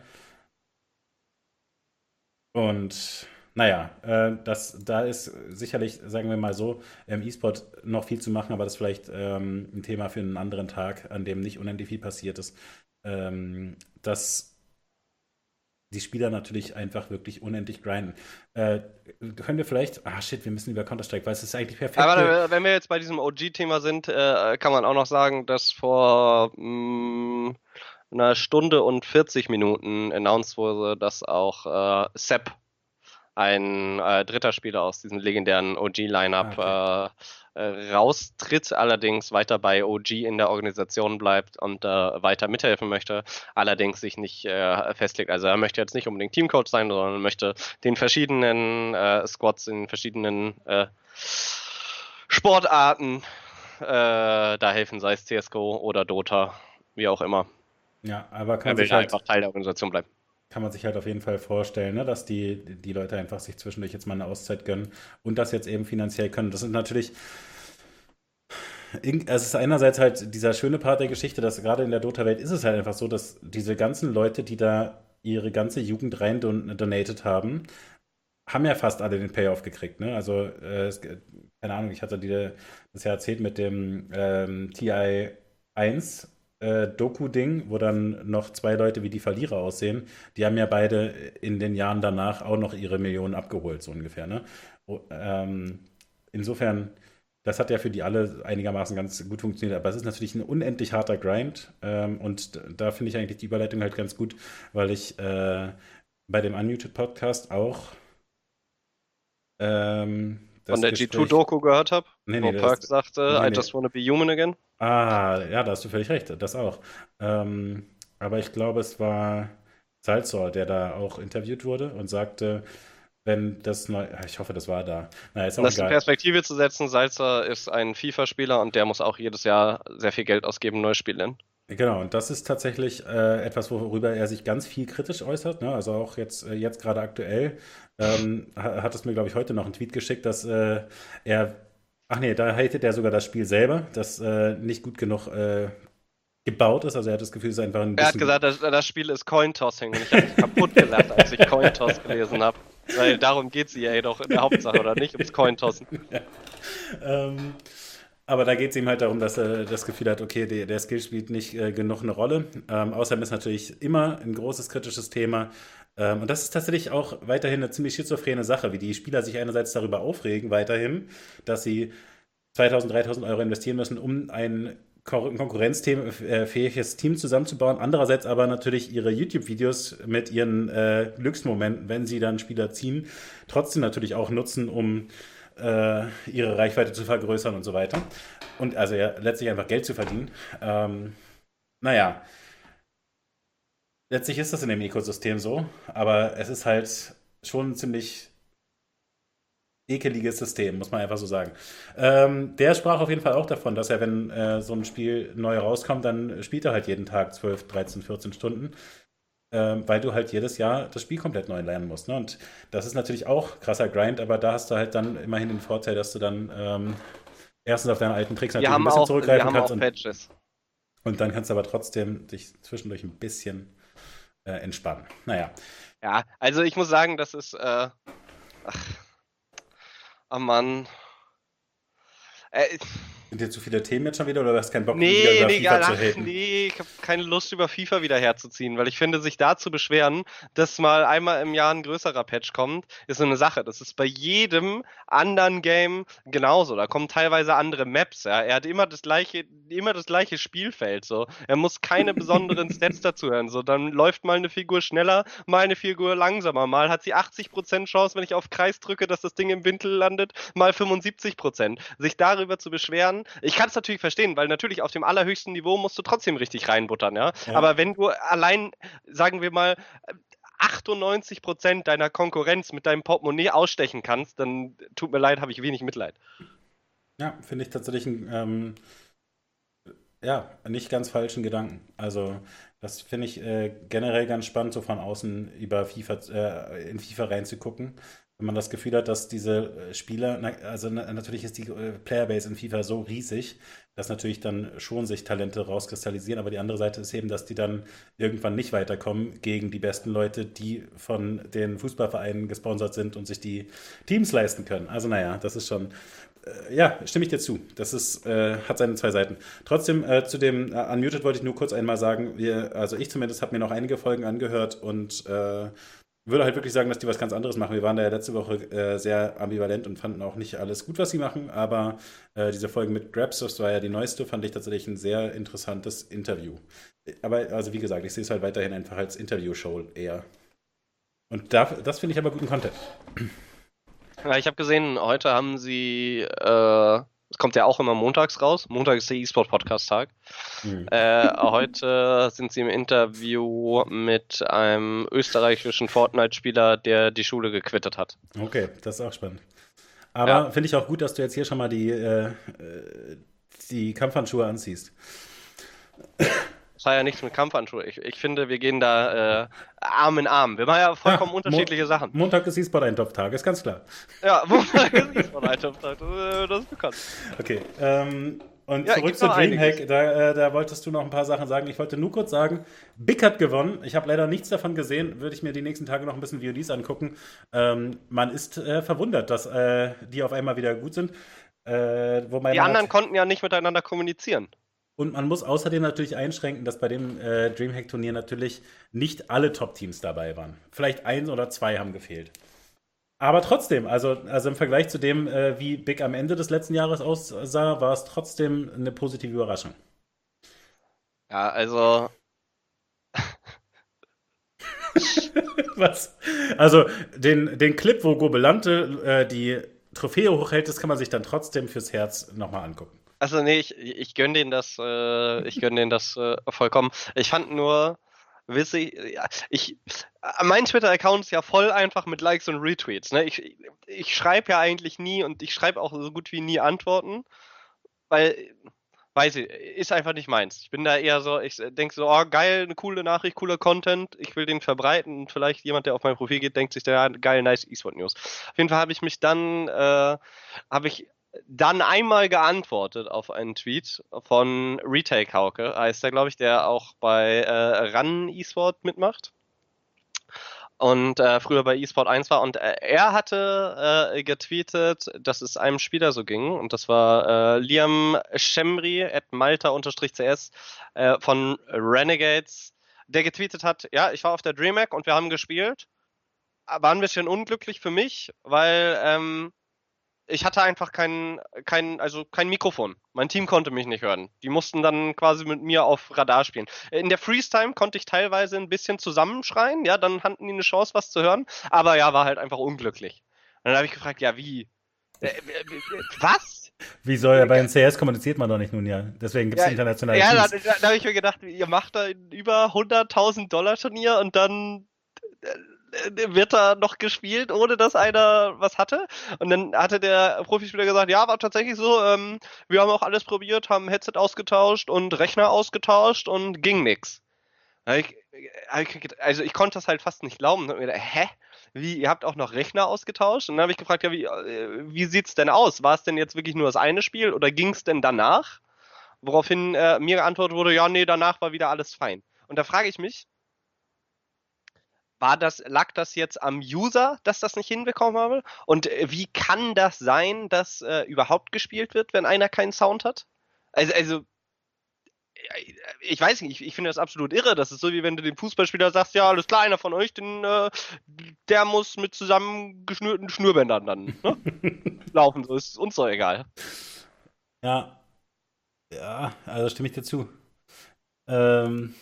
Und naja, äh, das, da ist sicherlich, sagen wir mal so, im E-Sport noch viel zu machen, aber das ist vielleicht ähm, ein Thema für einen anderen Tag, an dem nicht unendlich viel passiert ist. Ähm, dass die Spieler natürlich einfach wirklich unendlich grinden. Äh, können wir vielleicht, ah shit, wir müssen über Counter-Strike, weil es ist eigentlich perfekt. Aber wenn wir jetzt bei diesem OG-Thema sind, äh, kann man auch noch sagen, dass vor mh, mm, einer Stunde und 40 Minuten announced wurde, dass auch äh, Sepp ein äh, dritter Spieler aus diesem legendären OG-Lineup okay. äh, äh, raustritt, allerdings weiter bei OG in der Organisation bleibt und äh, weiter mithelfen möchte, allerdings sich nicht äh, festlegt. Also er möchte jetzt nicht unbedingt Teamcoach sein, sondern möchte den verschiedenen äh, Squads in verschiedenen Sportarten da helfen, sei es CSGO oder Dota, wie auch immer. Ja, aber kann er will halt einfach Teil der Organisation bleiben kann man sich halt auf jeden Fall vorstellen, ne, dass die, die Leute einfach sich zwischendurch jetzt mal eine Auszeit gönnen und das jetzt eben finanziell können. Das ist natürlich. Es ist einerseits halt dieser schöne Part der Geschichte, dass gerade in der Dota-Welt ist es halt einfach so, dass diese ganzen Leute, die da ihre ganze Jugend rein don donated haben, haben ja fast alle den Payoff gekriegt. Ne? Also, äh, es, keine Ahnung, ich hatte dir das ja erzählt mit dem ähm, TI 1 äh, Doku-Ding, wo dann noch zwei Leute wie die Verlierer aussehen, die haben ja beide in den Jahren danach auch noch ihre Millionen abgeholt, so ungefähr. Ne? Oh, ähm, insofern, das hat ja für die alle einigermaßen ganz gut funktioniert, aber es ist natürlich ein unendlich harter Grind ähm, und da finde ich eigentlich die Überleitung halt ganz gut, weil ich äh, bei dem Unmuted Podcast auch ähm, von der G2-Doku gehört habe, nee, nee, wo Perk sagte, nee, I just wanna be human again. Ah, ja, da hast du völlig recht, das auch. Ähm, aber ich glaube, es war Salzor, der da auch interviewt wurde und sagte, wenn das neu, ich hoffe, das war da. Na, ist auch um das egal. in Perspektive zu setzen, Salzer ist ein FIFA-Spieler und der muss auch jedes Jahr sehr viel Geld ausgeben, neues Spiel lernen. Genau, und das ist tatsächlich äh, etwas, worüber er sich ganz viel kritisch äußert. Ne? Also auch jetzt, äh, jetzt gerade aktuell ähm, hat es mir, glaube ich, heute noch einen Tweet geschickt, dass äh, er, ach nee, da hatet er sogar das Spiel selber, das äh, nicht gut genug äh, gebaut ist. Also er hat das Gefühl, es ist einfach ein Er hat gesagt, das, das Spiel ist Cointossing und ich habe mich kaputt gelacht, als ich Cointoss gelesen habe. Weil darum geht es EA doch in der Hauptsache, oder nicht? Ums Cointossen. Ja. Ähm, aber da geht es ihm halt darum, dass er das Gefühl hat, okay, der, der Skill spielt nicht äh, genug eine Rolle. Ähm, außerdem ist natürlich immer ein großes kritisches Thema. Ähm, und das ist tatsächlich auch weiterhin eine ziemlich schizophrene Sache, wie die Spieler sich einerseits darüber aufregen, weiterhin, dass sie 2000, 3000 Euro investieren müssen, um ein konkurrenzfähiges Team zusammenzubauen. Andererseits aber natürlich ihre YouTube-Videos mit ihren äh, Glücksmomenten, wenn sie dann Spieler ziehen, trotzdem natürlich auch nutzen, um äh, ihre Reichweite zu vergrößern und so weiter. Und also ja, letztlich einfach Geld zu verdienen. Ähm, naja, letztlich ist das in dem Ökosystem so, aber es ist halt schon ziemlich ekeliges System, muss man einfach so sagen. Ähm, der sprach auf jeden Fall auch davon, dass er, wenn äh, so ein Spiel neu rauskommt, dann spielt er halt jeden Tag 12, 13, 14 Stunden, ähm, weil du halt jedes Jahr das Spiel komplett neu lernen musst. Ne? Und das ist natürlich auch krasser Grind, aber da hast du halt dann immerhin den Vorteil, dass du dann ähm, erstens auf deine alten Tricks natürlich ein bisschen auch, zurückgreifen kannst. Und, und, dann kannst du aber trotzdem dich zwischendurch ein bisschen äh, entspannen. Naja. Ja, also ich muss sagen, das ist. Äh, ach Oh Mann. Äh, sind dir zu viele Themen jetzt schon wieder oder du hast keinen Bock, nee, wieder über nee, FIFA zu reden? Nee, ich habe keine Lust, über FIFA wieder herzuziehen, weil ich finde, sich da zu beschweren, dass mal einmal im Jahr ein größerer Patch kommt, ist so eine Sache. Das ist bei jedem anderen Game genauso. Da kommen teilweise andere Maps, ja. Er hat immer das gleiche, immer das gleiche Spielfeld, so. Er muss keine besonderen Stats dazu hören, so. Dann läuft mal eine Figur schneller, mal eine Figur langsamer. Mal hat sie 80% Chance, wenn ich auf Kreis drücke, dass das Ding im Winkel landet, mal 75%. Sich darüber zu beschweren, ich kann es natürlich verstehen, weil natürlich auf dem allerhöchsten Niveau musst du trotzdem richtig reinbuttern, ja. ja. Aber wenn du allein, sagen wir mal, 98 Prozent deiner Konkurrenz mit deinem Portemonnaie ausstechen kannst, dann tut mir leid, habe ich wenig Mitleid. Ja, finde ich tatsächlich ein, ähm, ja, nicht ganz falschen Gedanken. Also, das finde ich äh, generell ganz spannend, so von außen über FIFA, äh, in FIFA reinzugucken wenn man das Gefühl hat, dass diese äh, Spieler, also natürlich ist die äh, Playerbase in FIFA so riesig, dass natürlich dann schon sich Talente rauskristallisieren, aber die andere Seite ist eben, dass die dann irgendwann nicht weiterkommen gegen die besten Leute, die von den Fußballvereinen gesponsert sind und sich die Teams leisten können. Also naja, das ist schon, äh, ja, stimme ich dir zu. Das ist, äh, hat seine zwei Seiten. Trotzdem, äh, zu dem äh, Unmuted wollte ich nur kurz einmal sagen, wir, also ich zumindest habe mir noch einige Folgen angehört und würde halt wirklich sagen, dass die was ganz anderes machen. Wir waren da ja letzte Woche äh, sehr ambivalent und fanden auch nicht alles gut, was sie machen, aber äh, diese Folge mit Grabs, das war ja die neueste, fand ich tatsächlich ein sehr interessantes Interview. Aber also wie gesagt, ich sehe es halt weiterhin einfach als Interview-Show eher. Und da, das finde ich aber guten Content. Ja, ich habe gesehen, heute haben sie äh, es kommt ja auch immer montags raus. Montag ist der E-Sport-Podcast-Tag. Mhm. Äh, heute sind sie im Interview mit einem österreichischen Fortnite-Spieler, der die Schule gequittet hat. Okay, das ist auch spannend. Aber ja. finde ich auch gut, dass du jetzt hier schon mal die, äh, äh die Kampfhandschuhe anziehst. Das hat ja nichts mit Kampfhandschuhe. Ich, ich finde, wir gehen da äh, Arm in Arm. Wir machen ja vollkommen ja, unterschiedliche Mo Sachen. Montag ist E-Sport Eintopf-Tag, ist ganz klar. Ja, Montag ist E-Sport Eintopf-Tag, das, äh, das, ist bekannt. Okay, ähm, und ja, zurück zu Dreamhack, da, äh, da, wolltest du noch ein paar Sachen sagen. Ich wollte nur kurz sagen, Big hat gewonnen. Ich habe leider nichts davon gesehen. Würde ich mir die nächsten Tage noch ein bisschen VODs angucken. Ähm, man ist äh, verwundert, dass äh, die auf einmal wieder gut sind. Äh, die anderen konnten ja nicht miteinander kommunizieren. Und man muss außerdem natürlich einschränken, dass bei dem äh, Dreamhack-Turnier natürlich nicht alle Top-Teams dabei waren. Vielleicht eins oder zwei haben gefehlt. Aber trotzdem, also, also im Vergleich zu dem, äh, wie Big am Ende des letzten Jahres aussah, war es trotzdem eine positive Überraschung. Ja, also. Was? Also, den, den Clip, wo Gobelante äh, die Trophäe hochhält, das kann man sich dann trotzdem fürs Herz nochmal angucken. Also nee, ich, ich gönne denen das, äh, ich gönne denen das äh, vollkommen. Ich fand nur, wisse ich, ich mein Twitter-Account ist ja voll einfach mit Likes und Retweets. Ne? Ich, ich schreibe ja eigentlich nie und ich schreibe auch so gut wie nie Antworten, weil, weiß ich, ist einfach nicht meins. Ich bin da eher so, ich denke so, oh geil, eine coole Nachricht, cooler Content, ich will den verbreiten und vielleicht jemand, der auf mein Profil geht, denkt sich, ja, geil, nice E-Sport News. Auf jeden Fall habe ich mich dann, äh, habe ich dann einmal geantwortet auf einen Tweet von Retake Hauke, heißt er, glaube ich, der auch bei äh, Run eSport mitmacht und äh, früher bei eSport 1 war. Und äh, er hatte äh, getweetet, dass es einem Spieler so ging. Und das war äh, Liam Schemri at Malta-CS äh, von Renegades, der getweetet hat, ja, ich war auf der DreamHack und wir haben gespielt. War ein bisschen unglücklich für mich, weil ähm, ich hatte einfach kein, kein, also kein Mikrofon. Mein Team konnte mich nicht hören. Die mussten dann quasi mit mir auf Radar spielen. In der Freeze-Time konnte ich teilweise ein bisschen zusammenschreien, ja, dann hatten die eine Chance, was zu hören, aber ja, war halt einfach unglücklich. Und dann habe ich gefragt, ja, wie? Äh, äh, was? Wie soll er bei den CS kommuniziert man doch nicht nun ja. Deswegen gibt es ja, internationale Ja, da, da, da habe ich mir gedacht, ihr macht da über 100.000 Dollar Turnier und dann äh, äh, wird da noch gespielt, ohne dass einer was hatte. Und dann hatte der Profispieler gesagt, ja, war tatsächlich so, ähm, wir haben auch alles probiert, haben Headset ausgetauscht und Rechner ausgetauscht und ging nix. Also ich konnte das halt fast nicht glauben. Und gedacht, hä? Wie, ihr habt auch noch Rechner ausgetauscht? Und dann habe ich gefragt, ja, wie, äh, wie sieht's denn aus? War es denn jetzt wirklich nur das eine Spiel oder ging's denn danach? Woraufhin äh, mir geantwortet wurde, ja, nee, danach war wieder alles fein. Und da frage ich mich, war das, lag das jetzt am User, dass das nicht hinbekommen habe? Und äh, wie kann das sein, dass äh, überhaupt gespielt wird, wenn einer keinen Sound hat? Also, also ich weiß nicht, ich, ich finde das absolut irre. Das ist so, wie wenn du dem Fußballspieler sagst, ja, alles klar, einer von euch, den, äh, der muss mit zusammengeschnürten Schnürbändern dann ne? laufen. So ist uns doch egal. Ja. Ja, also stimme ich dir zu. Ähm,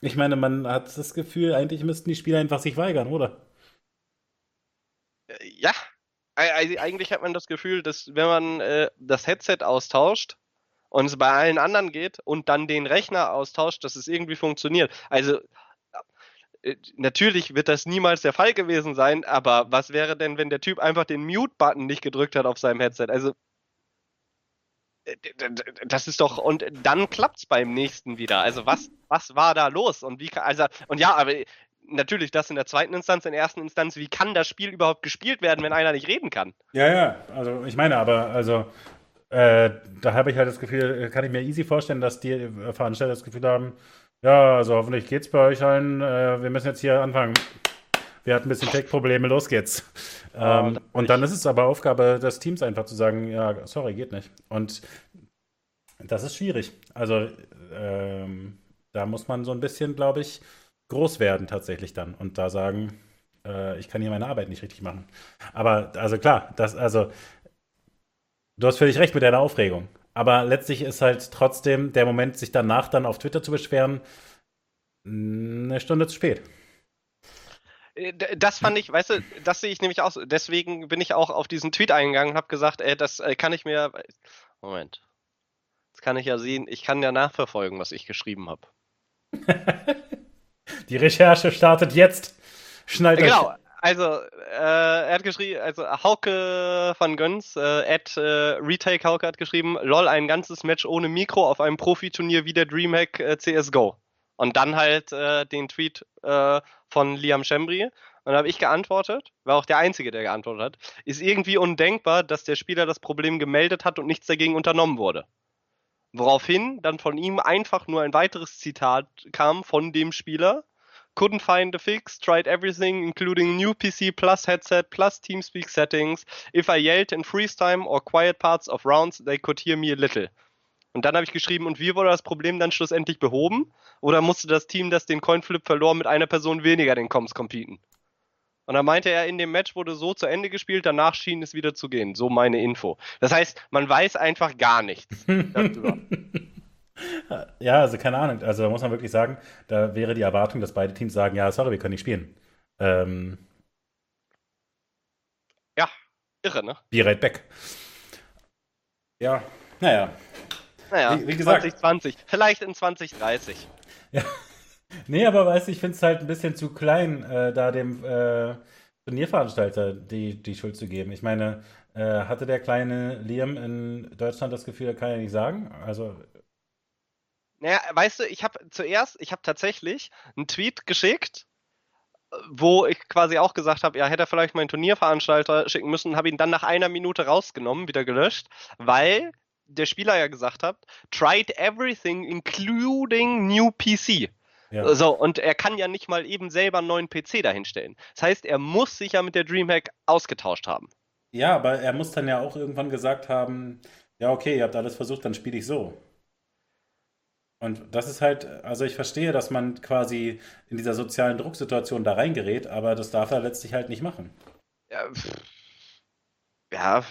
ich meine, man hat das Gefühl, eigentlich müssten die Spieler einfach sich weigern, oder? Äh, ja. Eigentlich hat man das Gefühl, dass wenn man äh, das Headset austauscht und es bei allen anderen geht und dann den Rechner austauscht, dass es irgendwie funktioniert. Also äh, natürlich wird das niemals der Fall gewesen sein, aber was wäre denn, wenn der Typ einfach den Mute-Button nicht gedrückt hat auf seinem Headset? Also das ist doch, und dann klappt's beim nächsten wieder. Also was, was war da los? Und wie also, und ja, aber natürlich das in der zweiten Instanz, in der ersten Instanz, wie kann das Spiel überhaupt gespielt werden, wenn einer nicht reden kann? Ja, ja, also ich meine, aber also äh, da habe ich halt das Gefühl, kann ich mir easy vorstellen, dass die Veranstalter das Gefühl haben, ja, also hoffentlich geht's bei euch allen, äh, wir müssen jetzt hier anfangen. Wir hatten ein bisschen Tech-Probleme, los geht's. Ähm, und dann ist es aber Aufgabe des Teams einfach zu sagen, ja, sorry, geht nicht. Und das ist schwierig. Also ähm, da muss man so ein bisschen, glaube ich, groß werden tatsächlich dann und da sagen, äh, ich kann hier meine Arbeit nicht richtig machen. Aber also klar, das also du hast völlig recht mit deiner Aufregung. Aber letztlich ist halt trotzdem der Moment, sich danach dann auf Twitter zu beschweren, eine Stunde zu spät. Äh, das fand ich, weißt du, das sehe ich nämlich auch. Deswegen bin ich auch auf diesen Tweet eingegangen und habe gesagt, ey, das äh, kann ich mir. Moment. Das kann ich ja sehen. Ich kann ja nachverfolgen, was ich geschrieben habe. Die Recherche startet jetzt. Schnallt Genau. Also, äh, er hat geschrieben, also Hauke van Göns, äh, at äh, Retake Hauke hat geschrieben, lol, ein ganzes Match ohne Mikro auf einem Profiturnier wie der Dreamhack äh, CSGO. Und dann halt äh, den Tweet äh, von Liam Schembri. Und dann habe ich geantwortet, war auch der Einzige, der geantwortet hat, ist irgendwie undenkbar, dass der Spieler das Problem gemeldet hat und nichts dagegen unternommen wurde. Woraufhin dann von ihm einfach nur ein weiteres Zitat kam von dem Spieler. Couldn't find a fix, tried everything, including new PC plus headset plus TeamSpeak settings. If I yelled in freeze time or quiet parts of rounds, they could hear me a little. Und dann habe ich geschrieben, und wie wurde das Problem dann schlussendlich behoben? Oder musste das Team, das den Coinflip verlor, mit einer Person weniger den Comms competen? Und dann meinte er, in dem Match wurde so zu Ende gespielt, danach schien es wieder zu gehen. So meine Info. Das heißt, man weiß einfach gar nichts darüber. ja, also keine Ahnung. Also da muss man wirklich sagen, da wäre die Erwartung, dass beide Teams sagen, ja, sorry, wir können nicht spielen. Ähm, ja, irre, ne? Be right back. Ja, naja. Naja, wie, wie gesagt, 2020, vielleicht in 2030. Ja. nee, aber weißt du, ich finde es halt ein bisschen zu klein, äh, da dem äh, Turnierveranstalter die, die Schuld zu geben. Ich meine, äh, hatte der kleine Liam in Deutschland das Gefühl, er kann ja nicht sagen? Also. Naja, weißt du, ich habe zuerst, ich habe tatsächlich einen Tweet geschickt, wo ich quasi auch gesagt habe, ja, hätte er vielleicht meinen Turnierveranstalter schicken müssen, habe ihn dann nach einer Minute rausgenommen, wieder gelöscht, weil der Spieler ja gesagt hat, tried everything, including new PC. Ja. So, und er kann ja nicht mal eben selber einen neuen PC dahinstellen. Das heißt, er muss sich ja mit der Dreamhack ausgetauscht haben. Ja, aber er muss dann ja auch irgendwann gesagt haben, ja, okay, ihr habt alles versucht, dann spiele ich so. Und das ist halt, also ich verstehe, dass man quasi in dieser sozialen Drucksituation da reingerät, aber das darf er letztlich halt nicht machen. Ja, ja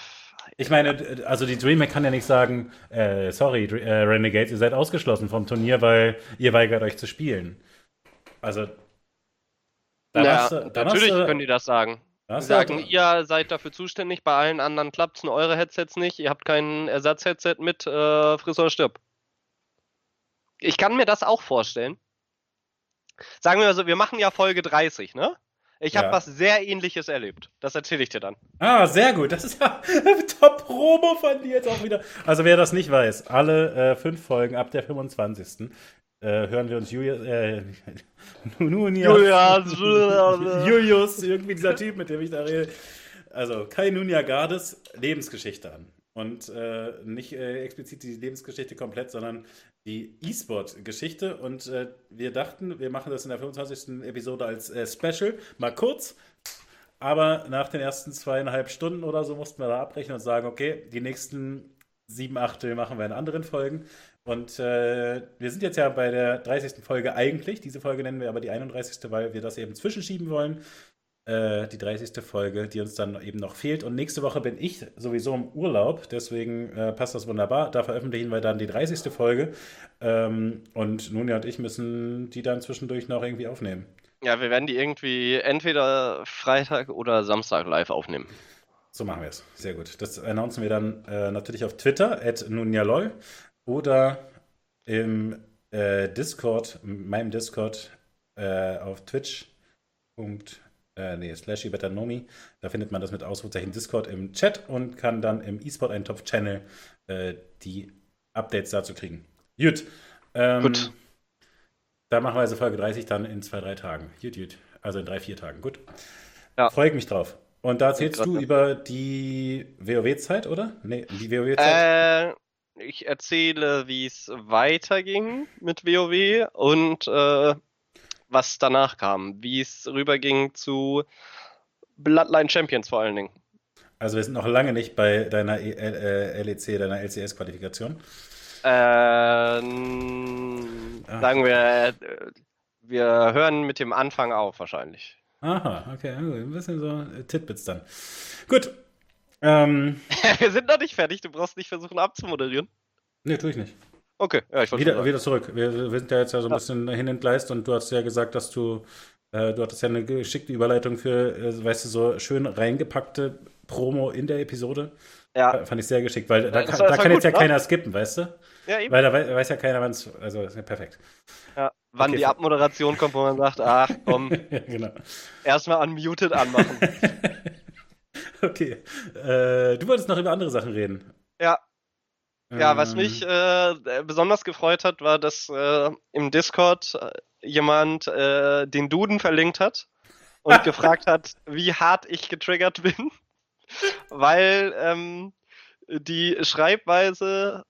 ich meine, also die Dreamhack kann ja nicht sagen, äh, sorry, äh, Renegades, ihr seid ausgeschlossen vom Turnier, weil ihr weigert euch zu spielen. Also. Ja, du, natürlich du, können die das sagen. Die sagen, ihr seid dafür zuständig, bei allen anderen klappt es, eure Headsets nicht, ihr habt kein Ersatzheadset mit, äh, friss oder stirb. Ich kann mir das auch vorstellen. Sagen wir mal so, wir machen ja Folge 30, ne? Ich habe ja. was sehr ähnliches erlebt. Das erzähle ich dir dann. Ah, sehr gut. Das ist ja Top-Promo von dir jetzt auch wieder. Also wer das nicht weiß, alle äh, fünf Folgen ab der 25. Äh, hören wir uns Julius, äh, Julius, Julius, irgendwie dieser Typ, mit dem ich da rede. Also Kai Nunia Gardes Lebensgeschichte an. Und äh, nicht äh, explizit die Lebensgeschichte komplett, sondern die E-Sport-Geschichte. Und äh, wir dachten, wir machen das in der 25. Episode als äh, Special, mal kurz. Aber nach den ersten zweieinhalb Stunden oder so mussten wir da abbrechen und sagen, okay, die nächsten sieben Achtel machen wir in anderen Folgen. Und äh, wir sind jetzt ja bei der 30. Folge eigentlich. Diese Folge nennen wir aber die 31., weil wir das eben zwischenschieben wollen. Äh, die 30. Folge, die uns dann eben noch fehlt. Und nächste Woche bin ich sowieso im Urlaub, deswegen äh, passt das wunderbar. Da veröffentlichen wir dann die 30. Folge. Ähm, und Nunia und ich müssen die dann zwischendurch noch irgendwie aufnehmen. Ja, wir werden die irgendwie entweder Freitag oder Samstag live aufnehmen. So machen wir es. Sehr gut. Das announcen wir dann äh, natürlich auf Twitter, at nunjaloy, oder im äh, Discord, meinem Discord äh, auf Twitch äh, nee, slash Ibetanomi. Da findet man das mit Ausrufezeichen Discord im Chat und kann dann im eSport Eintopf Channel äh, die Updates dazu kriegen. Gut. Ähm, gut. Da machen wir also Folge 30 dann in zwei, drei Tagen. Gut, gut. Also in drei, vier Tagen. Gut. Ja. Freue ich mich drauf. Und da erzählst du über die WoW-Zeit, oder? Nee, die WoW-Zeit. Äh, ich erzähle, wie es weiterging mit WoW und äh, was danach kam, wie es rüberging zu Bloodline Champions vor allen Dingen. Also wir sind noch lange nicht bei deiner e äh, LEC, deiner LCS-Qualifikation. Ähm, ah. Sagen wir, wir hören mit dem Anfang auf wahrscheinlich. Aha, okay, ein bisschen so Titbits dann. Gut. Ähm, wir sind noch nicht fertig, du brauchst nicht versuchen abzumoderieren. Nee, tue ich nicht. Okay, ja, ich wollte wieder, wieder zurück. Wir, wir, sind ja jetzt ja so ein bisschen hin entgleist und du hast ja gesagt, dass du, äh, du hattest ja eine geschickte Überleitung für, äh, weißt du, so schön reingepackte Promo in der Episode. Ja. Fand ich sehr geschickt, weil ja, da, kann, da kann gut, jetzt ja ne? keiner skippen, weißt du? Ja, eben. Weil da weiß, weiß ja keiner, wann es, also ist ja perfekt. Ja, wann okay, die Abmoderation kommt, wo man sagt, ach komm, ja, genau. erstmal unmuted anmachen. okay. Äh, du wolltest noch über andere Sachen reden. Ja, ja, was mich ähm. äh, besonders gefreut hat, war, dass äh, im Discord äh, jemand äh, den Duden verlinkt hat und gefragt hat, wie hart ich getriggert bin, weil ähm, die Schreibweise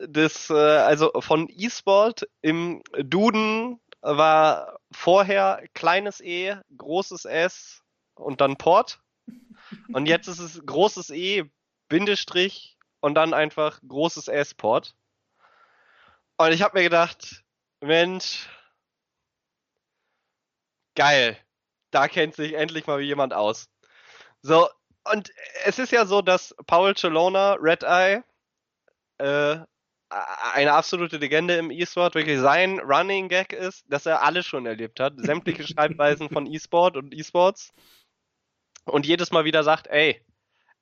des, äh, also von E-Sport im Duden war vorher kleines E, großes S und dann Port. Und jetzt ist es großes E, Bindestrich, und dann einfach großes S-Port. Und ich habe mir gedacht, Mensch, geil, da kennt sich endlich mal jemand aus. So, und es ist ja so, dass Paul Chelona, Red Eye, äh, eine absolute Legende im E-Sport, wirklich sein Running Gag ist, dass er alles schon erlebt hat, sämtliche Schreibweisen von E-Sport und E-Sports. Und jedes Mal wieder sagt, ey,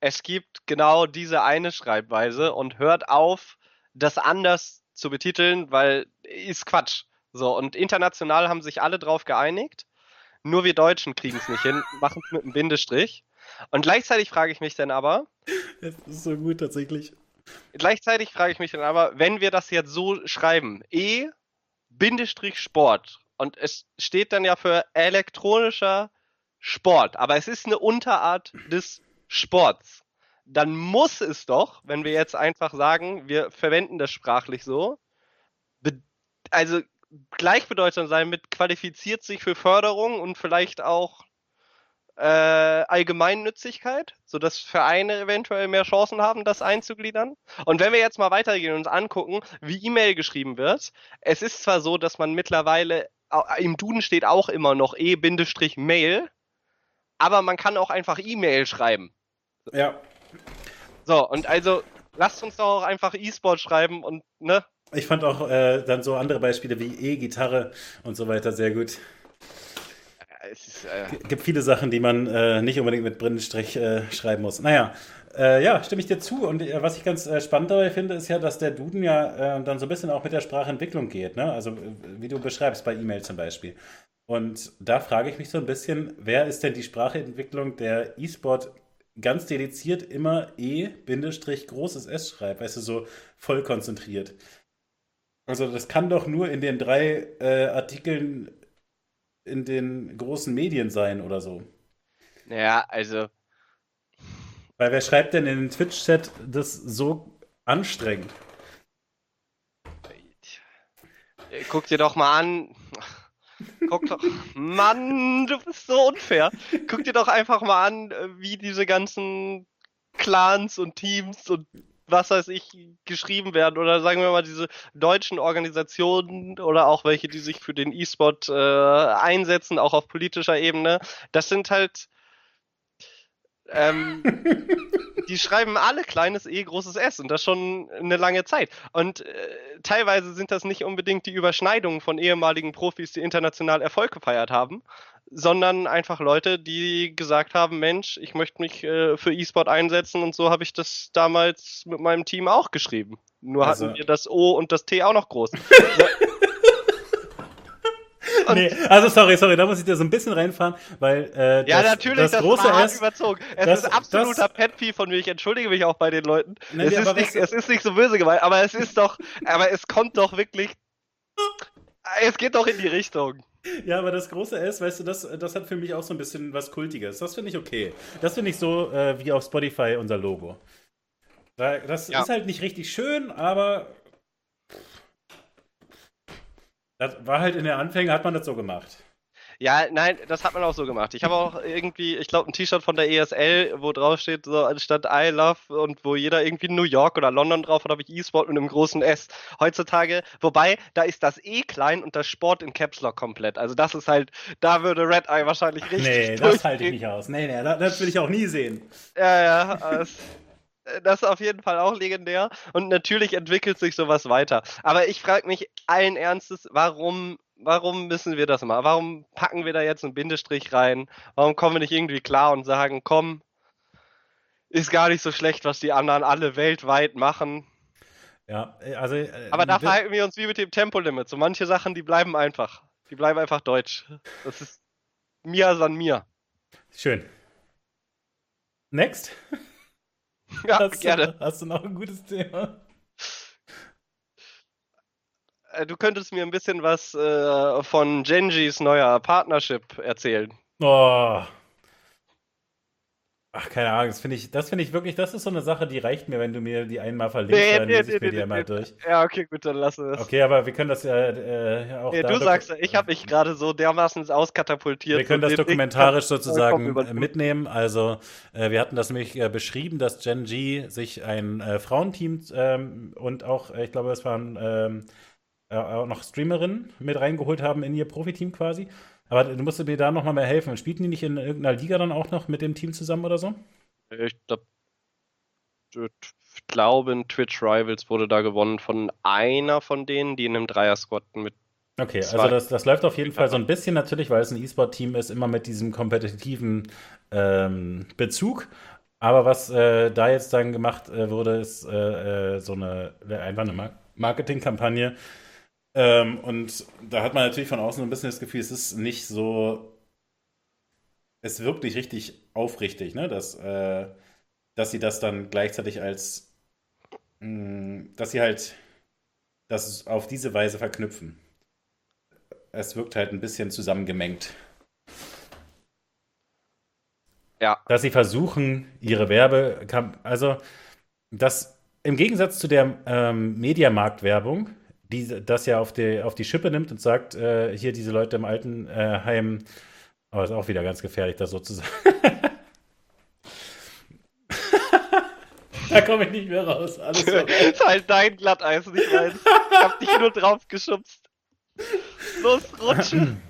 es gibt genau diese eine Schreibweise und hört auf, das anders zu betiteln, weil ist Quatsch. So, und international haben sich alle drauf geeinigt. Nur wir Deutschen kriegen es nicht hin, machen es mit einem Bindestrich. Und gleichzeitig frage ich mich dann aber. Das ist so gut tatsächlich. Gleichzeitig frage ich mich dann aber, wenn wir das jetzt so schreiben, E Bindestrich Sport und es steht dann ja für elektronischer Sport, aber es ist eine Unterart des Sports. Dann muss es doch, wenn wir jetzt einfach sagen, wir verwenden das sprachlich so, also gleichbedeutend sein mit qualifiziert sich für Förderung und vielleicht auch äh, Allgemeinnützigkeit, sodass Vereine eventuell mehr Chancen haben, das einzugliedern. Und wenn wir jetzt mal weitergehen und uns angucken, wie E-Mail geschrieben wird, es ist zwar so, dass man mittlerweile im Duden steht auch immer noch E-Mail, aber man kann auch einfach E-Mail schreiben. Ja. So, und also lasst uns doch auch einfach E-Sport schreiben und, ne? Ich fand auch äh, dann so andere Beispiele wie E-Gitarre und so weiter sehr gut. Es ist, äh gibt viele Sachen, die man äh, nicht unbedingt mit Bindestrich äh, schreiben muss. Naja, äh, ja, stimme ich dir zu. Und äh, was ich ganz spannend dabei finde, ist ja, dass der Duden ja dann so ein bisschen auch mit der Sprachentwicklung geht. Ne? Also, wie du beschreibst bei E-Mail zum Beispiel. Und da frage ich mich so ein bisschen, wer ist denn die Sprachentwicklung der E-Sport ganz dediziert immer E, Bindestrich, großes S schreibt, weißt du, so voll konzentriert. Also das kann doch nur in den drei äh, Artikeln in den großen Medien sein oder so. Ja, also. Weil wer schreibt denn in den Twitch-Chat das so anstrengend? Guck dir doch mal an. Guck doch. Mann, du bist so unfair. Guck dir doch einfach mal an, wie diese ganzen Clans und Teams und was weiß ich, geschrieben werden oder sagen wir mal diese deutschen Organisationen oder auch welche, die sich für den E-Sport äh, einsetzen, auch auf politischer Ebene, das sind halt ähm, die schreiben alle kleines E, großes S und das schon eine lange Zeit. Und äh, teilweise sind das nicht unbedingt die Überschneidungen von ehemaligen Profis, die international Erfolg gefeiert haben, sondern einfach Leute, die gesagt haben, Mensch, ich möchte mich äh, für E-Sport einsetzen und so habe ich das damals mit meinem Team auch geschrieben. Nur also. hatten wir das O und das T auch noch groß. nee, also sorry, sorry, da muss ich dir so ein bisschen reinfahren, weil äh, das, ja natürlich, das, das große S, überzogen. Es das, ist absoluter pet von mir. Ich entschuldige mich auch bei den Leuten. Nein, es, ist nicht, es ist nicht so böse gemeint, aber es ist doch, aber es kommt doch wirklich, es geht doch in die Richtung. Ja, aber das große S, weißt du, das, das hat für mich auch so ein bisschen was Kultiges. Das finde ich okay. Das finde ich so äh, wie auf Spotify unser Logo. Das ja. ist halt nicht richtig schön, aber das war halt in den Anfängen, hat man das so gemacht. Ja, nein, das hat man auch so gemacht. Ich habe auch irgendwie, ich glaube, ein T-Shirt von der ESL, wo drauf steht, so anstatt I love und wo jeder irgendwie New York oder London drauf hat, habe ich E-Sport mit einem großen S. Heutzutage, wobei, da ist das E klein und das Sport in Caps Lock komplett. Also das ist halt, da würde Red Eye wahrscheinlich richtig. Nee, das halte ich nicht aus. Nee, nee, das will ich auch nie sehen. Ja, ja. Das, ist auf jeden Fall auch legendär. Und natürlich entwickelt sich sowas weiter. Aber ich frage mich allen Ernstes, warum, warum müssen wir das mal? Warum packen wir da jetzt einen Bindestrich rein? Warum kommen wir nicht irgendwie klar und sagen, komm, ist gar nicht so schlecht, was die anderen alle weltweit machen. Ja, äh, also. Äh, Aber da verhalten wir uns wie mit dem Tempolimit. So manche Sachen, die bleiben einfach. Die bleiben einfach deutsch. Das ist mir san mir. Schön. Next. Ja, hast gerne. Du, hast du noch ein gutes Thema? Äh, du könntest mir ein bisschen was äh, von Genjis neuer Partnership erzählen. Oh, Ach, keine Ahnung, das finde ich, das finde ich wirklich, das ist so eine Sache, die reicht mir, wenn du mir die einmal verlinkst, nee, dann nee, lese ich nee, mir die einmal durch. Ja, okay, gut, dann lass es. Okay, aber wir können das ja äh, auch. Nee, du sagst, ich habe mich gerade so dermaßen auskatapultiert. Wir können das dokumentarisch sozusagen mitnehmen. Also, äh, wir hatten das nämlich äh, beschrieben, dass Gen G sich ein äh, Frauenteam ähm, und auch, äh, ich glaube, es waren ähm, äh, auch noch Streamerinnen mit reingeholt haben in ihr Profiteam quasi. Aber du musst mir da nochmal mehr helfen. Spielten die nicht in irgendeiner Liga dann auch noch mit dem Team zusammen oder so? Ich glaube, ich glaube, in Twitch Rivals wurde da gewonnen von einer von denen, die in einem Dreier-Squad mit. Okay, also das, das läuft auf jeden Fall so ein bisschen natürlich, weil es ein E-Sport-Team ist, immer mit diesem kompetitiven ähm, Bezug. Aber was äh, da jetzt dann gemacht äh, wurde, ist äh, äh so eine einfach eine Marketingkampagne, Ähm, und da hat man natürlich von außen so ein bisschen das Gefühl, es ist nicht so. Es wirkt nicht richtig aufrichtig, ne? Dass, äh, dass sie das dann gleichzeitig als. Mh, mm, dass sie halt das auf diese Weise verknüpfen. Es wirkt halt ein bisschen zusammengemengt. Ja. Dass sie versuchen, ihre Werbe. Also, das im Gegensatz zu der ähm, Mediamarkt-Werbung, die das ja auf die, auf die Schippe nimmt und sagt, äh, hier diese Leute im Altenheim, äh, aber ist auch wieder ganz gefährlich, das so zu sagen. da komme ich nicht mehr raus. Alles das ist halt dein Glatteis, nicht meins. Ich hab dich nur drauf geschubst. Los, rutschen.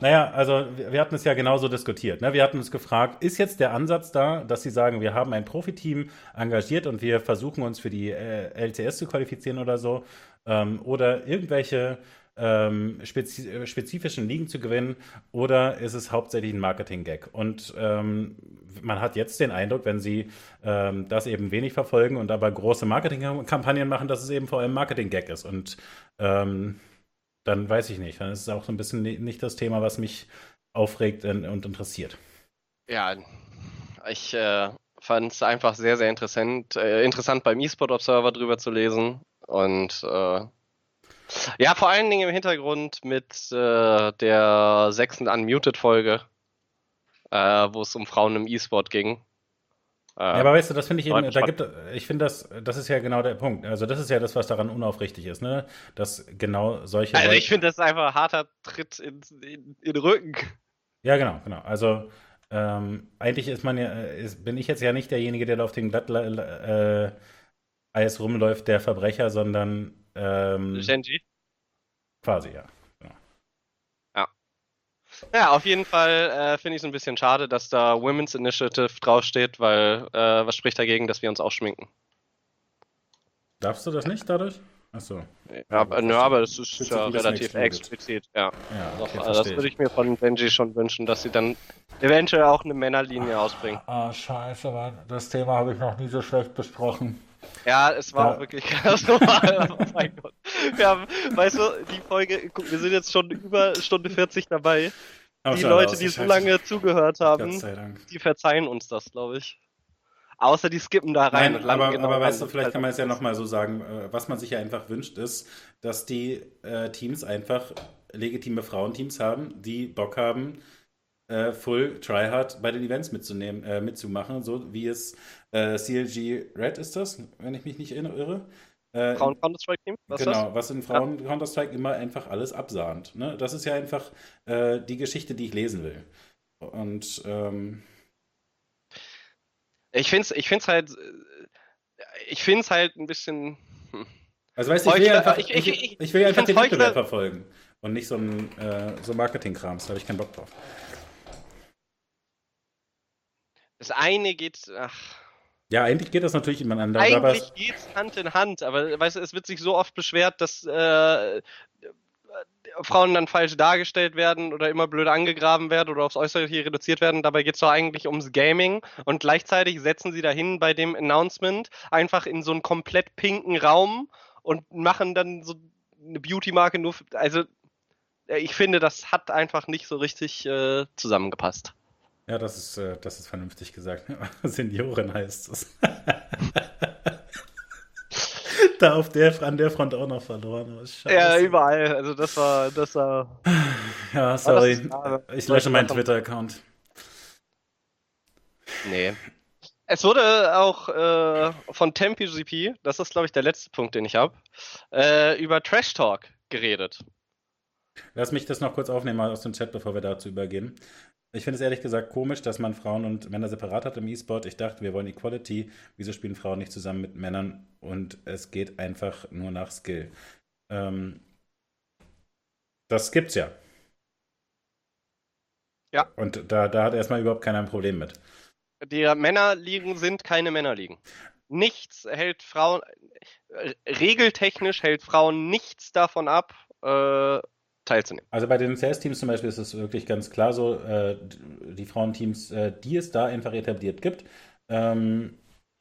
Naja, also wir hatten es ja genauso diskutiert. Ne? Wir hatten uns gefragt, ist jetzt der Ansatz da, dass Sie sagen, wir haben ein Profiteam engagiert und wir versuchen uns für die äh, LCS zu qualifizieren oder so? Ähm, oder irgendwelche ähm, spezi spezifischen Ligen zu gewinnen? Oder ist es hauptsächlich ein Marketing-Gag? Und ähm, man hat jetzt den Eindruck, wenn Sie ähm, das eben wenig verfolgen und aber große Marketingkampagnen machen, dass es eben vor allem Marketing-Gag ist. Und ähm, dann weiß ich nicht. Dann ist es auch so ein bisschen nicht das Thema, was mich aufregt und interessiert. Ja, ich äh, fand es einfach sehr, sehr interessant, äh, interessant beim eSport Observer drüber zu lesen. Und äh, ja, vor allen Dingen im Hintergrund mit äh, der sechsten Unmuted-Folge, äh, wo es um Frauen im E-Sport ging. Ja, aber weißt du, das finde ich eben, da gibt, ich finde das, das ist ja genau der Punkt. Also das ist ja das, was daran unaufrichtig ist, ne? Dass genau solche. Also ich finde das einfach ein harter Tritt in, in, in, den Rücken. Ja, genau, genau. Also ähm, eigentlich ist man ja, ist, bin ich jetzt ja nicht derjenige, der da auf dem Glatt äh, Eis rumläuft, der Verbrecher, sondern ähm, Genji. Quasi, ja. Ja, auf jeden Fall äh, finde ich es ein bisschen schade, dass da Women's Initiative draufsteht, weil äh, was spricht dagegen, dass wir uns auch schminken? Darfst du das nicht dadurch? Achso. Ja, aber, ja, aber das ist ja relativ explizit, ja. ja okay, also das würde ich mir von Benji schon wünschen, dass sie dann eventuell auch eine Männerlinie ausbringen. Ah, scheiße, Mann. Das Thema habe ich noch nie so schlecht besprochen. Ja, es war auch wirklich ganz normal. oh mein Gott. Wir haben, weißt du, die Folge, guck, wir sind jetzt schon über Stunde 40 dabei. Aber die Leute, die so lange zugehört haben, die verzeihen uns das, glaube ich. Außer die skippen da rein. Nein, aber, genau aber weißt du, vielleicht kann man es ja nochmal so sagen, äh, was man sich ja einfach wünscht, ist, dass die äh, Teams einfach legitime Frauenteams haben, die Bock haben, äh, Full Tryhard bei den Events mitzunehmen, äh, mitzumachen, so wie es äh, CLG Red ist das, wenn ich mich nicht irre. Äh, Frauen Counter-Strike Team? Was genau, was in Frauen ja. Counter-Strike immer einfach alles absahnt. Ne? Das ist ja einfach äh, die Geschichte, die ich lesen will. Und ähm, ich finde es ich find's halt, ich finde es halt ein bisschen. Hm. Also weißt du, ich will einfach, ich, ich, ich, ich will einfach den Wettbewerb verfolgen und nicht so ein äh, so Marketing-Krams, da habe ich keinen Bock drauf. Das eine geht, ach. Ja, eigentlich geht das natürlich ineinander. Eigentlich geht es Hand in Hand, aber weißt du, es wird sich so oft beschwert, dass äh, Frauen dann falsch dargestellt werden oder immer blöd angegraben werden oder aufs Äußerliche reduziert werden. Dabei geht es doch eigentlich ums Gaming und gleichzeitig setzen sie dahin bei dem Announcement einfach in so einen komplett pinken Raum und machen dann so eine Beauty-Marke nur. Für, also, ich finde, das hat einfach nicht so richtig äh, zusammengepasst. Ja, das ist, äh, das ist vernünftig gesagt. Senioren heißt es. da auf der, an der Front auch noch verloren. Ja, überall. Also das war, das war. Ja, sorry. War das, ich lösche meinen Twitter-Account. Nee. Es wurde auch äh, von TempGP, das ist glaube ich der letzte Punkt, den ich habe, äh, über Trash Talk geredet. Lass mich das noch kurz aufnehmen aus dem Chat, bevor wir dazu übergehen. Ich finde es ehrlich gesagt komisch, dass man Frauen und Männer separat hat im E-Sport. Ich dachte, wir wollen Equality. Wieso spielen Frauen nicht zusammen mit Männern? Und es geht einfach nur nach Skill. Ähm, das gibt's ja. Ja. Und da, da hat erstmal überhaupt keiner ein Problem mit. Die Männerligen sind keine Männerligen. Nichts hält Frauen, äh, regeltechnisch hält Frauen nichts davon ab, äh, teilzunehmen. Also bei den CS-Teams zum Beispiel ist es wirklich ganz klar so, äh, die Frauenteams, äh, die es da einfach etabliert gibt, ähm,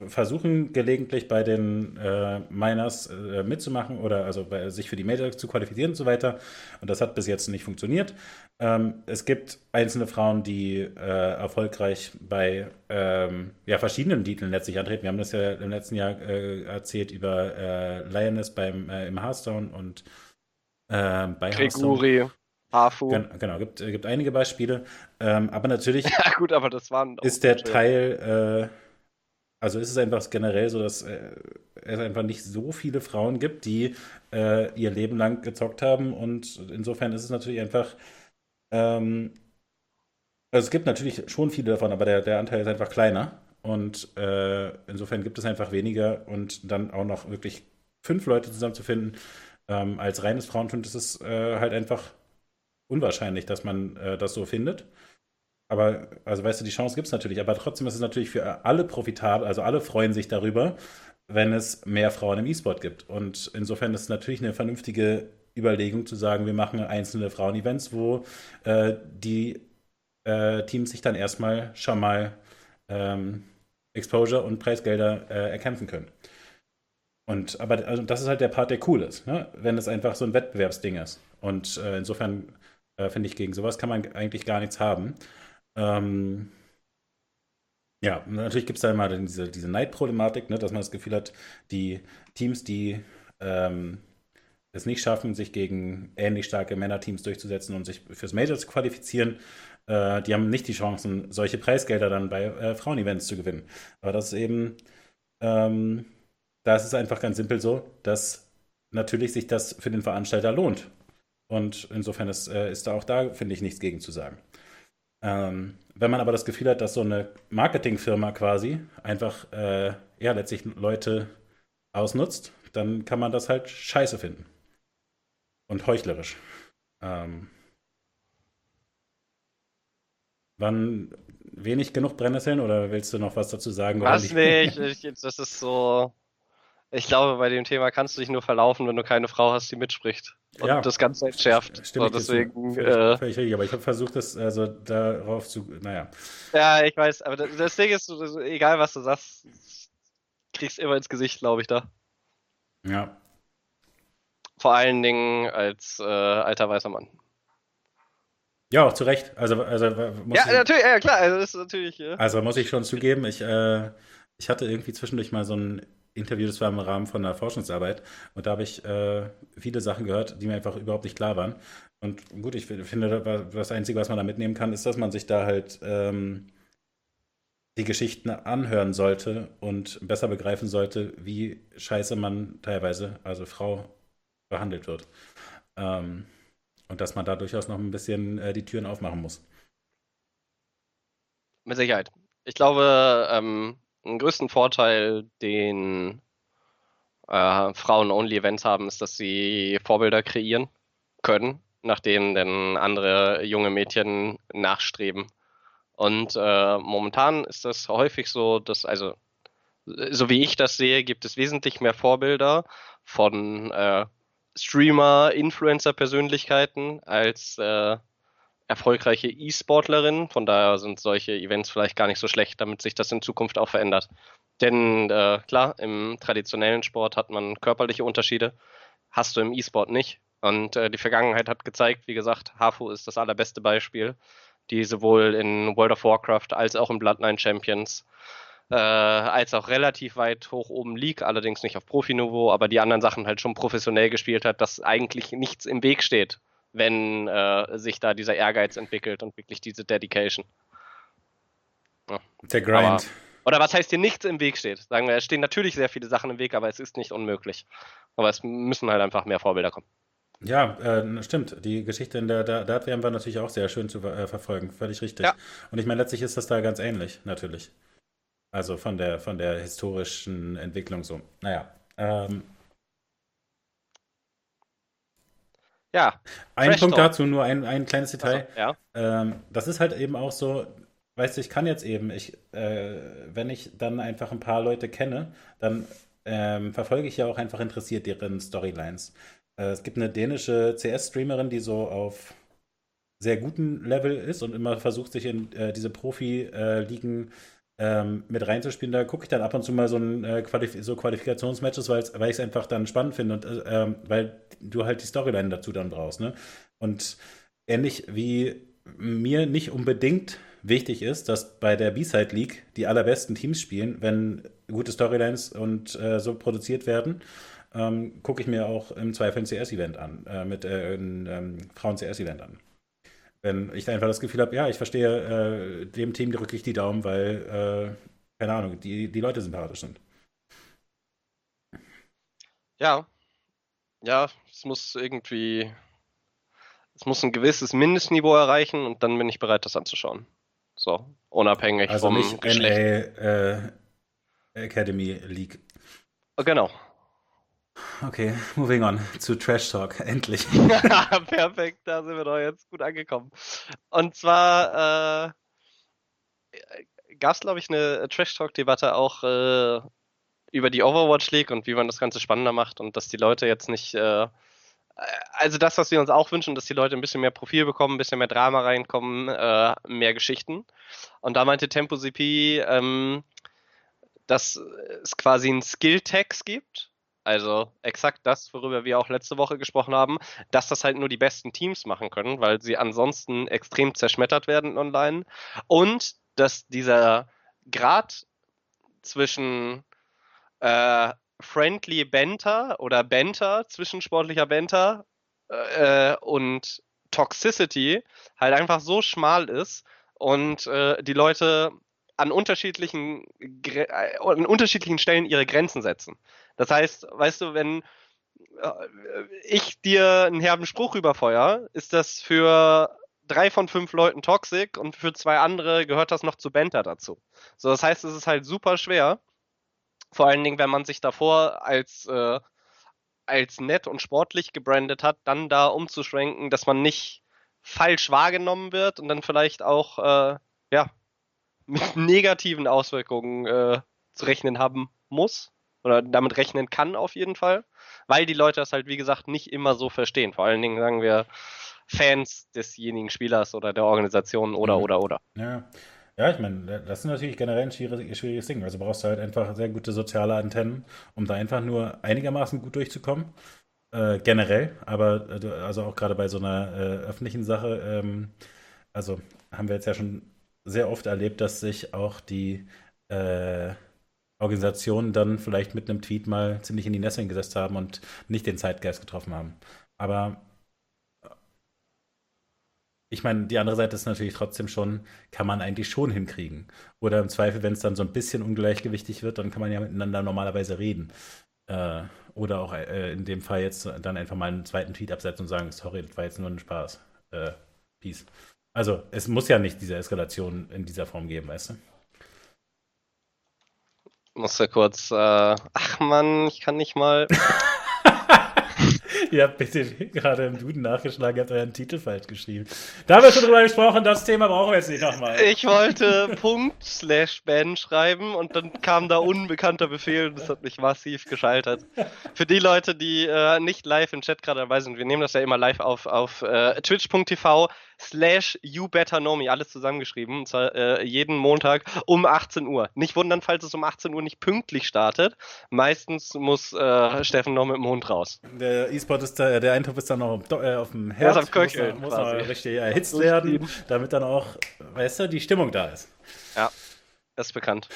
versuchen gelegentlich bei den äh, Miners äh, mitzumachen oder also bei, sich für die Major zu qualifizieren und so weiter. Und das hat bis jetzt nicht funktioniert. Ähm, es gibt einzelne Frauen, die äh, erfolgreich bei ähm, ja, verschiedenen Titeln letztlich antreten. Wir haben das ja im letzten Jahr äh, erzählt über äh, Lioness beim, äh, im Hearthstone und bei Gregori. Hafu. Gen genau, gibt, gibt einige Beispiele. Ähm, aber natürlich ja, gut, aber das waren ist der Teil also ist es einfach generell so, dass äh, es einfach nicht so viele Frauen gibt, die äh, ihr Leben lang gezockt haben. Und insofern ist es natürlich einfach. Ähm, also es gibt natürlich schon viele davon, aber der, der Anteil ist einfach kleiner. Und äh, insofern gibt es einfach weniger und dann auch noch wirklich fünf Leute zusammenzufinden. Ähm, als reines Frauenfund ist es äh, halt einfach unwahrscheinlich, dass man äh, das so findet. Aber, also weißt du, die Chance gibt es natürlich, aber trotzdem ist es natürlich für alle profitabel, also alle freuen sich darüber, wenn es mehr Frauen im E-Sport gibt. Und insofern ist es natürlich eine vernünftige Überlegung zu sagen, wir machen einzelne Frauen-Events, wo äh, die äh, Teams sich dann erstmal schon mal ähm, Exposure und Preisgelder äh, erkämpfen können. Und aber also das ist halt der Part, der cool ist, ne? wenn es einfach so ein Wettbewerbsding ist. Und äh, insofern äh, finde ich, gegen sowas kann man eigentlich gar nichts haben. Ähm, ja, natürlich gibt es da immer diese, diese Neidproblematik, ne, dass man das Gefühl hat, die Teams, die ähm, es nicht schaffen, sich gegen ähnlich starke Männerteams durchzusetzen und sich fürs Major zu qualifizieren, äh, die haben nicht die Chancen, solche Preisgelder dann bei äh, Frauenevents zu gewinnen. Aber das ist eben, ähm, da ist es einfach ganz simpel so, dass natürlich sich das für den Veranstalter lohnt. Und insofern ist, äh, ist da auch da, finde ich, nichts gegen zu sagen. Ähm, wenn man aber das Gefühl hat, dass so eine Marketingfirma quasi einfach äh, ja letztlich Leute ausnutzt, dann kann man das halt scheiße finden. Und heuchlerisch. Ähm, wann wenig genug Brennnesseln oder willst du noch was dazu sagen? Was nicht? Ich, das ist so. Ich glaube, bei dem Thema kannst du dich nur verlaufen, wenn du keine Frau hast, die mitspricht und ja, das Ganze entschärft. Stimmt, so, deswegen. Völlig, äh, völlig richtig, aber ich habe versucht, das also darauf zu. Naja. Ja, ich weiß, aber das, das Ding ist, egal was du sagst, kriegst immer ins Gesicht, glaube ich, da. Ja. Vor allen Dingen als äh, alter weißer Mann. Ja, auch zu Recht. Also, also ja, ich, natürlich, ja, klar. Also, das ist natürlich, ja. also muss ich schon zugeben, ich, äh, ich hatte irgendwie zwischendurch mal so ein Interview, das war im Rahmen von einer Forschungsarbeit. Und da habe ich äh, viele Sachen gehört, die mir einfach überhaupt nicht klar waren. Und gut, ich finde, das Einzige, was man da mitnehmen kann, ist, dass man sich da halt ähm, die Geschichten anhören sollte und besser begreifen sollte, wie scheiße man teilweise, also Frau, behandelt wird. Ähm, und dass man da durchaus noch ein bisschen äh, die Türen aufmachen muss. Mit Sicherheit. Ich glaube, ähm, den größten Vorteil, den äh, Frauen-Only-Events haben, ist, dass sie Vorbilder kreieren können, nach denen dann andere junge Mädchen nachstreben. Und äh, momentan ist das häufig so, dass, also, so wie ich das sehe, gibt es wesentlich mehr Vorbilder von äh, Streamer, Influencer-Persönlichkeiten als äh, erfolgreiche E-Sportlerin. Von daher sind solche Events vielleicht gar nicht so schlecht, damit sich das in Zukunft auch verändert. Denn äh, klar, im traditionellen Sport hat man körperliche Unterschiede, hast du im E-Sport nicht. Und äh, die Vergangenheit hat gezeigt, wie gesagt, Hafu ist das allerbeste Beispiel, die sowohl in World of Warcraft als auch in Bloodline Champions äh, als auch relativ weit hoch oben liegt, allerdings nicht auf Profiniveau, aber die anderen Sachen halt schon professionell gespielt hat, dass eigentlich nichts im Weg steht wenn äh, sich da dieser Ehrgeiz entwickelt und wirklich diese Dedication. Ja. Der Grind. Aber, oder was heißt hier nichts im Weg steht? Sagen wir, es stehen natürlich sehr viele Sachen im Weg, aber es ist nicht unmöglich. Aber es müssen halt einfach mehr Vorbilder kommen. Ja, äh, stimmt. Die Geschichte in der Dart-WM war natürlich auch sehr schön zu äh, verfolgen. Völlig richtig. Ja. Und ich meine, letztlich ist das da ganz ähnlich, natürlich. Also von der, von der historischen Entwicklung so. Naja. Ähm, Ja. Ein Punkt Talk. dazu, nur ein, ein kleines Detail. Also, ja. Ähm, das ist halt eben auch so, weißt du, ich kann jetzt eben, ich, äh, wenn ich dann einfach ein paar Leute kenne, dann ähm, verfolge ich ja auch einfach interessiert deren Storylines. Äh, es gibt eine dänische CS-Streamerin, die so auf sehr guten Level ist und immer versucht, sich in äh, diese Profi-Ligen ähm, mit reinzuspielen. Da gucke ich dann ab und zu mal so, ein, äh, Qualif so Qualifikationsmatches, weil ich es einfach dann spannend finde und äh, ähm, weil du halt die Storyline dazu dann brauchst. Ne? Und ähnlich wie mir nicht unbedingt wichtig ist, dass bei der B-Side League die allerbesten Teams spielen, wenn gute Storylines und äh, so produziert werden. Ähm, gucke ich mir auch im Zweifel ein CS-Event an, äh, mit äh, ein ähm, Frauen-CS-Event an. Wenn ich einfach das Gefühl habe, ja, ich verstehe, äh, dem Team drücke ich die Daumen, weil, äh, keine Ahnung, die, die Leute sympathisch sind. Ja. Ja, es muss irgendwie, es muss ein gewisses Mindestniveau erreichen und dann bin ich bereit, das anzuschauen. So, unabhängig also vom nicht Geschlecht. NA äh, Academy League. Genau. Okay, moving on zu Trash Talk, endlich. Perfekt, da sind wir doch jetzt gut angekommen. Und zwar äh, gab es, glaube ich, eine Trash Talk-Debatte auch äh, über die Overwatch League und wie man das Ganze spannender macht und dass die Leute jetzt nicht, äh, also das, was wir uns auch wünschen, dass die Leute ein bisschen mehr Profil bekommen, ein bisschen mehr Drama reinkommen, äh, mehr Geschichten. Und da meinte Tempo CP, ähm, dass es quasi einen Skill-Tags gibt also exakt das, worüber wir auch letzte Woche gesprochen haben, dass das halt nur die besten Teams machen können, weil sie ansonsten extrem zerschmettert werden online. Und dass dieser Grad zwischen äh, Friendly Banter oder Banter, zwischensportlicher Banter äh, und Toxicity halt einfach so schmal ist und äh, die Leute an unterschiedlichen, äh, an unterschiedlichen Stellen ihre Grenzen setzen. Das heißt, weißt du, wenn äh, ich dir einen herben Spruch überfeuer, ist das für drei von fünf Leuten toxisch und für zwei andere gehört das noch zu Benter dazu. So, das heißt, es ist halt super schwer. Vor allen Dingen, wenn man sich davor als, äh, als nett und sportlich gebrandet hat, dann da umzuschwenken, dass man nicht falsch wahrgenommen wird und dann vielleicht auch, äh, ja, mit negativen Auswirkungen äh, zu rechnen haben muss oder damit rechnen kann auf jeden Fall, weil die Leute das halt wie gesagt nicht immer so verstehen. Vor allen Dingen sagen wir Fans desjenigen Spielers oder der Organisation oder Mhm. oder oder. Ja. Ja, ich meine, das ist natürlich generell ein schwieriges, schwieriges Ding. Also brauchst du halt einfach sehr gute soziale Antennen, um da einfach nur einigermaßen gut durchzukommen. Äh, generell, aber äh, also auch gerade bei so einer äh, öffentlichen Sache, ähm, also haben wir jetzt ja schon sehr oft erlebt, dass sich auch die äh, Organisationen dann vielleicht mit einem Tweet mal ziemlich in die Nesseln gesetzt haben und nicht den Zeitgeist getroffen haben. Aber ich meine, die andere Seite ist natürlich trotzdem schon, kann man eigentlich schon hinkriegen. Oder im Zweifel, wenn es dann so ein bisschen ungleichgewichtig wird, dann kann man ja miteinander normalerweise reden. Äh, oder auch äh, in dem Fall jetzt dann einfach mal einen zweiten Tweet absetzen und sagen, sorry, das war jetzt nur ein Spaß. Äh, peace. Also, es muss ja nicht diese Eskalation in dieser Form geben, weißt du? Musste kurz, äh, ach man, ich kann nicht mal. Ihr habt bitte gerade im Duden nachgeschlagen, ihr habt euren Titel falsch geschrieben. Da haben wir schon drüber gesprochen, das Thema brauchen wir jetzt nicht nochmal. Ich wollte Punkt slash Ben schreiben und dann kam da unbekannter Befehl und das hat mich massiv gescheitert. Für die Leute, die äh, nicht live im Chat gerade dabei sind, wir nehmen das ja immer live auf, auf äh, twitch.tv slash you better know me, alles zusammengeschrieben, und zwar äh, jeden Montag um 18 Uhr. Nicht wundern, falls es um 18 Uhr nicht pünktlich startet. Meistens muss äh, Steffen noch mit dem Hund raus. Der E-Sport ist da, der Eintopf ist dann noch auf, äh, auf dem Herd, ist am Köcheln muss, noch- muss quasi. noch richtig erhitzt werden, damit dann auch, weißt du, die Stimmung da ist. Ja, ist bekannt.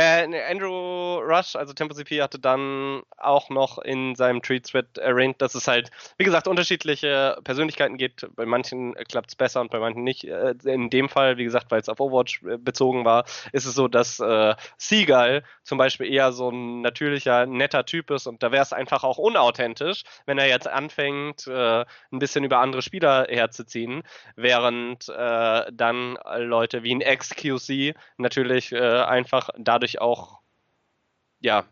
Äh, ne, Andrew Rush, also Tempo CP, hatte dann auch noch in seinem Tweet-Thread erwähnt, dass es halt, wie gesagt, unterschiedliche Persönlichkeiten gibt. Bei manchen klappt es besser und bei manchen nicht. Äh, In dem Fall, wie gesagt, weil es auf Overwatch äh, bezogen war, ist es so, dass äh, Seagull zum Beispiel eher so ein natürlicher, netter Typ ist und da wäre es einfach auch unauthentisch, wenn er jetzt anfängt, äh, ein bisschen über andere Spieler herzuziehen, während äh, dann Leute wie ein XQC natürlich äh, einfach dadurch auch, ja,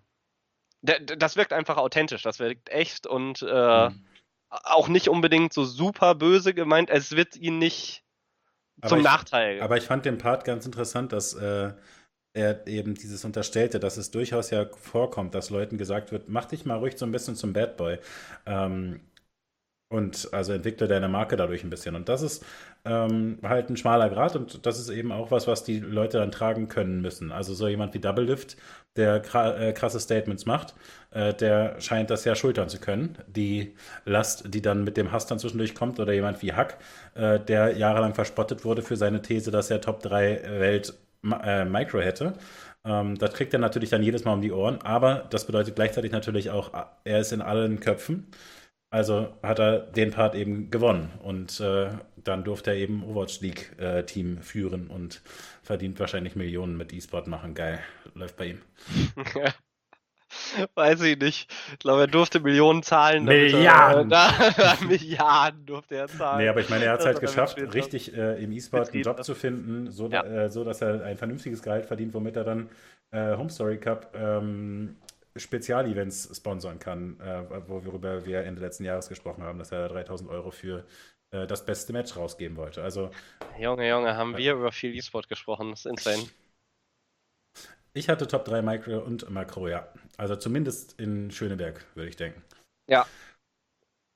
das wirkt einfach authentisch, das wirkt echt und äh, Mhm. auch nicht unbedingt so super böse gemeint. Es wird ihn nicht Aber zum ich- Nachteil. Aber ich fand den Part ganz interessant, dass äh, er eben dieses unterstellte, dass es durchaus ja vorkommt, dass Leuten gesagt wird, mach dich mal ruhig so ein bisschen zum Bad Boy. Ähm, Und also entwickle deine Marke dadurch ein bisschen. Und das ist ähm, halt ein schmaler Grad und das ist eben auch was, was die Leute dann tragen können müssen. Also so jemand wie Double Lift, der äh, krasse Statements macht, äh, der scheint das ja schultern zu können. Die Last, die dann mit dem Hass dann zwischendurch kommt, oder jemand wie Hack, äh, der jahrelang verspottet wurde für seine These, dass er Top 3 Welt äh, Micro hätte. Ähm, das kriegt er natürlich dann jedes Mal um die Ohren, aber das bedeutet gleichzeitig natürlich auch, er ist in allen Köpfen. Also hat er den Part eben gewonnen und äh, dann durfte er eben Overwatch League äh, Team führen und verdient wahrscheinlich Millionen mit E-Sport machen. Geil, läuft bei ihm. Weiß ich nicht. Ich glaube, er durfte Millionen zahlen. Milliarden! Er, äh, Milliarden durfte er zahlen. Nee, aber ich meine, er hat es halt geschafft, richtig äh, im E-Sport einen Job zu finden, so, ja. äh, so, dass er ein vernünftiges Gehalt verdient, womit er dann äh, Home Story Cup ähm, Spezialevents sponsern kann, äh, worüber wir Ende letzten Jahres gesprochen haben, dass er 3000 Euro für äh, das beste Match rausgeben wollte. Also, Junge, Junge, haben wir über viel E-Sport gesprochen. Das ist insane. Ich hatte Top 3 Micro und Makro, ja. Also zumindest in Schöneberg, würde ich denken. Ja.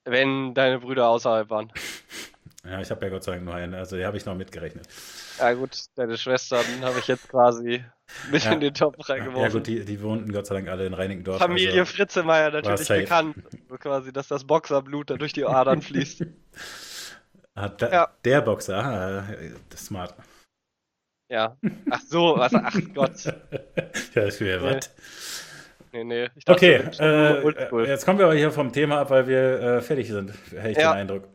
Wenn deine Brüder außerhalb waren. Ja, ich habe ja Gott sei Dank nur einen, also die habe ich noch mitgerechnet. Ja gut, deine Schwestern habe ich jetzt quasi mit ja. in den Top reingeworfen. Ja gut, die, die wohnten Gott sei Dank alle in Reinickendorf. Familie also Fritzemeier natürlich bekannt, quasi, dass das Boxerblut da durch die Adern fließt. ah, da, ja. Der Boxer, ah, das smart. Ja, ach so, was, ach Gott. ja, ist wieder nee. was. Nee, nee. Dachte, okay, äh, jetzt kommen wir aber hier vom Thema ab, weil wir äh, fertig sind, hätte ich ja. den Eindruck.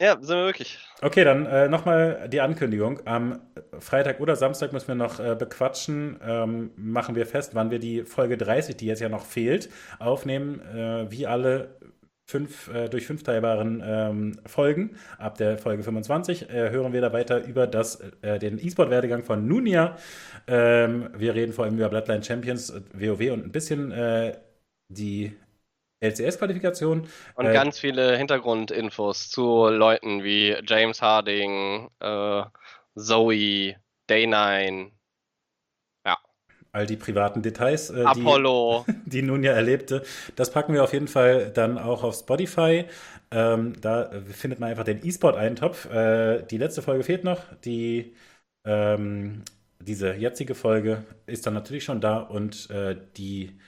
Ja, sind wir wirklich. Okay, dann äh, nochmal die Ankündigung. Am Freitag oder Samstag müssen wir noch äh, bequatschen. Ähm, machen wir fest, wann wir die Folge 30, die jetzt ja noch fehlt, aufnehmen. Äh, wie alle fünf, äh, durch fünf teilbaren ähm, Folgen. Ab der Folge 25 äh, hören wir da weiter über das, äh, den E-Sport-Werdegang von Nunia. Ähm, wir reden vor allem über Bloodline Champions, WoW und ein bisschen äh, die LCS-Qualifikation. Und äh, ganz viele Hintergrundinfos zu Leuten wie James Harding, äh, Zoe, Day9, all die privaten Details, äh, Apollo. Die, die nun ja erlebte. Das packen wir auf jeden Fall dann auch auf Spotify. Ähm, da findet man einfach den E-Sport-Eintopf. Äh, die letzte Folge fehlt noch. Die, ähm, diese jetzige Folge ist dann natürlich schon da und äh, die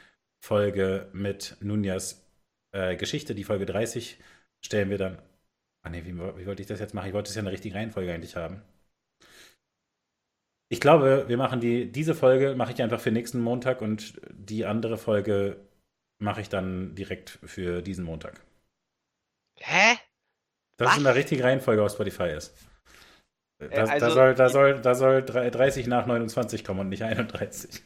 Folge mit Nunjas äh, Geschichte, die Folge 30, stellen wir dann. Ah ne, wie, wie wollte ich das jetzt machen? Ich wollte es ja in der richtigen Reihenfolge eigentlich haben. Ich glaube, wir machen die, diese Folge mache ich einfach für nächsten Montag und die andere Folge mache ich dann direkt für diesen Montag. Hä? Das Was? in der richtigen Reihenfolge auf Spotify ist. Äh, da, also, da, soll, da, soll, da soll 30 nach 29 kommen und nicht 31.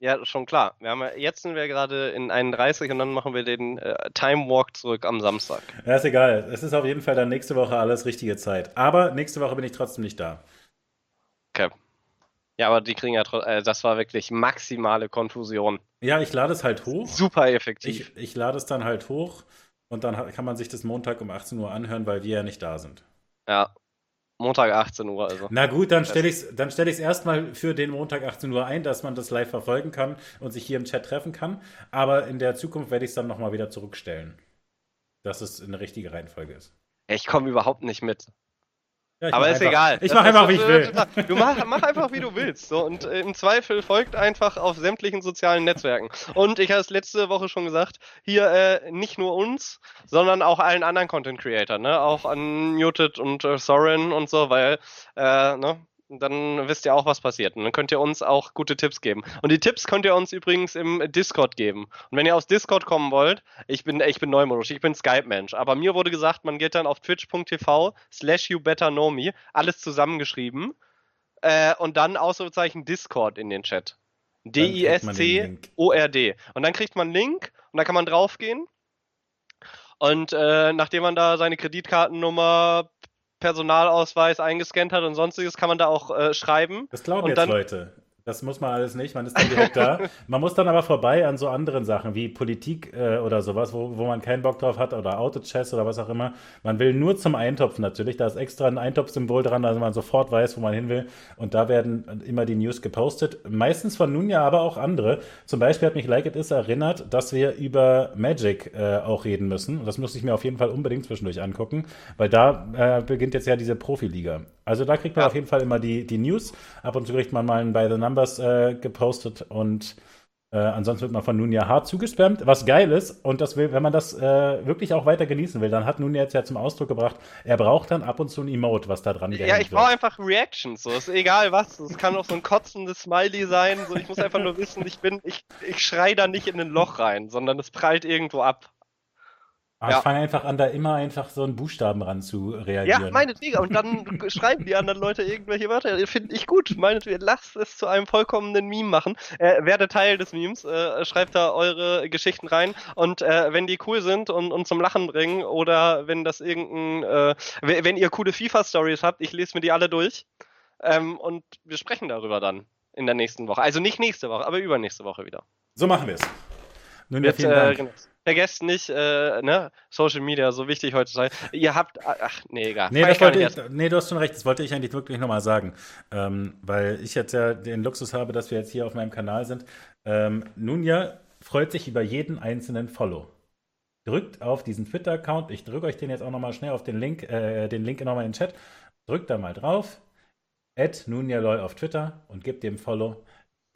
Ja, schon klar. Wir haben, jetzt sind wir gerade in 31 und dann machen wir den äh, Time Walk zurück am Samstag. Ja, ist egal. Es ist auf jeden Fall dann nächste Woche alles richtige Zeit. Aber nächste Woche bin ich trotzdem nicht da. Okay. Ja, aber die kriegen ja trotzdem, äh, das war wirklich maximale Konfusion. Ja, ich lade es halt hoch. Super effektiv. Ich, ich lade es dann halt hoch und dann kann man sich das Montag um 18 Uhr anhören, weil wir ja nicht da sind. Ja, Montag 18 Uhr also. Na gut, dann stelle ich es dann stell erstmal für den Montag 18 Uhr ein, dass man das live verfolgen kann und sich hier im Chat treffen kann. Aber in der Zukunft werde ich es dann nochmal wieder zurückstellen. Dass es in der richtige Reihenfolge ist. Ich komme überhaupt nicht mit. Ja, aber ist einfach, egal. Ich mache einfach, wie ich will. Du mach, mach einfach, wie du willst. So, und äh, im Zweifel folgt einfach auf sämtlichen sozialen Netzwerken. Und ich habe es letzte Woche schon gesagt, hier äh, nicht nur uns, sondern auch allen anderen Content Creator, ne? Auch an Muted und äh, Soren und so, weil, äh, ne? Dann wisst ihr auch, was passiert. Und dann könnt ihr uns auch gute Tipps geben. Und die Tipps könnt ihr uns übrigens im Discord geben. Und wenn ihr aus Discord kommen wollt, ich bin, ich bin neumodisch, ich bin Skype-Mensch. Aber mir wurde gesagt, man geht dann auf twitch.tv slash you better know me, alles zusammengeschrieben. Äh, und dann Ausrufezeichen Discord in den Chat. D-I-S-C-O-R-D. Und dann kriegt man einen Link und da kann man draufgehen. Und äh, nachdem man da seine Kreditkartennummer, Personalausweis eingescannt hat und sonstiges, kann man da auch äh, schreiben. Das glauben und jetzt dann, Leute. Das muss man alles nicht, man ist dann direkt da. Man muss dann aber vorbei an so anderen Sachen wie Politik äh, oder sowas, wo, wo man keinen Bock drauf hat oder Auto-Chess oder was auch immer. Man will nur zum Eintopfen natürlich. Da ist extra ein Eintopfsymbol dran, dass man sofort weiß, wo man hin will. Und da werden immer die News gepostet. Meistens von Nunja, aber auch andere. Zum Beispiel hat mich Like It Is erinnert, dass wir über Magic äh, auch reden müssen. Und das muss ich mir auf jeden Fall unbedingt zwischendurch angucken, weil da äh, beginnt jetzt ja diese Profiliga. Also da kriegt man ja. auf jeden Fall immer die, die News. Ab und zu kriegt man mal ein By the Numbers äh, gepostet und äh, ansonsten wird man von Nunja hart zugespammt, was geil ist. Und das will, wenn man das äh, wirklich auch weiter genießen will, dann hat Nunja jetzt ja zum Ausdruck gebracht, er braucht dann ab und zu ein Emote, was da dran Ja, ich brauche einfach Reactions. So ist egal was. Es kann auch so ein kotzendes Smiley sein. So, ich muss einfach nur wissen, ich bin, ich, ich schrei da nicht in ein Loch rein, sondern es prallt irgendwo ab. Aber ja. ich fange einfach an, da immer einfach so einen Buchstaben ran zu reagieren. Ja, meinetwegen. Und dann schreiben die anderen Leute irgendwelche Wörter. Finde ich gut. Meinetwegen, lasst es zu einem vollkommenen Meme machen. Äh, werde Teil des Memes. Äh, schreibt da eure Geschichten rein. Und äh, wenn die cool sind und, und zum Lachen bringen oder wenn das irgendein, äh, wenn ihr coole FIFA-Stories habt, ich lese mir die alle durch. Ähm, und wir sprechen darüber dann in der nächsten Woche. Also nicht nächste Woche, aber übernächste Woche wieder. So machen wir es. Nun ja, vielen Dank. Äh, genau vergesst nicht, äh, ne, Social Media, so wichtig heutzutage. Ihr habt, ach, nee, egal. Nee, das wollte ich, nee, du hast schon recht, das wollte ich eigentlich wirklich nochmal sagen. Ähm, weil ich jetzt ja den Luxus habe, dass wir jetzt hier auf meinem Kanal sind. Ähm, Nunja freut sich über jeden einzelnen Follow. Drückt auf diesen Twitter-Account, ich drücke euch den jetzt auch nochmal schnell auf den Link, äh, den Link nochmal in den Chat. Drückt da mal drauf, add Nunja auf Twitter und gebt dem Follow.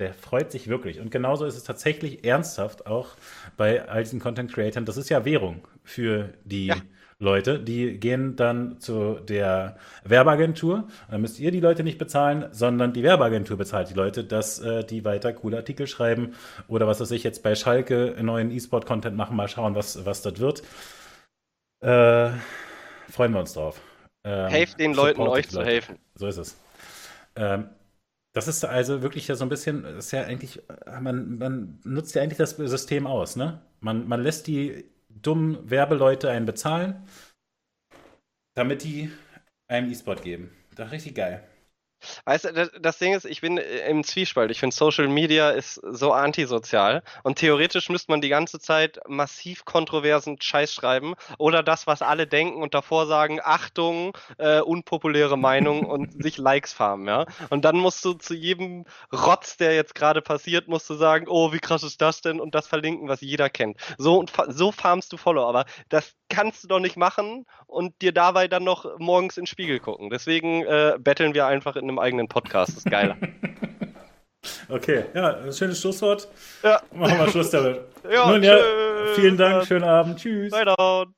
Der freut sich wirklich. Und genauso ist es tatsächlich ernsthaft auch bei all diesen Content Creatern. Das ist ja Währung für die ja. Leute. Die gehen dann zu der Werbeagentur. Dann müsst ihr die Leute nicht bezahlen, sondern die Werbeagentur bezahlt die Leute, dass äh, die weiter coole Artikel schreiben oder was weiß ich jetzt bei Schalke neuen E-Sport-Content machen. Mal schauen, was, was das wird. Äh, freuen wir uns drauf. Ähm, Helft den Leuten, euch zu helfen. So ist es. Ähm, das ist also wirklich ja so ein bisschen, ist ja eigentlich, man, man nutzt ja eigentlich das System aus, ne? Man, man lässt die dummen Werbeleute einen bezahlen, damit die einem E-Sport geben. Das ist richtig geil. Weißt du, das, Ding ist, ich bin äh, im Zwiespalt. Ich finde, Social Media ist so antisozial und theoretisch müsste man die ganze Zeit massiv kontroversen Scheiß schreiben oder das, was alle denken und davor sagen, Achtung, äh, unpopuläre Meinung und sich Likes farmen, ja. Und dann musst du zu jedem Rotz, der jetzt gerade passiert, musst du sagen, oh, wie krass ist das denn und das verlinken, was jeder kennt. So, so farmst du Follow, aber das kannst du doch nicht machen und dir dabei dann noch morgens in den Spiegel gucken. Deswegen äh, betteln wir einfach in einem eigenen Podcast. Das ist geiler. okay, ja, schönes Schlusswort. Ja. Machen wir Schluss damit. ja, Nun ja, vielen Dank, schönen Abend. Tschüss. Bye